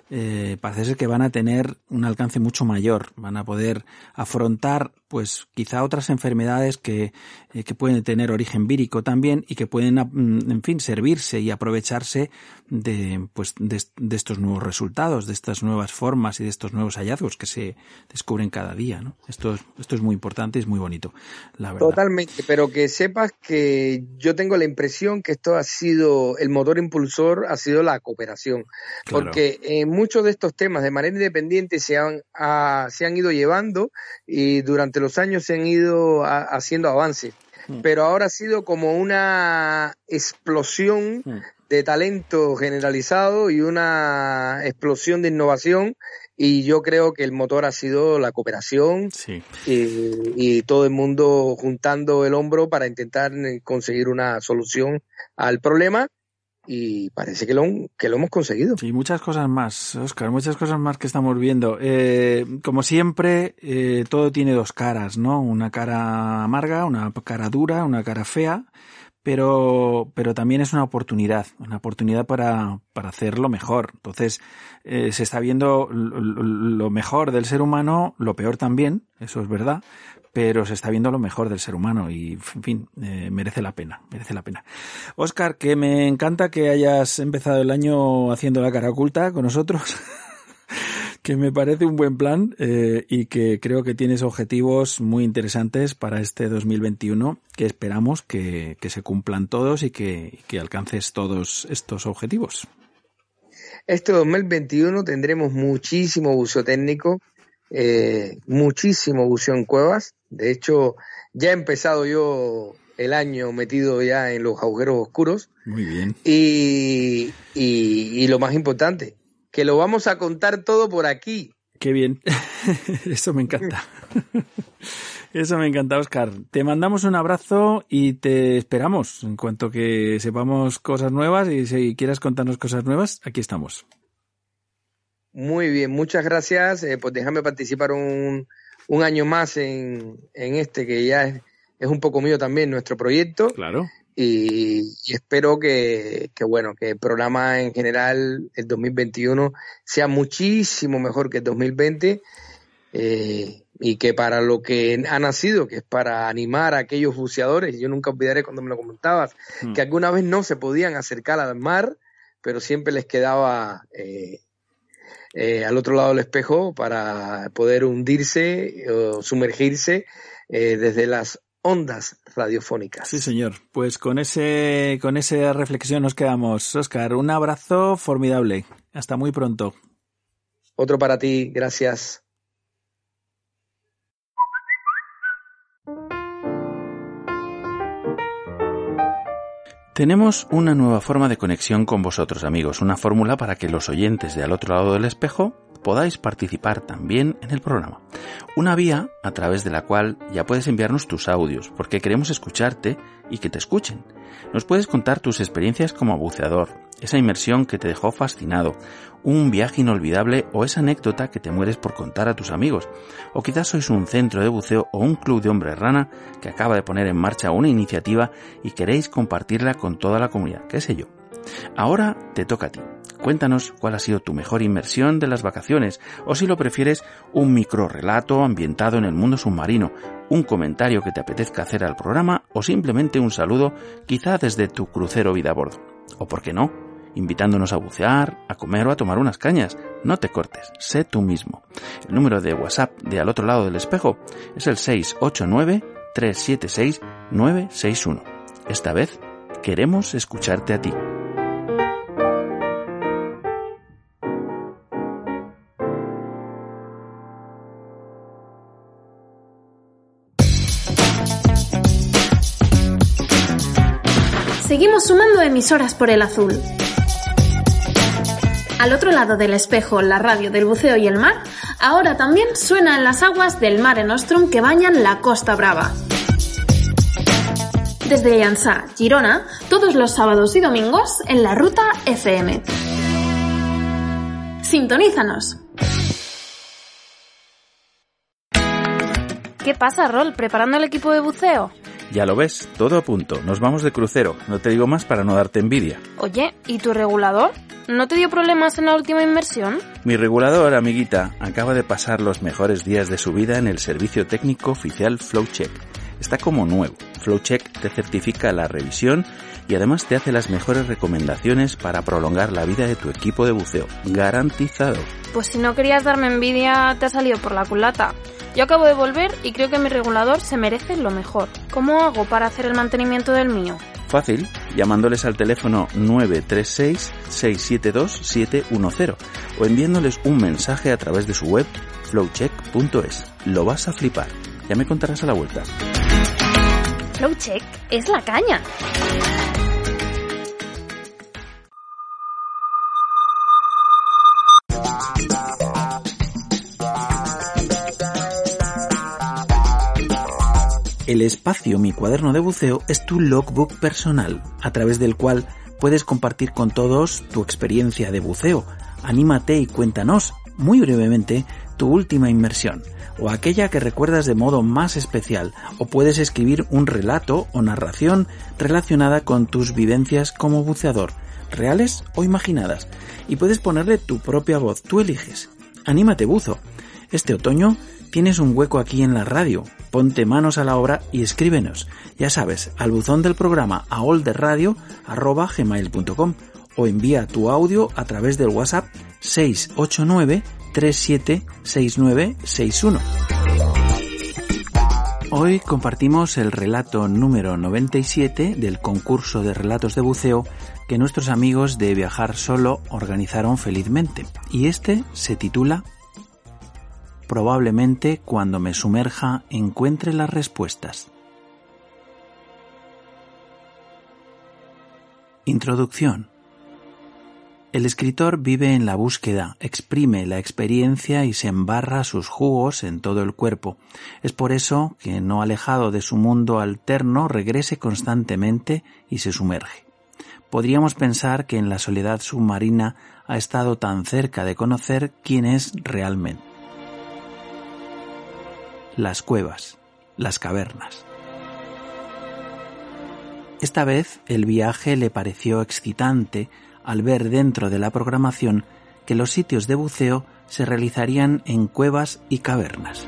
eh, parece ser que van a tener un alcance mucho mayor, van a poder afrontar pues quizá otras enfermedades que, eh, que pueden tener origen vírico también y que pueden, mm, en fin, servirse y aprovecharse de, pues, de, estos nuevos resultados, de estas nuevas formas y de estos nuevos hallazgos que se descubren cada día. ¿no? Esto, es, esto es muy importante y es muy bonito, la verdad. Totalmente, pero que sepas que yo tengo la impresión que esto ha sido, el motor impulsor ha sido la cooperación, porque en muchos de estos temas de manera independiente se han, se han ido llevando y durante los años se han ido haciendo avances. Mm. Pero ahora ha sido como una explosión mm. de talento generalizado y una explosión de innovación y yo creo que el motor ha sido la cooperación y, todo el mundo juntando el hombro para intentar conseguir una solución al problema y parece que lo, que lo hemos conseguido. Sí, muchas cosas más, Oscar, muchas cosas más que estamos viendo. Eh, como siempre, eh, todo tiene dos caras, ¿no? Una cara amarga, una cara dura, una cara fea, pero, pero también es una oportunidad, una oportunidad para, para hacerlo mejor. Entonces, eh, se está viendo lo mejor del ser humano, lo peor también, eso es verdad, pero se está viendo lo mejor del ser humano y, en fin, eh, merece la pena, merece la pena. Oscar, que me encanta que hayas empezado el año haciendo la cara oculta con nosotros. <laughs> que me parece un buen plan eh, y que creo que tienes objetivos muy interesantes para este 2021 que esperamos que, se cumplan todos y que, alcances todos estos objetivos. Este 2021 tendremos muchísimo buceo técnico, eh, muchísimo buceo en cuevas. De hecho, ya he empezado yo el año metido ya en los agujeros oscuros. Muy bien. Y, y, lo más importante, que lo vamos a contar todo por aquí. Qué bien. <laughs> Eso me encanta. <laughs> Eso me encanta, Oscar. Te mandamos un abrazo y te esperamos. En cuanto que sepamos cosas nuevas y si quieras contarnos cosas nuevas, aquí estamos. Muy bien, muchas gracias. Eh, pues déjame participar un, un año más en, en, este que ya es, es, un poco mío también, nuestro proyecto. Claro. Y, espero que, que, bueno, que el programa en general, el 2021, sea muchísimo mejor que el 2020. Eh, y que para lo que ha nacido, que es para animar a aquellos buceadores, yo nunca olvidaré cuando me lo comentabas, hmm. que alguna vez no se podían acercar al mar, pero siempre les quedaba eh, eh, al otro lado del espejo para poder hundirse o sumergirse eh, desde las ondas radiofónicas. Sí, señor. Pues con ese con esa reflexión nos quedamos. Oscar, un abrazo formidable. Hasta muy pronto. Otro para ti, gracias. Tenemos una nueva forma de conexión con vosotros amigos, una fórmula para que los oyentes de al otro lado del espejo podáis participar también en el programa. Una vía a través de la cual ya puedes enviarnos tus audios, porque queremos escucharte y que te escuchen. Nos puedes contar tus experiencias como buceador, esa inmersión que te dejó fascinado, un viaje inolvidable o esa anécdota que te mueres por contar a tus amigos. O quizás sois un centro de buceo o un club de hombres rana que acaba de poner en marcha una iniciativa y queréis compartirla con toda la comunidad, qué sé yo. Ahora te toca a ti. Cuéntanos cuál ha sido tu mejor inmersión de las vacaciones, o si lo prefieres, un micro relato ambientado en el mundo submarino, un comentario que te apetezca hacer al programa, o simplemente un saludo, quizá desde tu crucero vida a bordo. O por qué no, invitándonos a bucear, a comer o a tomar unas cañas. No te cortes, sé tú mismo. El número de WhatsApp de al otro lado del espejo es el 689-376-961. Esta vez queremos escucharte a ti. Emisoras por el azul. Al otro lado del espejo, la radio del buceo y el mar, ahora también suena en las aguas del Mare Nostrum que bañan la Costa Brava. Desde Llançà, Girona, todos los sábados y domingos en la ruta FM. Sintonízanos. ¿Qué pasa, Rol? ¿Preparando el equipo de buceo? Ya lo ves, todo a punto. Nos vamos de crucero. No te digo más para no darte envidia. Oye, ¿y tu regulador? ¿No te dio problemas en la última inmersión? Mi regulador, amiguita, acaba de pasar los mejores días de su vida en el servicio técnico oficial FlowCheck. Está como nuevo. FlowCheck te certifica la revisión y además te hace las mejores recomendaciones para prolongar la vida de tu equipo de buceo. Garantizado. Pues si no querías darme envidia, te ha salido por la culata. Yo acabo de volver y creo que mi regulador se merece lo mejor. ¿Cómo hago para hacer el mantenimiento del mío? Fácil, llamándoles al teléfono 936-672-710 o enviándoles un mensaje a través de su web flowcheck.es. Lo vas a flipar. Ya me contarás a la vuelta. Flowcheck es la caña. El espacio Mi cuaderno de buceo es tu logbook personal, a través del cual puedes compartir con todos tu experiencia de buceo. Anímate y cuéntanos, muy brevemente, tu última inmersión, o aquella que recuerdas de modo más especial, o puedes escribir un relato o narración relacionada con tus vivencias como buceador, reales o imaginadas, y puedes ponerle tu propia voz, tú eliges. Anímate buzo. Este otoño tienes un hueco aquí en la radio. Ponte manos a la obra y escríbenos. Ya sabes, al buzón del programa aolderradio.gmail.com o envía tu audio a través del WhatsApp 689 376961. Hoy compartimos el relato número 97 del concurso de relatos de buceo que nuestros amigos de Viajar Solo organizaron felizmente y este se titula Probablemente cuando me sumerja encuentre las respuestas. Introducción. El escritor vive en la búsqueda, exprime la experiencia y se embarra sus jugos en todo el cuerpo. Es por eso que, no alejado de su mundo alterno, regrese constantemente y se sumerge. Podríamos pensar que en la soledad submarina ha estado tan cerca de conocer quién es realmente las cuevas, las cavernas. Esta vez el viaje le pareció excitante al ver dentro de la programación que los sitios de buceo se realizarían en cuevas y cavernas.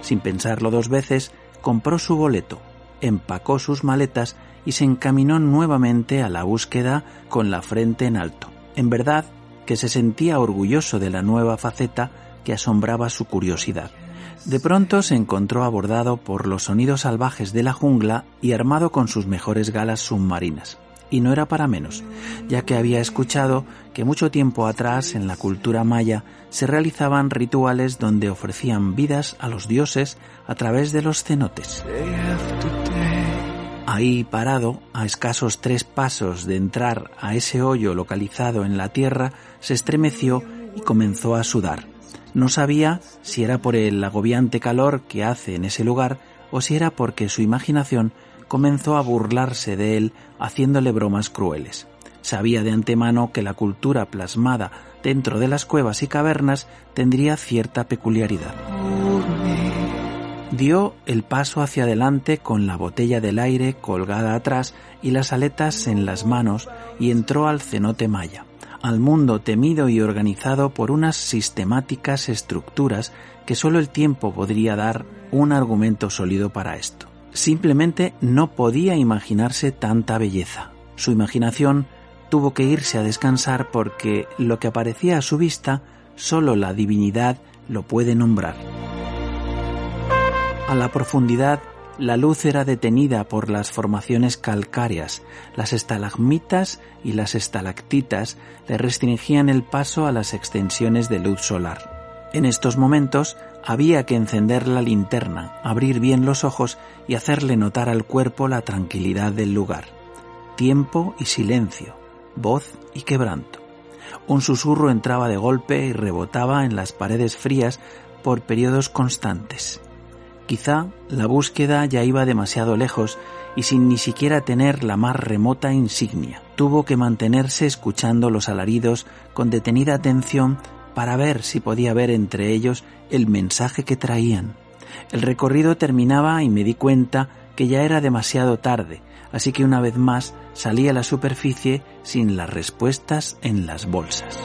Sin pensarlo dos veces, compró su boleto, empacó sus maletas y se encaminó nuevamente a la búsqueda con la frente en alto. En verdad que se sentía orgulloso de la nueva faceta que asombraba su curiosidad. De pronto se encontró abordado por los sonidos salvajes de la jungla y armado con sus mejores galas submarinas. Y no era para menos, ya que había escuchado que mucho tiempo atrás en la cultura maya se realizaban rituales donde ofrecían vidas a los dioses a través de los cenotes. Ahí parado, a escasos tres pasos de entrar a ese hoyo localizado en la tierra, se estremeció y comenzó a sudar. No sabía si era por el agobiante calor que hace en ese lugar o si era porque su imaginación comenzó a burlarse de él haciéndole bromas crueles. Sabía de antemano que la cultura plasmada dentro de las cuevas y cavernas tendría cierta peculiaridad. Dio el paso hacia adelante con la botella del aire colgada atrás y las aletas en las manos y entró al cenote maya al mundo temido y organizado por unas sistemáticas estructuras que solo el tiempo podría dar un argumento sólido para esto. Simplemente no podía imaginarse tanta belleza. Su imaginación tuvo que irse a descansar porque lo que aparecía a su vista solo la divinidad lo puede nombrar. A la profundidad la luz era detenida por las formaciones calcáreas, las estalagmitas y las estalactitas le restringían el paso a las extensiones de luz solar. En estos momentos había que encender la linterna, abrir bien los ojos y hacerle notar al cuerpo la tranquilidad del lugar. Tiempo y silencio, voz y quebranto. Un susurro entraba de golpe y rebotaba en las paredes frías por periodos constantes. Quizá la búsqueda ya iba demasiado lejos y sin ni siquiera tener la más remota insignia. Tuvo que mantenerse escuchando los alaridos con detenida atención para ver si podía ver entre ellos el mensaje que traían. El recorrido terminaba y me di cuenta que ya era demasiado tarde, así que una vez más salí a la superficie sin las respuestas en las bolsas.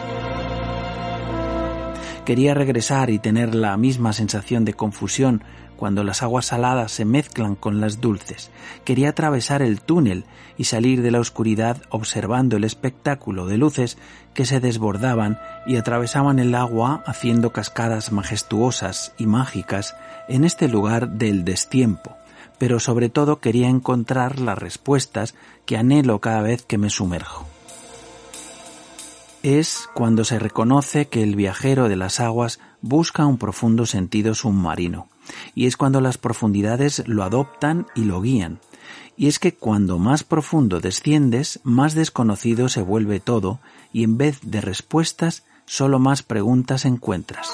Quería regresar y tener la misma sensación de confusión cuando las aguas saladas se mezclan con las dulces. Quería atravesar el túnel y salir de la oscuridad observando el espectáculo de luces que se desbordaban y atravesaban el agua haciendo cascadas majestuosas y mágicas en este lugar del destiempo. Pero sobre todo quería encontrar las respuestas que anhelo cada vez que me sumerjo es cuando se reconoce que el viajero de las aguas busca un profundo sentido submarino, y es cuando las profundidades lo adoptan y lo guían. Y es que cuando más profundo desciendes, más desconocido se vuelve todo, y en vez de respuestas, solo más preguntas encuentras.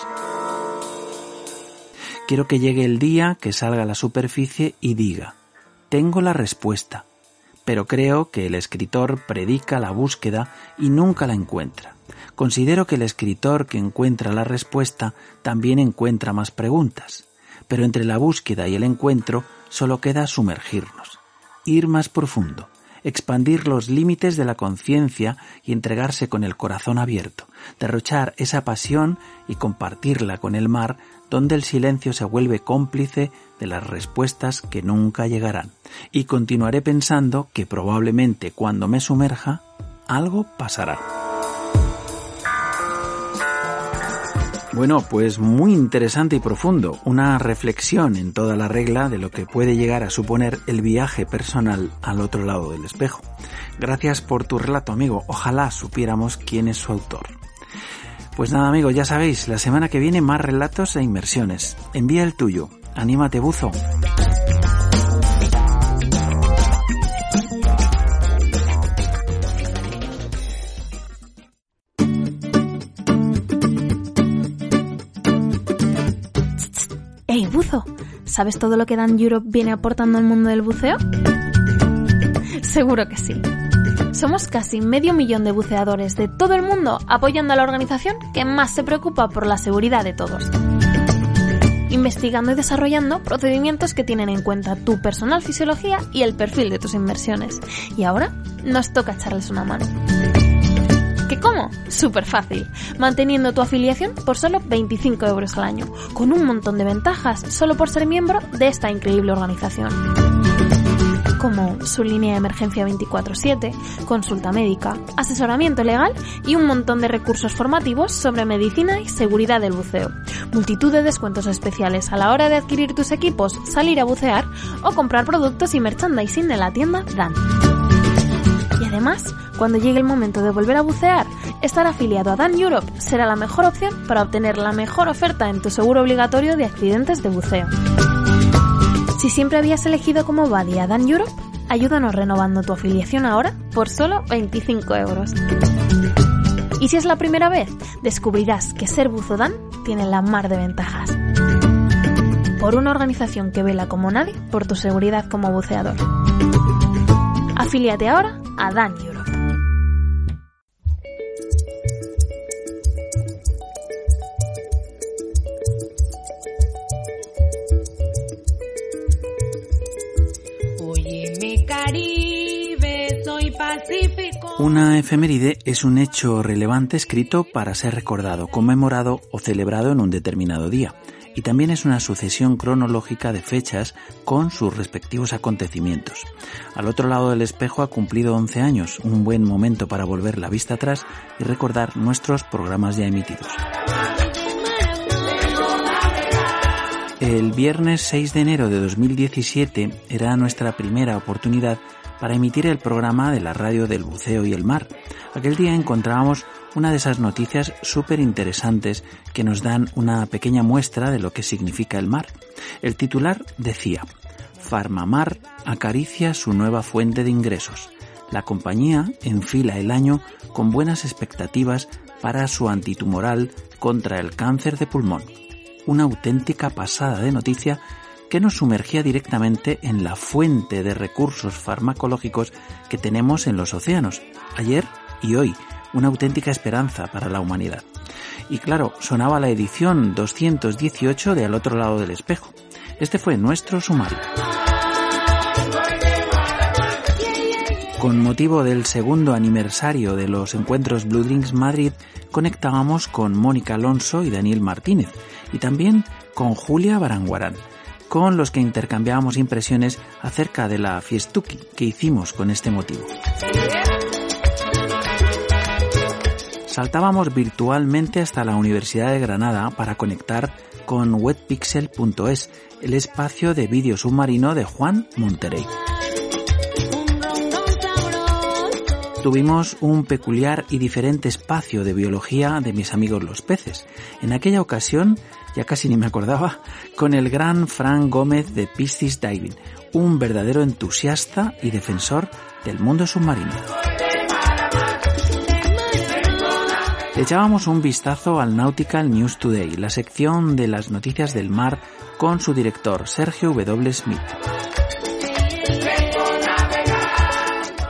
Quiero que llegue el día que salga a la superficie y diga, tengo la respuesta, pero creo que el escritor predica la búsqueda y nunca la encuentra. Considero que el escritor que encuentra la respuesta también encuentra más preguntas, pero entre la búsqueda y el encuentro solo queda sumergirnos, ir más profundo, expandir los límites de la conciencia y entregarse con el corazón abierto, derrochar esa pasión y compartirla con el mar donde el silencio se vuelve cómplice de las respuestas que nunca llegarán. Y continuaré pensando que probablemente cuando me sumerja, algo pasará. Bueno, pues muy interesante y profundo, una reflexión en toda la regla de lo que puede llegar a suponer el viaje personal al otro lado del espejo. Gracias por tu relato, amigo. Ojalá supiéramos quién es su autor. Pues nada amigos, ya sabéis, la semana que viene más relatos e inmersiones. Envía el tuyo. Anímate, buzo. Buzo, ¿sabes todo lo que Dan Europe viene aportando al mundo del buceo? Seguro que sí. Somos casi medio millón de buceadores de todo el mundo apoyando a la organización que más se preocupa por la seguridad de todos. Investigando y desarrollando procedimientos que tienen en cuenta tu personal fisiología y el perfil de tus inversiones. Y ahora nos toca echarles una mano. ¿Qué cómo? Súper fácil, manteniendo tu afiliación por solo 25 euros al año, con un montón de ventajas solo por ser miembro de esta increíble organización como su línea de emergencia 24/7, consulta médica, asesoramiento legal y un montón de recursos formativos sobre medicina y seguridad del buceo. Multitud de descuentos especiales a la hora de adquirir tus equipos, salir a bucear o comprar productos y merchandising en la tienda Dan. Y además, cuando llegue el momento de volver a bucear, estar afiliado a Dan Europe será la mejor opción para obtener la mejor oferta en tu seguro obligatorio de accidentes de buceo. Si siempre habías elegido como buddy a Dan Europe, ayúdanos renovando tu afiliación ahora por solo 25 euros. Y si es la primera vez, descubrirás que ser buzo Dan tiene la mar de ventajas. Por una organización que vela como nadie por tu seguridad como buceador. Afíliate ahora a Dan Europe. Una efeméride es un hecho relevante escrito para ser recordado, conmemorado o celebrado en un determinado día. Y también es una sucesión cronológica de fechas con sus respectivos acontecimientos. Al otro lado del espejo ha cumplido 11 años, un buen momento para volver la vista atrás y recordar nuestros programas ya emitidos. El viernes 6 de enero de 2017 era nuestra primera oportunidad para emitir el programa de la radio del buceo y el mar. Aquel día encontrábamos una de esas noticias súper interesantes que nos dan una pequeña muestra de lo que significa el mar. El titular decía, Farmamar acaricia su nueva fuente de ingresos. La compañía enfila el año con buenas expectativas para su antitumoral contra el cáncer de pulmón. Una auténtica pasada de noticia que nos sumergía directamente en la fuente de recursos farmacológicos que tenemos en los océanos, ayer y hoy, una auténtica esperanza para la humanidad. Y claro, sonaba la edición 218 de Al otro lado del espejo. Este fue nuestro sumario. Con motivo del segundo aniversario de los encuentros Blue Drinks Madrid, conectábamos con Mónica Alonso y Daniel Martínez, y también con Julia Baranguarán, con los que intercambiábamos impresiones acerca de la fiestuki que hicimos con este motivo. Saltábamos virtualmente hasta la Universidad de Granada para conectar con webpixel.es, el espacio de vídeo submarino de Juan Monterey. Tuvimos un peculiar y diferente espacio de biología de mis amigos los peces. En aquella ocasión, ya casi ni me acordaba, con el gran Frank Gómez de Piscis Diving, un verdadero entusiasta y defensor del mundo submarino. echábamos un vistazo al Nautical News Today, la sección de las noticias del mar con su director Sergio W. Smith.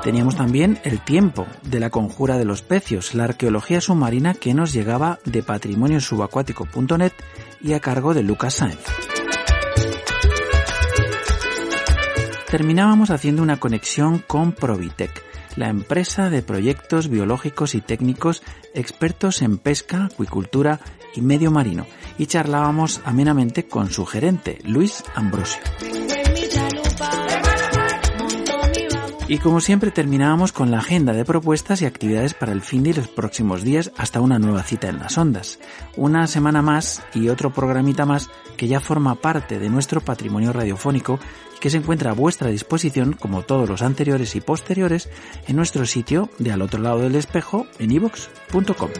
Teníamos también el tiempo de la conjura de los pecios, la arqueología submarina que nos llegaba de patrimoniosubacuático.net y a cargo de Lucas Sáenz. Terminábamos haciendo una conexión con Provitec, la empresa de proyectos biológicos y técnicos expertos en pesca, acuicultura y medio marino, y charlábamos amenamente con su gerente, Luis Ambrosio. Y como siempre terminábamos con la agenda de propuestas y actividades para el fin de los próximos días hasta una nueva cita en las ondas. Una semana más y otro programita más que ya forma parte de nuestro patrimonio radiofónico y que se encuentra a vuestra disposición, como todos los anteriores y posteriores, en nuestro sitio de al otro lado del espejo en ivox.com.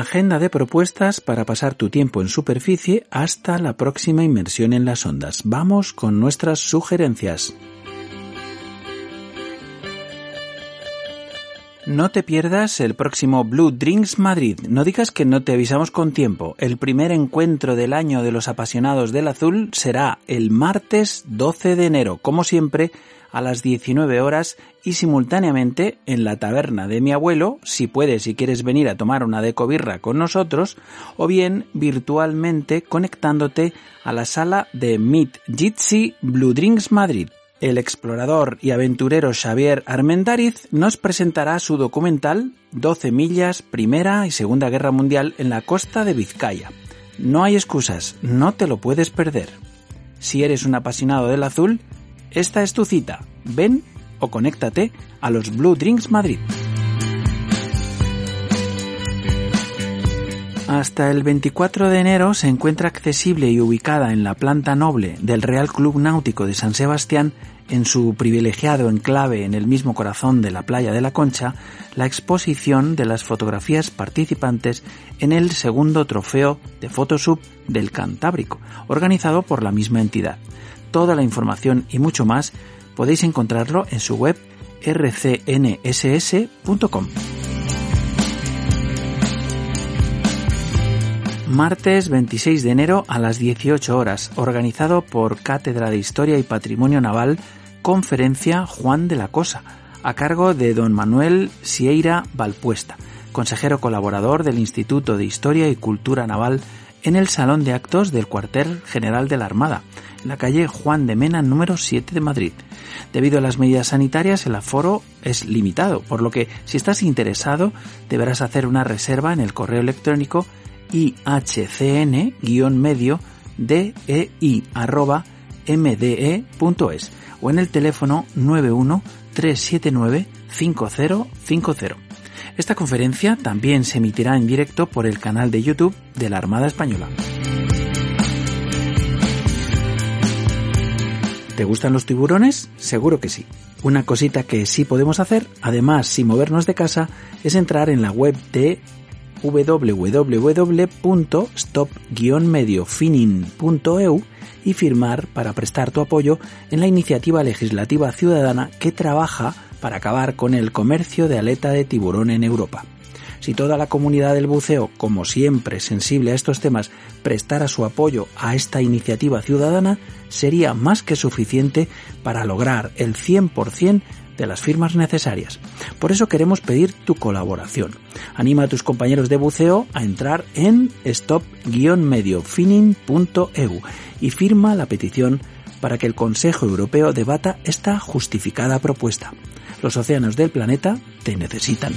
Agenda de propuestas para pasar tu tiempo en superficie hasta la próxima inmersión en las ondas. Vamos con nuestras sugerencias. No te pierdas el próximo Blue Drinks Madrid. No digas que no te avisamos con tiempo. El primer encuentro del año de los apasionados del azul será el martes 12 de enero, como siempre, a las 19 horas y simultáneamente en la taberna de mi abuelo, si puedes y quieres venir a tomar una decobirra con nosotros, o bien virtualmente conectándote a la sala de Meet Jitsi Blue Drinks Madrid. El explorador y aventurero Xavier Armendariz nos presentará su documental 12 millas, Primera y Segunda Guerra Mundial en la costa de Vizcaya. No hay excusas, no te lo puedes perder. Si eres un apasionado del azul, esta es tu cita. Ven o conéctate a los Blue Drinks Madrid. Hasta el 24 de enero se encuentra accesible y ubicada en la planta noble del Real Club Náutico de San Sebastián, en su privilegiado enclave en el mismo corazón de la playa de la Concha, la exposición de las fotografías participantes en el segundo trofeo de Photosub del Cantábrico, organizado por la misma entidad. Toda la información y mucho más podéis encontrarlo en su web rcnss.com. Martes 26 de enero a las 18 horas, organizado por Cátedra de Historia y Patrimonio Naval, conferencia Juan de la Cosa, a cargo de don Manuel Sieira Valpuesta, consejero colaborador del Instituto de Historia y Cultura Naval en el Salón de Actos del Cuartel General de la Armada, la calle Juan de Mena número 7 de Madrid. Debido a las medidas sanitarias, el aforo es limitado, por lo que si estás interesado deberás hacer una reserva en el correo electrónico ihcn-medio mde.es o en el teléfono 91 379 5050. Esta conferencia también se emitirá en directo por el canal de YouTube de la Armada Española. ¿Te gustan los tiburones? Seguro que sí. Una cosita que sí podemos hacer, además sin movernos de casa, es entrar en la web de www.stop-mediofinning.eu y firmar para prestar tu apoyo en la iniciativa legislativa ciudadana que trabaja para acabar con el comercio de aleta de tiburón en Europa. Si toda la comunidad del buceo, como siempre sensible a estos temas, prestara su apoyo a esta iniciativa ciudadana, sería más que suficiente para lograr el 100% de las firmas necesarias. Por eso queremos pedir tu colaboración. Anima a tus compañeros de buceo a entrar en stop-mediofinning.eu y firma la petición para que el Consejo Europeo debata esta justificada propuesta. Los océanos del planeta te necesitan.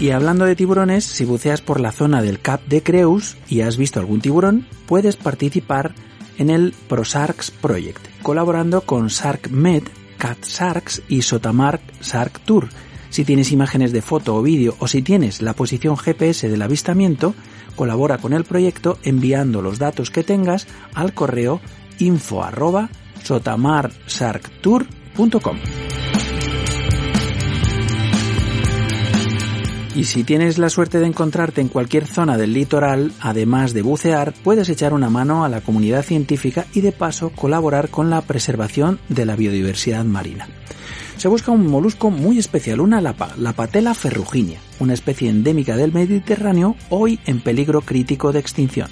Y hablando de tiburones, si buceas por la zona del Cap de Creus y has visto algún tiburón, puedes participar en el ProSharks Project, colaborando con SharkMed, Cat Sharks y Sotamark Shark Tour. Si tienes imágenes de foto o vídeo o si tienes la posición GPS del avistamiento, colabora con el proyecto enviando los datos que tengas al correo info. Y si tienes la suerte de encontrarte en cualquier zona del litoral, además de bucear, puedes echar una mano a la comunidad científica y de paso colaborar con la preservación de la biodiversidad marina. Se busca un molusco muy especial, una lapa, la patela ferruginea, una especie endémica del Mediterráneo hoy en peligro crítico de extinción.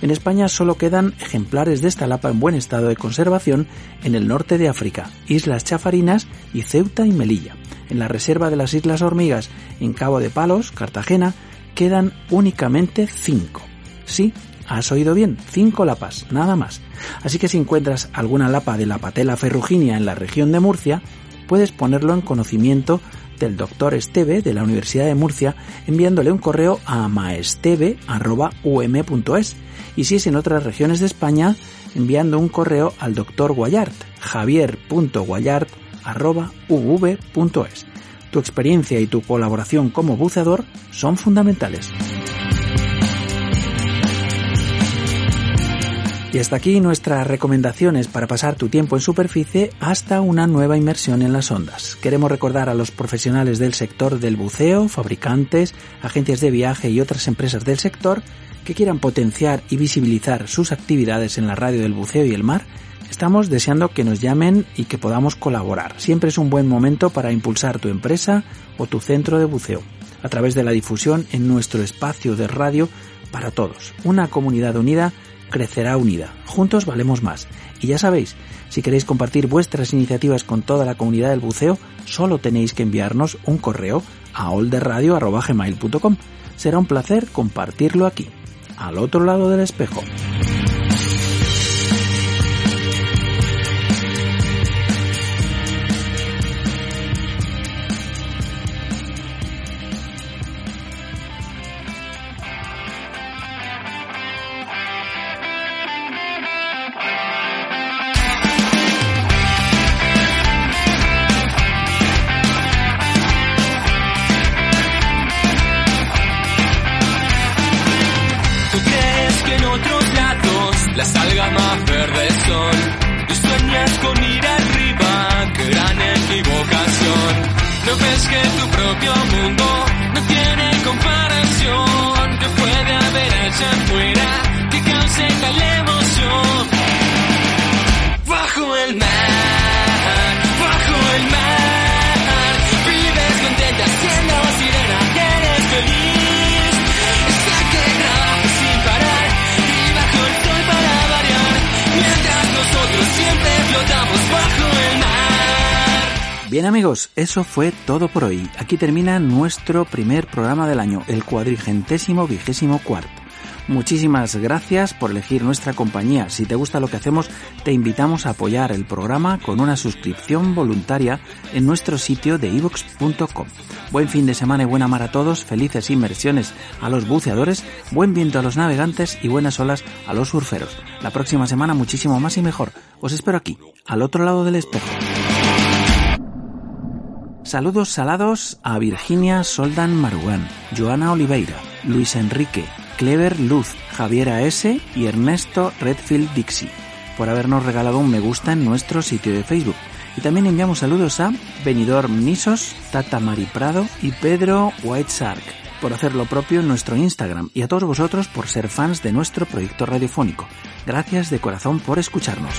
En España solo quedan ejemplares de esta lapa en buen estado de conservación en el norte de África, Islas Chafarinas y Ceuta y Melilla en la reserva de las Islas Hormigas, en Cabo de Palos, Cartagena, quedan únicamente cinco. Sí, has oído bien, cinco lapas, nada más. Así que si encuentras alguna lapa de la patela ferruginea en la región de Murcia, puedes ponerlo en conocimiento del doctor Esteve de la Universidad de Murcia enviándole un correo a maesteve.um.es y si es en otras regiones de España, enviando un correo al doctor Guayart, javier.guayart uv.es. Tu experiencia y tu colaboración como buceador son fundamentales. Y hasta aquí nuestras recomendaciones para pasar tu tiempo en superficie hasta una nueva inmersión en las ondas. Queremos recordar a los profesionales del sector del buceo, fabricantes, agencias de viaje y otras empresas del sector que quieran potenciar y visibilizar sus actividades en la radio del buceo y el mar Estamos deseando que nos llamen y que podamos colaborar. Siempre es un buen momento para impulsar tu empresa o tu centro de buceo a través de la difusión en nuestro espacio de radio para todos. Una comunidad unida crecerá unida. Juntos valemos más. Y ya sabéis, si queréis compartir vuestras iniciativas con toda la comunidad del buceo, solo tenéis que enviarnos un correo a olderradio.gmail.com. Será un placer compartirlo aquí, al otro lado del espejo. Bien amigos, eso fue todo por hoy. Aquí termina nuestro primer programa del año, el cuadrigentésimo vigésimo cuarto. Muchísimas gracias por elegir nuestra compañía. Si te gusta lo que hacemos, te invitamos a apoyar el programa con una suscripción voluntaria en nuestro sitio de ivox.com. Buen fin de semana y buena mar a todos, felices inmersiones a los buceadores, buen viento a los navegantes y buenas olas a los surferos. La próxima semana muchísimo más y mejor. Os espero aquí, al otro lado del espejo. Saludos salados a Virginia Soldan Marugán, Joana Oliveira, Luis Enrique, Clever Luz, Javiera S. y Ernesto Redfield Dixie por habernos regalado un me gusta en nuestro sitio de Facebook. Y también enviamos saludos a Benidor Nisos, Tata Mari Prado y Pedro White Shark por hacer lo propio en nuestro Instagram y a todos vosotros por ser fans de nuestro proyecto radiofónico. Gracias de corazón por escucharnos.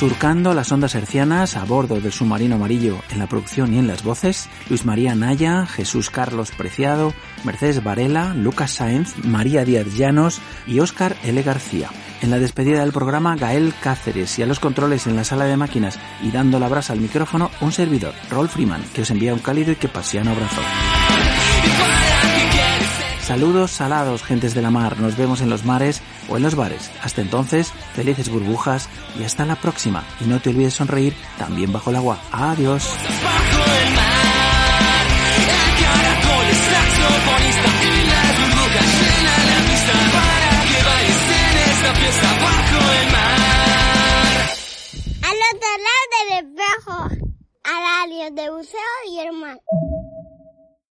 Surcando las ondas hercianas a bordo del submarino amarillo en la producción y en las voces, Luis María Naya, Jesús Carlos Preciado, Mercedes Varela, Lucas Sáenz, María Díaz Llanos y Óscar L. García. En la despedida del programa, Gael Cáceres y a los controles en la sala de máquinas y dando la brasa al micrófono, un servidor, Rolf Freeman, que os envía un cálido y que pasiano abrazo. Saludos salados, gentes de la mar. Nos vemos en los mares o en los bares. Hasta entonces, felices burbujas y hasta la próxima. Y no te olvides sonreír también bajo el agua. Adiós. Al otro lado del espejo, a la de buceo y el mar.